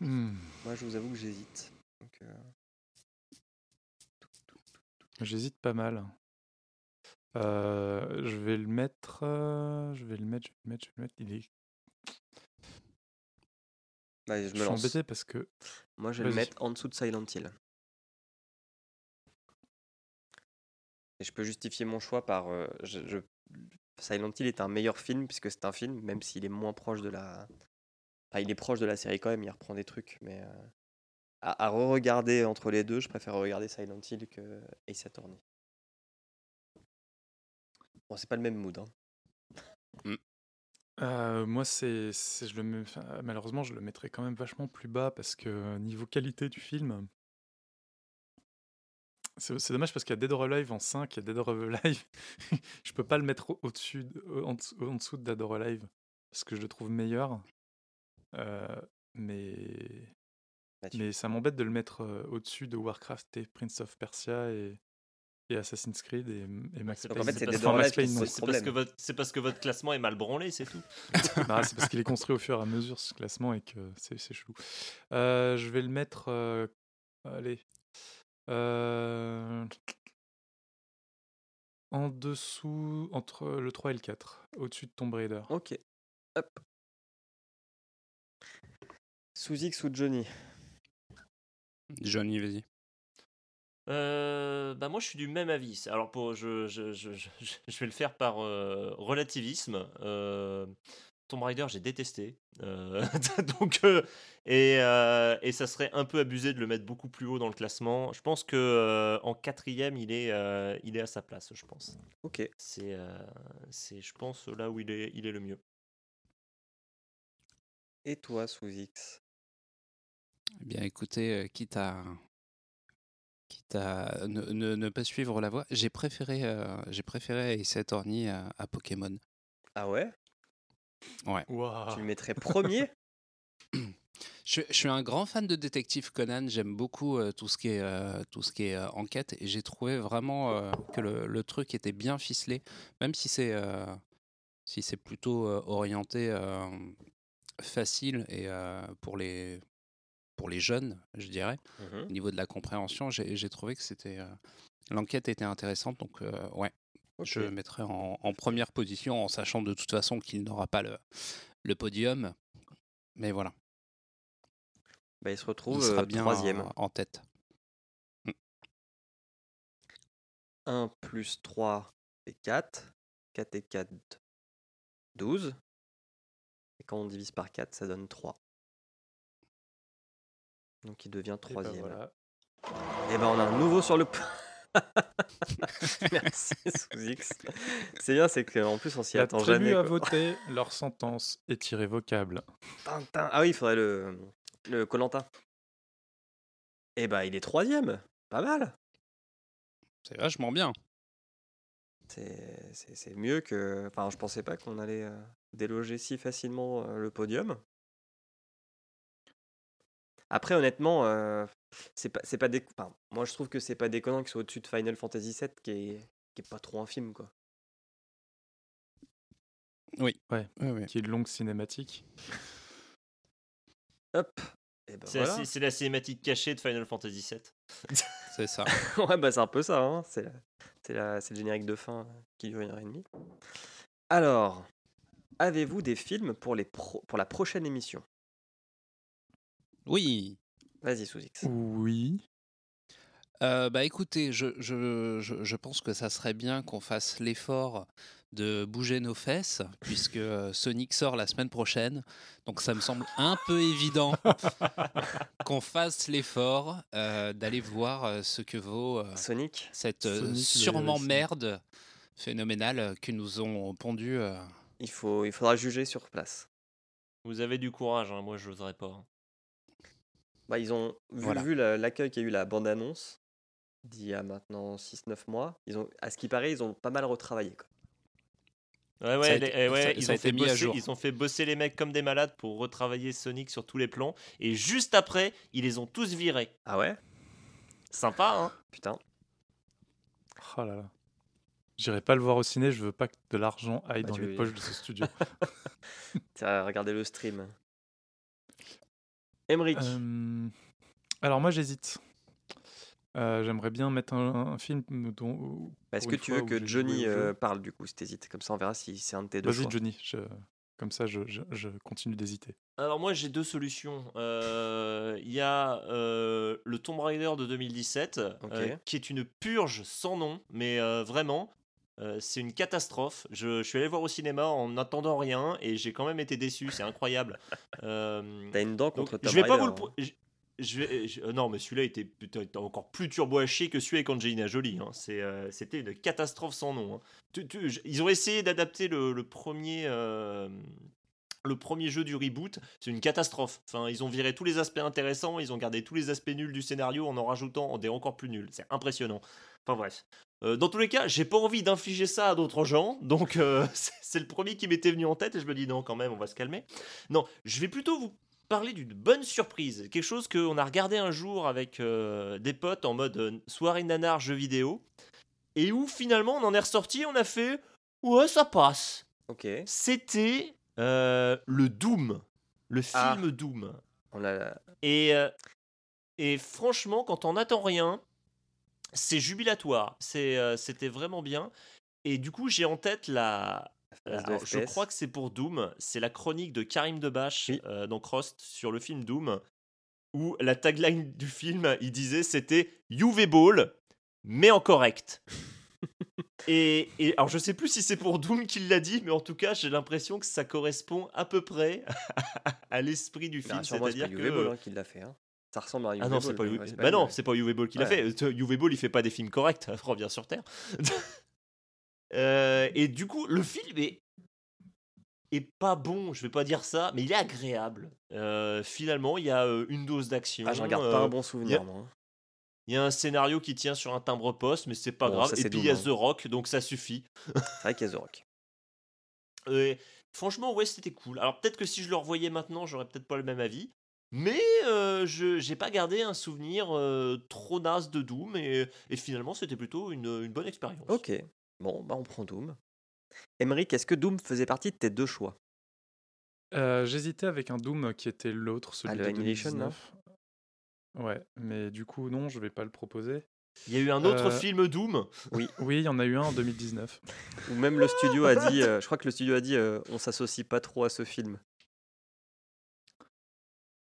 Hmm, Moi, je vous avoue que j'hésite. Euh, J'hésite pas mal. Euh, je vais le mettre. euh, je vais le mettre. Je vais le mettre. Je vais le mettre. Il est. allez, je Je me suis lance. embêté parce que. Moi, je vais le mettre en dessous de Silent Hill. Et je peux justifier mon choix par. euh, je- je- Silent Hill est un meilleur film puisque c'est un film, même s'il est moins proche de la. Enfin, il est proche de la série quand même, il reprend des trucs, mais. euh, À, à re-regarder entre les deux, je préfère regarder Silent Hill que Ace Attorney. Bon, c'est pas le même mood. Hein. Euh, moi, c'est, c'est- je le mets- malheureusement, je le mettrais quand même vachement plus bas parce que niveau qualité du film, C'est c'est dommage parce qu'il y a Dead or Alive en 5, il y a Dead or Alive. <laughs> je peux pas le mettre au- au-dessus, de- au- en, dessous- en dessous de Dead or Alive parce que je le trouve meilleur. Euh, mais Mathieu. mais ça m'embête de le mettre euh, au-dessus de Warcraft et Prince of Persia et, et Assassin's Creed et, et Max Payne. en fait, c'est parce- parce, que votre, c'est parce que votre classement est mal branlé, c'est tout. <laughs> Bah, c'est parce qu'il est construit au fur et à mesure ce classement et que c'est c'est chelou. Euh, je vais le mettre. euh, allez. Euh, en dessous, entre le 3 et le 4, au-dessus de Tomb Raider. Ok. Hop. Sous X ou Johnny? Johnny, vas-y. Euh, bah moi je suis du même avis. Alors pour je, je, je, je, je vais le faire par euh, relativisme. Euh, Tomb Raider j'ai détesté. Euh, <laughs> donc euh, et, euh, et ça serait un peu abusé de le mettre beaucoup plus haut dans le classement. Je pense que euh, en quatrième il est euh, il est à sa place. Je pense. Ok. C'est euh, c'est je pense là où il est il est le mieux. Et toi, sous X Eh bien, écoutez, euh, quitte à, quitte à ne, ne- ne pas suivre la voie, j'ai préféré, euh, j'ai préféré Ace Attorney à, à Pokémon. Ah ouais? Waouh. Tu le mettrais premier? <laughs> Je, je suis un grand fan de Détective Conan. J'aime beaucoup euh, tout ce qui est, euh, tout ce qui est euh, enquête et j'ai trouvé vraiment euh, que le, le truc était bien ficelé, même si c'est, euh, si c'est plutôt euh, orienté euh, facile et euh, pour les, pour les jeunes, je dirais. Mhm. Au niveau de la compréhension, j'ai trouvé que c'était euh, l'enquête était intéressante. Donc euh, ouais, je mettrai en, en première position, en sachant de toute façon qu'il n'aura pas le, le podium. Mais voilà, Bah, il se il retrouve sera euh, bien troisième. en, en tête. 1 plus 3 et 4. 4 et 4, 12. Et quand on divise par 4, ça donne 3. Donc il devient Et bah troisième. voilà. Et ben on a un nouveau sur le. <laughs> <laughs> Merci sous X. C'est bien, c'est qu'en plus on s'y La attend tribu jamais. a quoi. voté, leur sentence est irrévocable. Tintin. Ah oui, il faudrait le le Colantin. Et bah il est troisième. Pas mal. C'est vachement bien. C'est c'est- c'est mieux que. Enfin, je pensais pas qu'on allait euh, déloger si facilement euh, le podium. Après, honnêtement, euh, c'est pas, c'est pas déc- enfin, moi je trouve que c'est pas déconnant qu'il soit au-dessus de Final Fantasy VII, qui est, qui est pas trop un film, quoi. Oui, oui. Qui est une longue cinématique. Hop. Et ben C'est voilà. la, c'est la cinématique cachée de Final Fantasy VII. <laughs> C'est ça. <laughs> ouais, bah c'est un peu ça. Hein. C'est la- c'est la- c'est le générique de fin euh, qui dure une heure et demie. Alors, avez-vous des films pour, les pro- pour la prochaine émission? Oui. Vas-y, sous X. Oui. Euh, bah écoutez, je, je, je, je pense que ça serait bien qu'on fasse l'effort de bouger nos fesses, puisque euh, Sonic sort la semaine prochaine. Donc ça me semble un peu évident <laughs> qu'on fasse l'effort euh, d'aller voir ce que vaut euh, Sonic cette Sonic sûrement merde phénoménale que nous ont pondu. euh. il, faut, il faudra juger sur place. Vous avez du courage, hein, moi je n'oserais pas. Bah, ils ont vu, Voilà. vu la- l'accueil qu'il y a eu la bande-annonce d'il y a maintenant 6-9 mois. Ils ont, à ce qui paraît, ils ont pas mal retravaillé. Quoi. Ouais, ouais, les- eh ouais, ça- ils, ça ont fait mis à bosser, jour. ils ont fait bosser les mecs comme des malades pour retravailler Sonic sur tous les plans. Et juste après, ils les ont tous virés. Ah ouais? Sympa, hein? Putain. Oh là là. J'irai pas le voir au ciné, je veux pas que de l'argent aille Bah, dans les veux- poches de ce studio. <laughs> Tiens, regardez le stream. Emmerich. Euh, alors moi j'hésite. Euh, J'aimerais bien mettre un, un film dont. Est-ce pour que tu veux que j'ai Johnny euh, parle du coup, si t'hésites Comme ça, on verra si c'est un de tes deux Vas-y. Johnny, je- comme ça je, je- je continue d'hésiter. Alors moi j'ai deux solutions. Euh, Il y a euh, le Tomb Raider de 2017, euh, Ok. qui est une purge sans nom, mais euh, vraiment, euh, c'est une catastrophe. Je, je suis allé voir au cinéma en n'attendant rien et j'ai quand même été déçu, c'est incroyable. <laughs> Euh, T'as une dent donc, contre Tom je vais pas vous le... hein. pro- je- je vais, je- euh, non, mais celui-là était, encore plus turbo à chier que celui avec Angelina Jolie. hein. Euh, c'était une catastrophe sans nom. hein. Tu- tu- je- ils ont essayé d'adapter le, le premier, le premier jeu du reboot, c'est une catastrophe. Enfin, ils ont viré tous les aspects intéressants, ils ont gardé tous les aspects nuls du scénario en en rajoutant des encore plus nuls. C'est impressionnant. Enfin bref. Euh, dans tous les cas, j'ai pas envie d'infliger ça à d'autres gens, donc euh, <laughs> c'est le premier qui m'était venu en tête et je me dis non, quand même, on va se calmer. Non, je vais plutôt vous parler d'une bonne surprise, quelque chose qu'on a regardé un jour avec euh, des potes en mode soirée nanar jeu vidéo, et où finalement on en est ressorti, on a fait ouais, ça passe. Ok. C'était le Doom, le Ah. film Doom. On a... Et, et franchement, quand on n'attend rien, c'est jubilatoire. C'est, euh, c'était vraiment bien. Et du coup, j'ai en tête la. alors, je crois que c'est pour Doom. C'est la chronique de Karim Debache, Oui. euh, donc Rost, sur le film Doom, où la tagline du film, il disait c'était UV Ball, mais en correct. <laughs> Et, et alors, je sais plus si c'est pour Doom qu'il l'a dit, mais en tout cas, j'ai l'impression que ça correspond à peu près <laughs> à l'esprit du film. C'est-à-dire que. Ball hein, qui l'a fait. hein. Ça ressemble à un Ah non, c'est pas ouais, c'est Bah non, c'est pas UV Ball qui l'a fait. Euh, UV Ball, il fait pas des films corrects. <laughs> Revient sur Terre. <laughs> Euh, et du coup, le film est est pas bon. Je vais pas dire ça, mais il est agréable. Euh, finalement, il y a une dose d'action. Ah, j'en garde pas euh, un bon souvenir, moi. hein. Il y a un scénario qui tient sur un timbre poste, mais c'est pas Bon, grave. ça, Et puis il y a. The Rock, donc ça suffit. <laughs> C'est vrai qu'il y a The Rock. Et franchement, ouais, c'était cool. Alors peut-être que si je le revoyais maintenant, j'aurais peut-être pas le même avis. Mais euh, je j'ai pas gardé un souvenir euh, trop naze de Doom et, et finalement c'était plutôt une, une bonne expérience. Ok. Bon, bah on prend Doom. Emmerich, est-ce que Doom faisait partie de tes deux choix? Euh, J'hésitais avec un Doom qui était l'autre, celui Ah, le de Annihilation, là 2019. Ouais, mais du coup, non, je vais pas le proposer. Il y a eu un autre Euh, film Doom? <laughs> Oui, il y en a eu un en 2019. Ou même le studio a dit, <laughs> euh, je crois que le studio a dit, euh, on s'associe pas trop à ce film.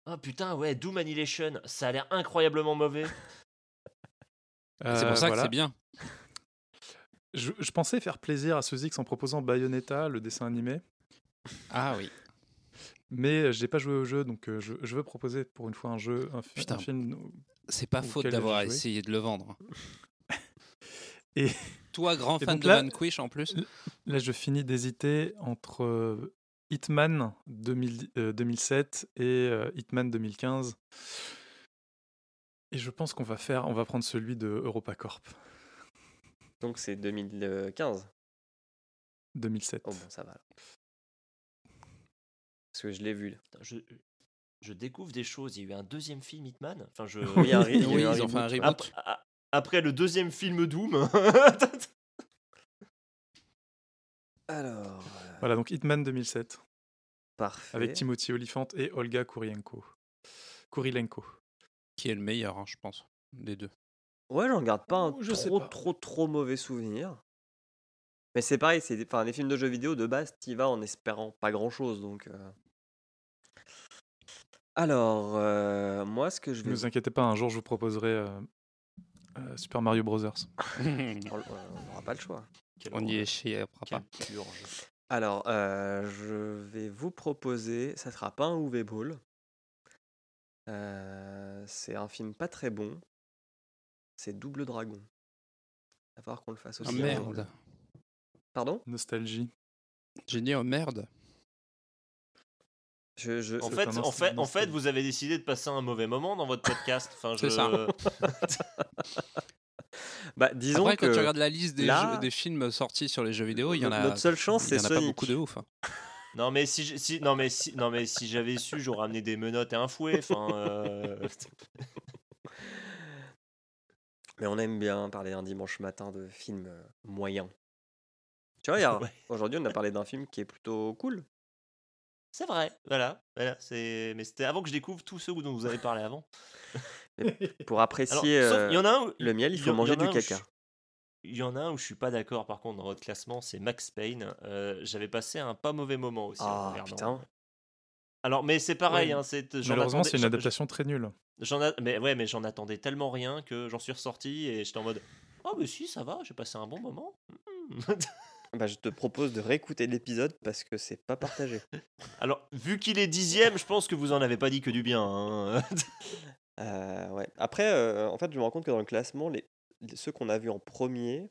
Ah putain, ouais, Doom Annihilation, ça a l'air incroyablement mauvais. <laughs> c'est Euh, pour ça que c'est bien. Je, je pensais faire plaisir à Sozix en proposant Bayonetta, le dessin animé, Ah oui. mais j'ai pas joué au jeu, donc euh, je, je veux proposer pour une fois un jeu, un, fi- Putain. un film. C'est pas faute d'avoir essayé de le vendre. Et- Toi, grand <laughs> Et fan de Vanquish en plus Là, je finis d'hésiter entre euh, Hitman 2000 euh, 2007 et euh, Hitman 2015. Et je pense qu'on va faire, on va prendre celui de EuropaCorp Donc c'est 2015. 2007. Oh bon, ça va. alors. Parce que je l'ai vu. là. Putain, Je, je découvre des choses. Il y a eu un deuxième film Hitman? Enfin, je... Oui, il y a un re- il y a Oui, eu un ils ont fait un reboot. reboot. Ap- a- après le deuxième film Doom. <laughs> Alors, euh, Voilà, donc Hitman 2007 parfait. avec Timothy Olyphant et Olga Kurilenko. Kurilenko. Qui est le meilleur, hein, je pense, des deux. Ouais, j'en garde pas un Oh, je sais trop, pas. trop, trop mauvais souvenir. Mais c'est pareil, c'est des, enfin, les films de jeux vidéo de base, t'y vas en espérant pas grand chose. Donc, euh. Alors, euh, moi, ce que je Ne vais. vous inquiétez pas, un jour je vous proposerai euh, euh, Super Mario Bros. <laughs> On n'aura pas le choix. On y est chez papa. purge. Alors, euh, je vais vous proposer. Ça sera pas un UV Ball. Euh, c'est un film pas très bon. C'est Double Dragon. Il va falloir qu'on le fasse Oh aussi. jour. merde. Pardon? Nostalgie. J'ai dit oh merde. je, je- En fait, en fait, en fait, vous avez décidé de passer un mauvais moment dans votre podcast. Enfin, je... C'est ça. <laughs> <laughs> Bah, disons Après, que quand tu regardes la liste des, là- jeux- des films sortis sur les jeux vidéo, il y en a, notre seule chance, c'est a pas Sonic. beaucoup de ouf. hein. <laughs> Non mais si, je- si non mais si non mais si j'avais su, j'aurais amené des menottes et un fouet. Enfin, euh, <laughs> Mais on aime bien parler un dimanche matin de films euh, moyens. Tu vois, <laughs> Ouais. aujourd'hui, on a parlé d'un film qui est plutôt cool. c'est vrai. Voilà, voilà. C'est mais c'était avant que je découvre tous ceux dont vous avez parlé avant. Pour Alors, apprécier sauf- euh, il y en a un. où- le miel, il faut y manger du caca. Il y en a un où je suis pas d'accord par contre dans votre classement, c'est Max Payne. Euh, J'avais passé un pas mauvais moment aussi. en Ah, regardant. putain. Alors mais c'est pareil. Ouais. hein, Malheureusement, c'est une adaptation très nulle. J'en a... mais ouais, mais j'en attendais tellement rien que j'en suis ressorti et j'étais en mode oh mais si ça va, j'ai passé un bon moment. Hmm. <laughs> Bah, je te propose de réécouter l'épisode parce que c'est pas partagé. Alors vu qu'il est dixième, je pense que vous en avez pas dit que du bien. hein. <laughs> Euh, ouais. Après, euh, en fait, je me rends compte que dans le classement, les, les- ceux qu'on a vus en premier,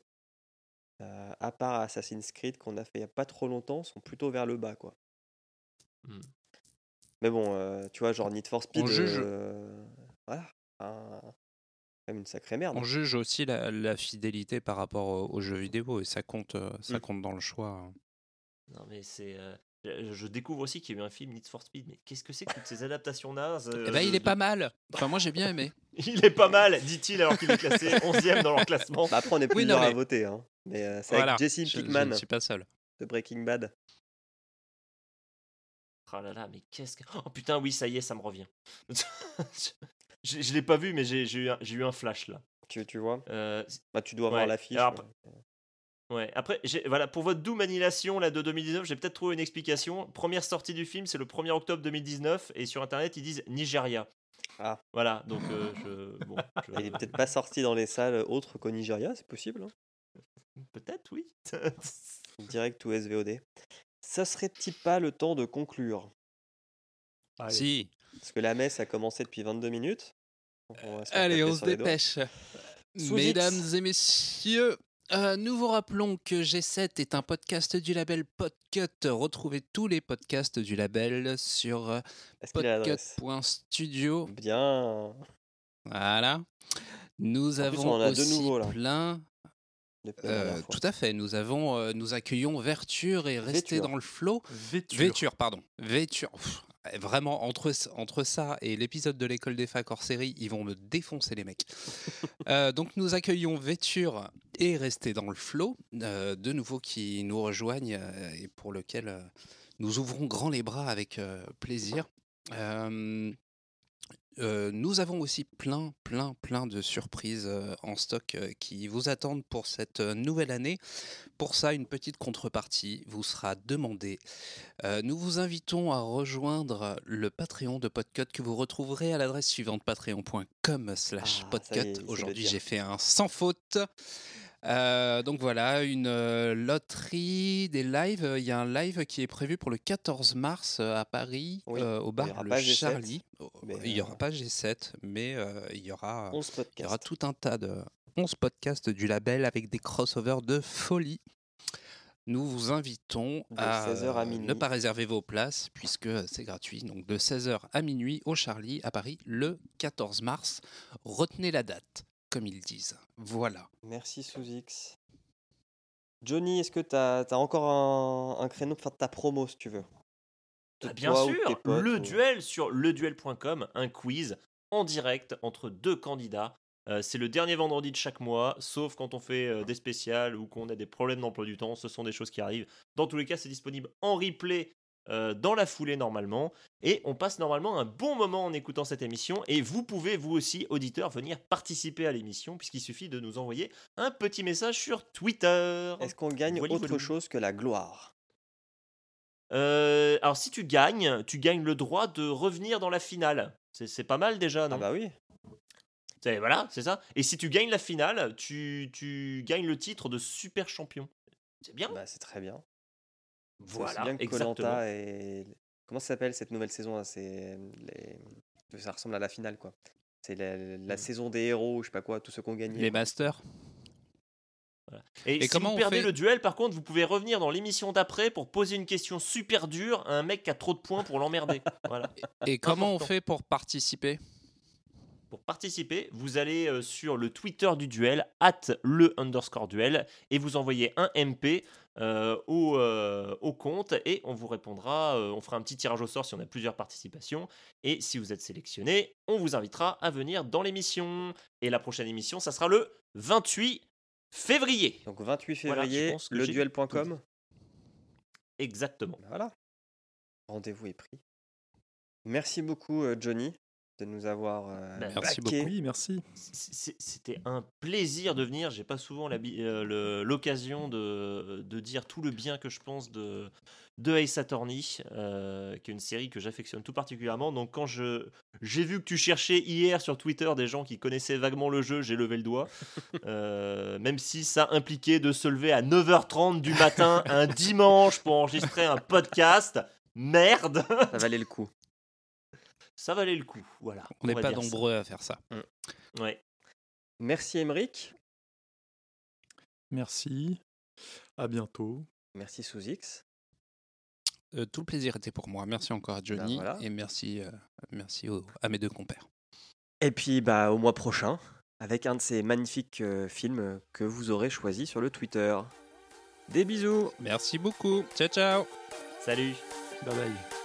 euh, à part Assassin's Creed qu'on a fait il y a pas trop longtemps, sont plutôt vers le bas, quoi. Hmm. Mais bon, euh, tu vois, genre Need for Speed. On juge- euh, voilà. un- quand même une sacrée merde. On juge aussi la, la fidélité par rapport au- aux jeux vidéo et ça compte, ça Mm. compte dans le choix. Non, mais c'est. Euh, je- découvre aussi qu'il y a eu un film Need for Speed, mais qu'est-ce que c'est que toutes ces adaptations nazes Eh euh, ben, il est pas mal. Enfin, moi, j'ai bien aimé. <laughs> Il est pas mal, dit-il alors qu'il est classé <laughs> 11ème dans leur classement. Bah, après, on est Oui, plusieurs non, à mais- voter. Hein. Mais euh, c'est Voilà. avec Jesse Je, je Pinkman ne suis pas seul. de Breaking Bad. Oh là là, mais qu'est-ce que. Oh putain, oui, ça y est, ça me revient. <laughs> je je l'ai pas vu, mais j'ai eu, un- j'ai eu un flash là. Tu, tu vois? Euh, bah, Tu dois voir Ouais. l'affiche. Ouais, après, voilà, pour votre Doom Annihilation là, de 2019, j'ai peut-être trouvé une explication. Première sortie du film, c'est le 1er octobre 2019, et sur internet, ils disent Nigeria. Ah. Voilà, donc euh, je. Bon, je- Il est peut-être pas sorti dans les salles autres qu'au Nigeria, c'est possible. hein? Peut-être, oui. <laughs> Direct ou SVOD. Ça serait-il pas le temps de conclure? Si. Parce que la messe a commencé depuis 22 minutes. Donc, on va se faire Allez, on se dépêche. Mesdames et messieurs, euh, nous vous rappelons que G7 est un podcast du label Podcut. Retrouvez tous les podcasts du label sur euh, podcut.studio. Bien. Voilà. Nous avons on en a deux aussi là. plein. Euh, tout à fait. Nous avons, euh, nous accueillons Verture et restez Véture. dans le flot. Vêture. Véture, pardon. Véture. Pff, Vraiment, entre, entre ça et l'épisode de l'école des facs hors série, ils vont me défoncer les mecs. <laughs> Euh, donc nous accueillons Véture et Restez dans le flot, euh, de nouveau qui nous rejoignent euh, et pour lequel nous ouvrons grand les bras avec plaisir. Euh, nous avons aussi plein, plein, plein de surprises euh, en stock euh, qui vous attendent pour cette nouvelle année. Pour ça, une petite contrepartie vous sera demandée. Nous vous invitons à rejoindre le Patreon de Podcut que vous retrouverez à l'adresse suivante patreon.com slash Ah, podcut. Aujourd'hui, j'ai fait un sans faute. Euh, donc voilà, une euh, loterie des lives. Il y a un live qui est prévu pour le 14 mars euh, à Paris, Oui, euh, au bar Le pas G7, Charlie. Oh, il n'y aura euh, pas G7, mais euh, il y aura 11 il y aura podcasts. tout un tas de 11 podcasts du label avec des crossovers de folie. Nous vous invitons De à, 16h à euh, ne pas réserver vos places puisque c'est gratuit. Donc de 16h à minuit au Charlie à Paris le 14 mars. Retenez la date, comme ils disent. Voilà. Merci sous X. Johnny, est-ce que tu as, encore un, un créneau pour faire ta promo si tu veux? De Ah, bien sûr, potes le ou- duel sur leduel.com, un quiz en direct entre deux candidats. Euh, c'est le dernier vendredi de chaque mois, sauf quand on fait euh, des spéciales ou qu'on a des problèmes d'emploi du temps. Ce sont des choses qui arrivent. Dans tous les cas, c'est disponible en replay euh, dans la foulée normalement. Et on passe normalement un bon moment en écoutant cette émission. Et vous pouvez, vous aussi, auditeurs, venir participer à l'émission, puisqu'il suffit de nous envoyer un petit message sur Twitter. Est-ce qu'on gagne Voilà, autre voilà. chose que la gloire? Euh, alors si tu gagnes, tu gagnes le droit de revenir dans la finale. C'est pas mal déjà, non? Ah bah oui. C'est- Voilà, c'est ça. Et si tu gagnes la finale, tu, tu gagnes le titre de super champion. C'est bien. Bah, c'est très bien. Voilà, bien que. Colanta et comment ça s'appelle cette nouvelle saison là? C'est les... ça ressemble à la finale quoi. C'est la, la Mm. saison des héros, je sais pas quoi, tous ceux qui ont gagné. Les masters. Et, Et si comment vous perdez fait le duel, par contre, vous pouvez revenir dans l'émission d'après pour poser une question super dure à un mec qui a trop de points pour l'emmerder. <laughs> voilà. Et comment on fait pour participer? Pour participer, vous allez euh, sur le Twitter du duel, at le underscore duel, et vous envoyez un MP euh, au, euh, au compte, et on vous répondra, euh, on fera un petit tirage au sort si on a plusieurs participations, et si vous êtes sélectionné, on vous invitera à venir dans l'émission. Et la prochaine émission, ça sera le 28 février. Donc 28 Voilà, je février, j'ai leduel.com. Exactement. Voilà. Rendez-vous est pris. Merci beaucoup Johnny de nous avoir euh, Ben, Merci baqué. Oui, merci. C'était un plaisir de venir. J'ai pas souvent euh, l'occasion de, de dire tout le bien que je pense de, de Ace Attorney, euh, qui est une série que j'affectionne tout particulièrement. Donc, quand je j'ai vu que tu cherchais hier sur Twitter des gens qui connaissaient vaguement le jeu, j'ai levé le doigt. <laughs> Euh, même si ça impliquait de se lever à 9h30 du matin un dimanche pour enregistrer un podcast. Merde Ça valait le coup. Ça valait le coup. Voilà. On n'est pas ça. nombreux à faire ça. Ouais. Merci Emeric. Merci. À bientôt. Merci sous X. euh, tout le plaisir était pour moi. Merci encore à Johnny voilà. et merci, euh, merci au- à mes deux compères. Et puis bah, au mois prochain, avec un de ces magnifiques euh, films que vous aurez choisi sur le Twitter. Des bisous Merci beaucoup. Ciao, ciao. Salut Bye bye.